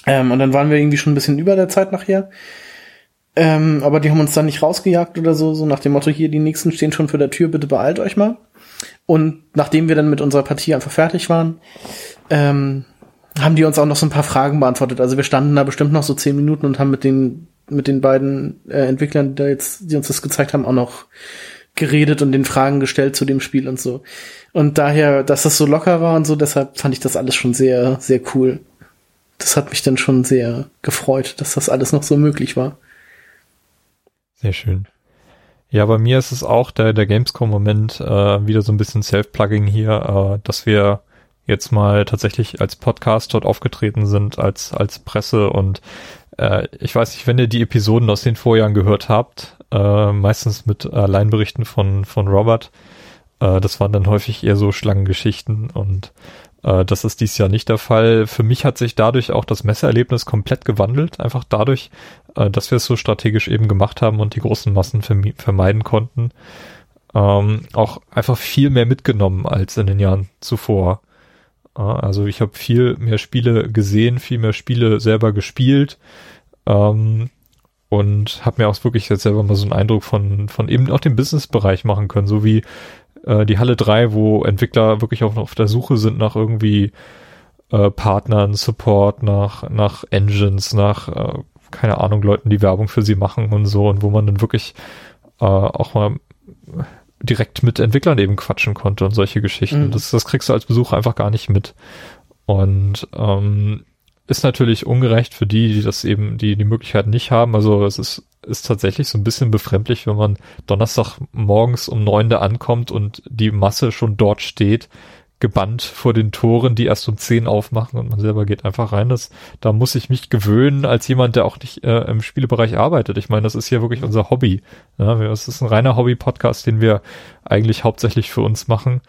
Ähm, und dann waren wir irgendwie schon ein bisschen über der Zeit nachher. Ähm, aber die haben uns dann nicht rausgejagt oder so, so nach dem Motto, hier, die nächsten stehen schon vor der Tür, bitte beeilt euch mal. Und nachdem wir dann mit unserer Partie einfach fertig waren, ähm, haben die uns auch noch so ein paar Fragen beantwortet. Also wir standen da bestimmt noch so zehn Minuten und haben mit den mit den beiden äh, Entwicklern, die, jetzt, die uns das gezeigt haben, auch noch geredet und den Fragen gestellt zu dem Spiel und so. Und daher, dass das so locker war und so, deshalb fand ich das alles schon sehr, sehr cool. Das hat mich dann schon sehr gefreut, dass das alles noch so möglich war. Sehr schön. Ja, bei mir ist es auch der, der Gamescom-Moment äh, wieder so ein bisschen Self-Plugging hier, äh, dass wir jetzt mal tatsächlich als Podcast dort aufgetreten sind, als, als Presse und äh, ich weiß nicht, wenn ihr die Episoden aus den Vorjahren gehört habt, äh, meistens mit Alleinberichten von, von Robert, äh, das waren dann häufig eher so Schlangengeschichten und äh, das ist dies Jahr nicht der Fall. Für mich hat sich dadurch auch das Messererlebnis komplett gewandelt, einfach dadurch, äh, dass wir es so strategisch eben gemacht haben und die großen Massen vermeiden konnten. Ähm, auch einfach viel mehr mitgenommen als in den Jahren zuvor. Äh, also ich habe viel mehr Spiele gesehen, viel mehr Spiele selber gespielt ähm, und habe mir auch wirklich jetzt selber mal so einen Eindruck von, von eben auch dem Business-Bereich machen können, so wie äh, die Halle 3, wo Entwickler wirklich auch noch auf der Suche sind nach irgendwie äh, Partnern, Support, nach, nach Engines, nach, äh, keine Ahnung, Leuten, die Werbung für sie machen und so und wo man dann wirklich äh, auch mal direkt mit Entwicklern eben quatschen konnte und solche Geschichten. Mhm. Das, das kriegst du als Besucher einfach gar nicht mit. Und ähm, ist natürlich ungerecht für die, die das eben, die die Möglichkeit nicht haben. Also es ist ist tatsächlich so ein bisschen befremdlich, wenn man Donnerstag morgens um neun da ankommt und die Masse schon dort steht, gebannt vor den Toren, die erst um zehn aufmachen und man selber geht einfach rein. Das, da muss ich mich gewöhnen als jemand, der auch nicht äh, im Spielebereich arbeitet. Ich meine, das ist hier wirklich unser Hobby. Ja, es ist ein reiner Hobby-Podcast, den wir eigentlich hauptsächlich für uns machen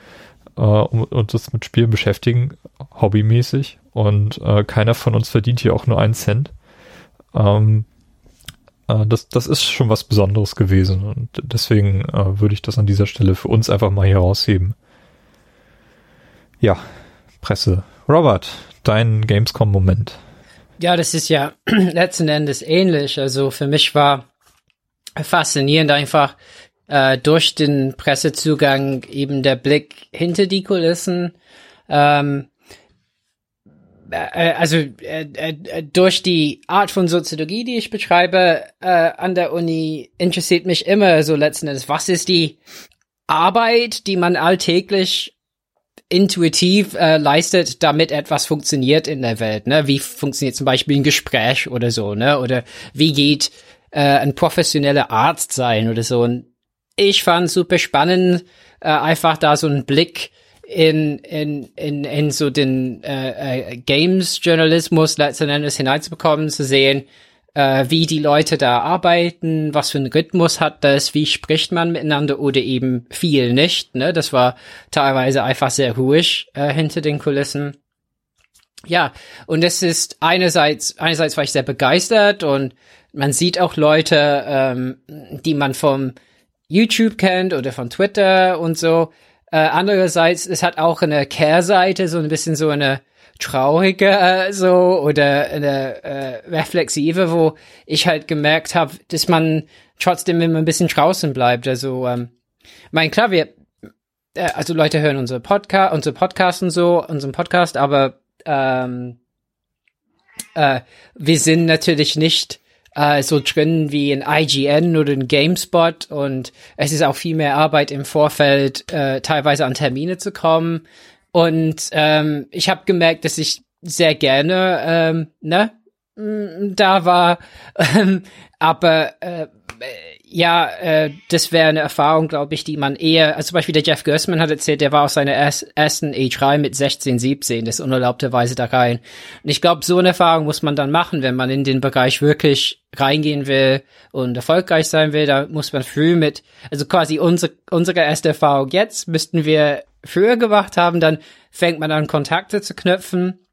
äh, und uns mit Spielen beschäftigen, hobbymäßig. Und äh, keiner von uns verdient hier auch nur einen Cent. Ähm, äh, das, das ist schon was Besonderes gewesen und deswegen äh, würde ich das an dieser Stelle für uns einfach mal hier rausheben. Ja, Presse. Robert, dein Gamescom-Moment. Ja, das ist ja letzten Endes ähnlich. Also für mich war faszinierend einfach äh, durch den Pressezugang eben der Blick hinter die Kulissen. Ähm, äh, also äh, äh, durch die Art von Soziologie, die ich betreibe äh, an der Uni, interessiert mich immer so letzten Endes, was ist die Arbeit, die man alltäglich intuitiv äh, leistet, damit etwas funktioniert in der Welt. Ne? Wie funktioniert zum Beispiel ein Gespräch oder so, ne? Oder wie geht äh, ein professioneller Arzt sein oder so. Und ich fand super spannend, äh, einfach da so einen Blick in, in, in, in so den äh, äh, Games-Journalismus letzten Endes hineinzubekommen, zu sehen, äh, wie die Leute da arbeiten, was für einen Rhythmus hat das, wie spricht man miteinander oder eben viel nicht. Ne? Das war teilweise einfach sehr ruhig äh, hinter den Kulissen. Ja, und es ist einerseits, einerseits war ich sehr begeistert und man sieht auch Leute, ähm, die man vom YouTube kennt oder von Twitter und so, äh, andererseits, es hat auch eine Kehrseite, so ein bisschen so eine traurige äh, so oder eine äh, reflexive, wo ich halt gemerkt habe, dass man trotzdem immer ein bisschen draußen bleibt. Also, ähm, mein klar, wir, äh, also Leute hören unsere Podcast, unsere Podcast und so, unseren Podcast, aber ähm, äh, wir sind natürlich nicht äh, so drin wie ein IGN oder ein GameSpot und es ist auch viel mehr Arbeit im Vorfeld, äh, teilweise an Termine zu kommen. Und ähm, ich habe gemerkt, dass ich sehr gerne ähm, ne da war, ähm, aber äh, ja, äh, das wäre eine Erfahrung, glaube ich, die man eher, also zum Beispiel der Jeff Gersman hat erzählt, der war aus seiner ersten E3 mit 16, 17, das unerlaubterweise da rein. Und ich glaube, so eine Erfahrung muss man dann machen, wenn man in den Bereich wirklich reingehen will und erfolgreich sein will, da muss man früh mit, also quasi unsere, unsere erste Erfahrung jetzt müssten wir früher gemacht haben, dann fängt man an, Kontakte zu knüpfen.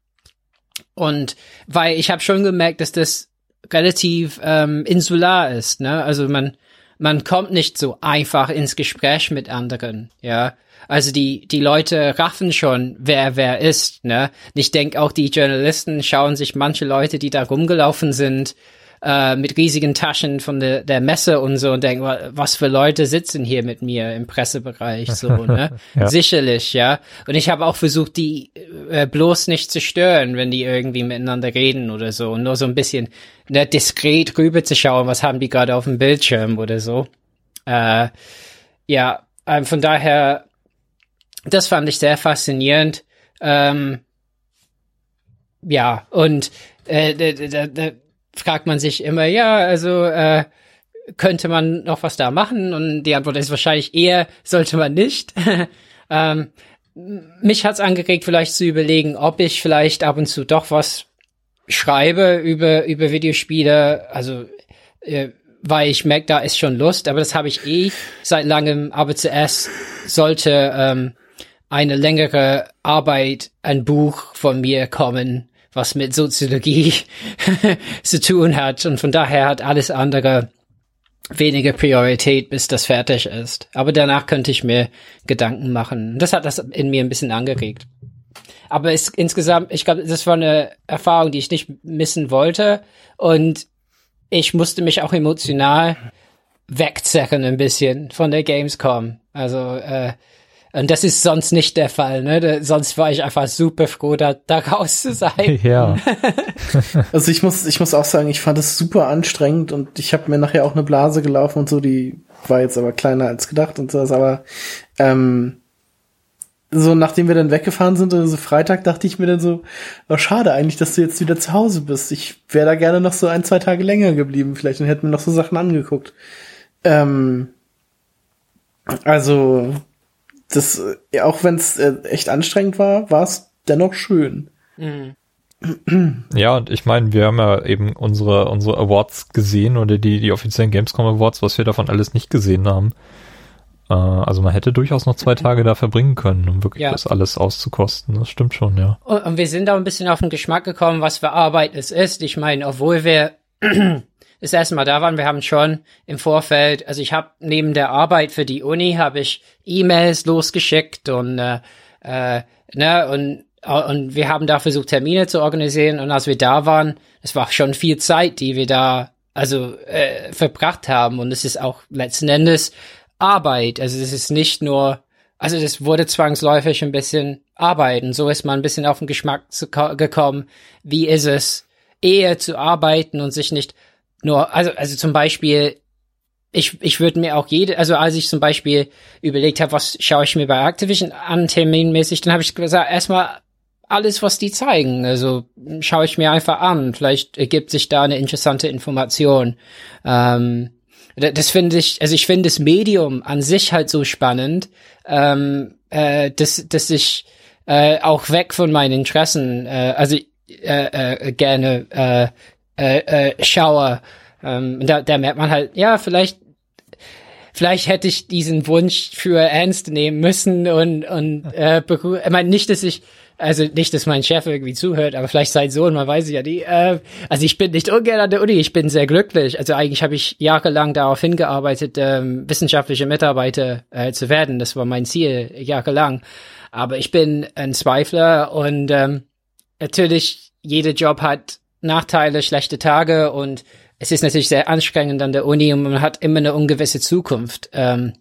Und weil ich habe schon gemerkt, dass das relativ ähm, insular ist, ne? Also man man kommt nicht so einfach ins Gespräch mit anderen, ja. Also die, die Leute raffen schon, wer wer ist, ne? Ich denke auch die Journalisten schauen sich manche Leute, die da rumgelaufen sind, äh, mit riesigen Taschen von der, der Messe und so und denken, was für Leute sitzen hier mit mir im Pressebereich, so, ne? ja. Sicherlich, ja. Und ich habe auch versucht, die äh, bloß nicht zu stören, wenn die irgendwie miteinander reden oder so und nur so ein bisschen ne, diskret rüber zu schauen, was haben die gerade auf dem Bildschirm oder so. Äh, ja, ähm, von daher, das fand ich sehr faszinierend. Ähm, ja, und äh, fragt man sich immer, ja, also äh, könnte man noch was da machen? Und die Antwort ist wahrscheinlich eher, sollte man nicht. ähm, mich hat's angeregt, vielleicht zu überlegen, ob ich vielleicht ab und zu doch was schreibe über, über Videospiele. Also, äh, weil ich merke, da ist schon Lust, aber das habe ich eh seit langem. Aber zuerst sollte ähm, eine längere Arbeit, ein Buch von mir kommen, was mit Soziologie zu tun hat. Und von daher hat alles andere weniger Priorität, bis das fertig ist. Aber danach könnte ich mir Gedanken machen. Das hat das in mir ein bisschen angeregt. Aber es, insgesamt, ich glaube, das war eine Erfahrung, die ich nicht missen wollte. Und ich musste mich auch emotional wegzerren ein bisschen von der Gamescom. Also äh, und das ist sonst nicht der Fall, ne? Da, sonst war ich einfach super froh, da, da raus zu sein. Ja. also ich muss, ich muss auch sagen, ich fand es super anstrengend und ich habe mir nachher auch eine Blase gelaufen und so, die war jetzt aber kleiner als gedacht und so, aber ähm, so nachdem wir dann weggefahren sind, also Freitag, dachte ich mir dann so, oh, schade eigentlich, dass du jetzt wieder zu Hause bist. Ich wäre da gerne noch so ein, zwei Tage länger geblieben, vielleicht und hätte mir noch so Sachen angeguckt. Ähm, also das, äh, auch wenn es äh, echt anstrengend war, war es dennoch schön. Mhm. Ja, und ich meine, wir haben ja eben unsere, unsere Awards gesehen oder die, die offiziellen Gamescom Awards, was wir davon alles nicht gesehen haben. Äh, also man hätte durchaus noch zwei Tage da verbringen können, um wirklich ja. das alles auszukosten. Das stimmt schon, ja. Und, und wir sind auch ein bisschen auf den Geschmack gekommen, was für Arbeit es ist. Ich meine, obwohl wir das erste Mal da waren. Wir haben schon im Vorfeld, also ich habe neben der Arbeit für die Uni, habe ich E-Mails losgeschickt und äh, äh, ne, und und wir haben da versucht, Termine zu organisieren. Und als wir da waren, es war schon viel Zeit, die wir da also äh, verbracht haben. Und es ist auch letzten Endes Arbeit. Also es ist nicht nur, also das wurde zwangsläufig ein bisschen Arbeit. Und so ist man ein bisschen auf den Geschmack zu, gekommen. Wie ist es, eher zu arbeiten und sich nicht nur, also, also zum Beispiel, ich, ich würde mir auch jede, also als ich zum Beispiel überlegt habe, was schaue ich mir bei Activision an, terminmäßig, dann habe ich gesagt, erstmal alles, was die zeigen. Also schaue ich mir einfach an. Vielleicht ergibt sich da eine interessante Information. Ähm, das finde ich, also ich finde das Medium an sich halt so spannend, ähm, äh, dass, dass ich äh, auch weg von meinen Interessen, äh, also äh, äh, gerne äh, äh, äh, schaue. Ähm, da, da merkt man halt, ja, vielleicht vielleicht hätte ich diesen Wunsch für ernst nehmen müssen und und äh, ich meine nicht, dass ich also nicht, dass mein Chef irgendwie zuhört, aber vielleicht sein Sohn, man weiß ja nie. Äh, also ich bin nicht ungern an der Uni, ich bin sehr glücklich. Also eigentlich habe ich jahrelang darauf hingearbeitet, ähm, wissenschaftliche Mitarbeiter äh, zu werden. Das war mein Ziel jahrelang. Aber ich bin ein Zweifler und ähm, natürlich jeder Job hat Nachteile, schlechte Tage und es ist natürlich sehr anstrengend an der Uni und man hat immer eine ungewisse Zukunft. Ähm,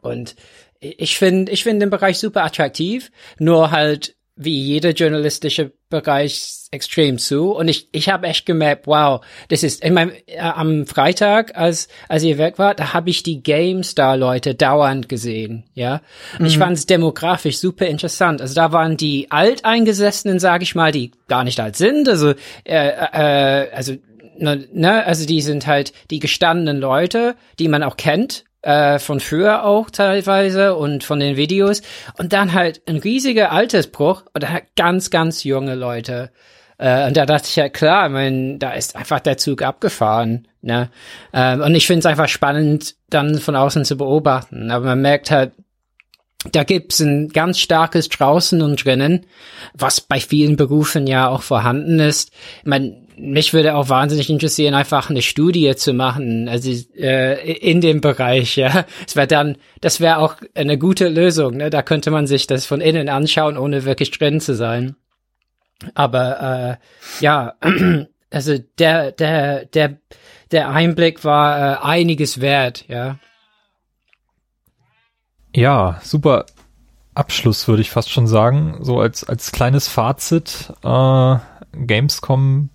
und ich finde, ich finde den Bereich super attraktiv, nur halt wie jeder journalistische Bereich extrem zu. Und ich, ich habe echt gemerkt, wow, das ist, ich meine, äh, am Freitag, als, als ihr weg wart, da habe ich die GameStar-Leute dauernd gesehen, ja. Mhm. ich fand es demografisch super interessant. Also da waren die Alteingesessenen, sage ich mal, die gar nicht alt sind, also, äh, äh, also, ne, ne, also die sind halt die gestandenen Leute, die man auch kennt, äh, von früher auch teilweise und von den Videos. Und dann halt ein riesiger Altersbruch und dann halt ganz, ganz junge Leute. Äh, und da dachte ich ja, klar, ich meine, da ist einfach der Zug abgefahren. Ne? Ähm, und ich finde es einfach spannend, dann von außen zu beobachten. Aber man merkt halt, da gibt's ein ganz starkes Draußen und drinnen, was bei vielen Berufen ja auch vorhanden ist. Ich meine, mich würde auch wahnsinnig interessieren, einfach eine Studie zu machen, also äh, in dem Bereich, ja. Es wäre dann, das wäre auch eine gute Lösung, ne? Da könnte man sich das von innen anschauen, ohne wirklich drin zu sein. Aber äh, ja, also der, der, der, der Einblick war äh, einiges wert, ja. Ja, super Abschluss würde ich fast schon sagen. So als, als kleines Fazit, äh, Gamescom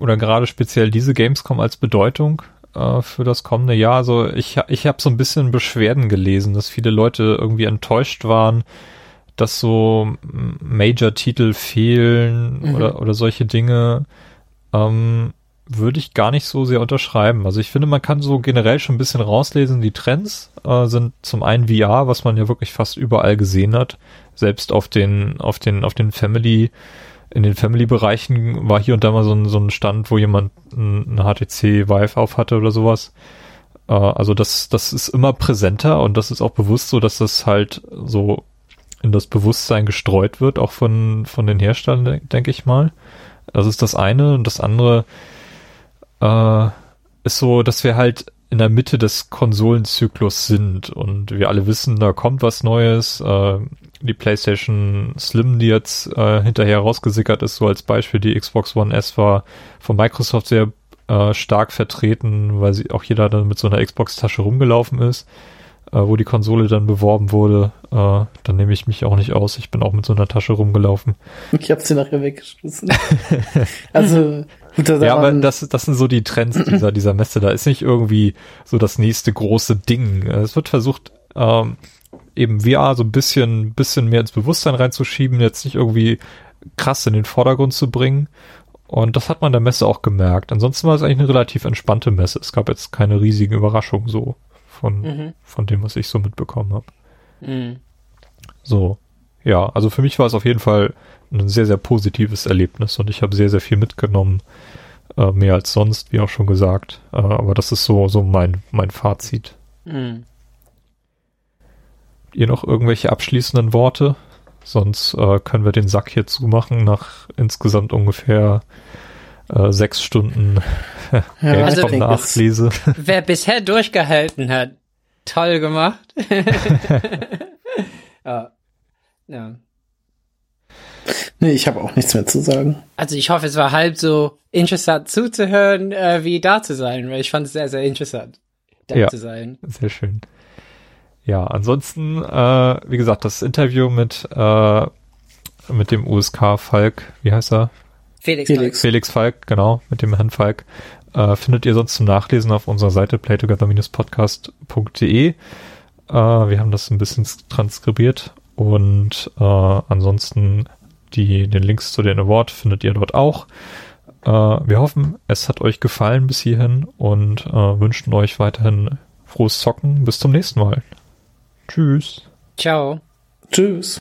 oder gerade speziell diese Gamescom als Bedeutung. äh, für das kommende Jahr. Also ich, ich habe so ein bisschen Beschwerden gelesen, dass viele Leute irgendwie enttäuscht waren, dass so Major-Titel fehlen mhm. oder, oder solche Dinge. Ähm, würde ich gar nicht so sehr unterschreiben. Also ich finde, man kann so generell schon ein bisschen rauslesen, die Trends äh, sind zum einen VR, was man ja wirklich fast überall gesehen hat. Selbst auf den, auf den, auf den Family, in den Family-Bereichen war hier und da mal so ein, so ein Stand, wo jemand eine HTC Vive auf hatte oder sowas. Äh, also das, das ist immer präsenter und das ist auch bewusst so, dass das halt so in das Bewusstsein gestreut wird, auch von, von den Herstellern, denke ich mal. Das ist das eine. Und das andere äh, ist so, dass wir halt in der Mitte des Konsolenzyklus sind und wir alle wissen, da kommt was Neues. Äh, die PlayStation Slim, die jetzt äh, hinterher rausgesickert ist, so als Beispiel, die Xbox One S war von Microsoft sehr äh, stark vertreten, weil sie auch jeder dann mit so einer Xbox-Tasche rumgelaufen ist äh, wo die Konsole dann beworben wurde, äh, dann nehme ich mich auch nicht aus. Ich bin auch mit so einer Tasche rumgelaufen. Ich habe sie nachher weggeschmissen. also ja, aber das, das sind so die Trends dieser, dieser Messe. Da ist nicht irgendwie so das nächste große Ding. Es wird versucht, ähm, eben VR so ein bisschen, bisschen mehr ins Bewusstsein reinzuschieben, jetzt nicht irgendwie krass in den Vordergrund zu bringen. Und das hat man der Messe auch gemerkt. Ansonsten war es eigentlich eine relativ entspannte Messe. Es gab jetzt keine riesigen Überraschungen so von, mhm. von dem, was ich so mitbekommen habe. Mhm. So, ja, also für mich war es auf jeden Fall ein sehr, sehr positives Erlebnis und ich habe sehr, sehr viel mitgenommen. Äh, mehr als sonst, wie auch schon gesagt. Äh, aber das ist so, so mein, mein Fazit. Mhm. Ihr noch irgendwelche abschließenden Worte? Sonst äh, können wir den Sack hier zumachen nach insgesamt ungefähr äh, sechs Stunden ja, also Nachlese. Wer bisher durchgehalten hat, toll gemacht. ja. ja. Nee, ich habe auch nichts mehr zu sagen. Also ich hoffe, es war halb so interessant zuzuhören, äh, wie da zu sein, weil ich fand es sehr, sehr interessant, da ja, zu sein. Sehr schön. Ja, ansonsten, äh, wie gesagt, das Interview mit, äh, mit dem USK Falk, wie heißt er? Felix, Felix. Falk. Felix Falk, genau, mit dem Herrn Falk. Äh, findet ihr sonst zum Nachlesen auf unserer Seite playtogether-podcast.de. Äh, wir haben das ein bisschen transkribiert und äh, ansonsten die, den Links zu den Award findet ihr dort auch. Äh, wir hoffen, es hat euch gefallen bis hierhin und äh, wünschen euch weiterhin frohes Zocken. Bis zum nächsten Mal. Tschüss. Ciao. Tschüss.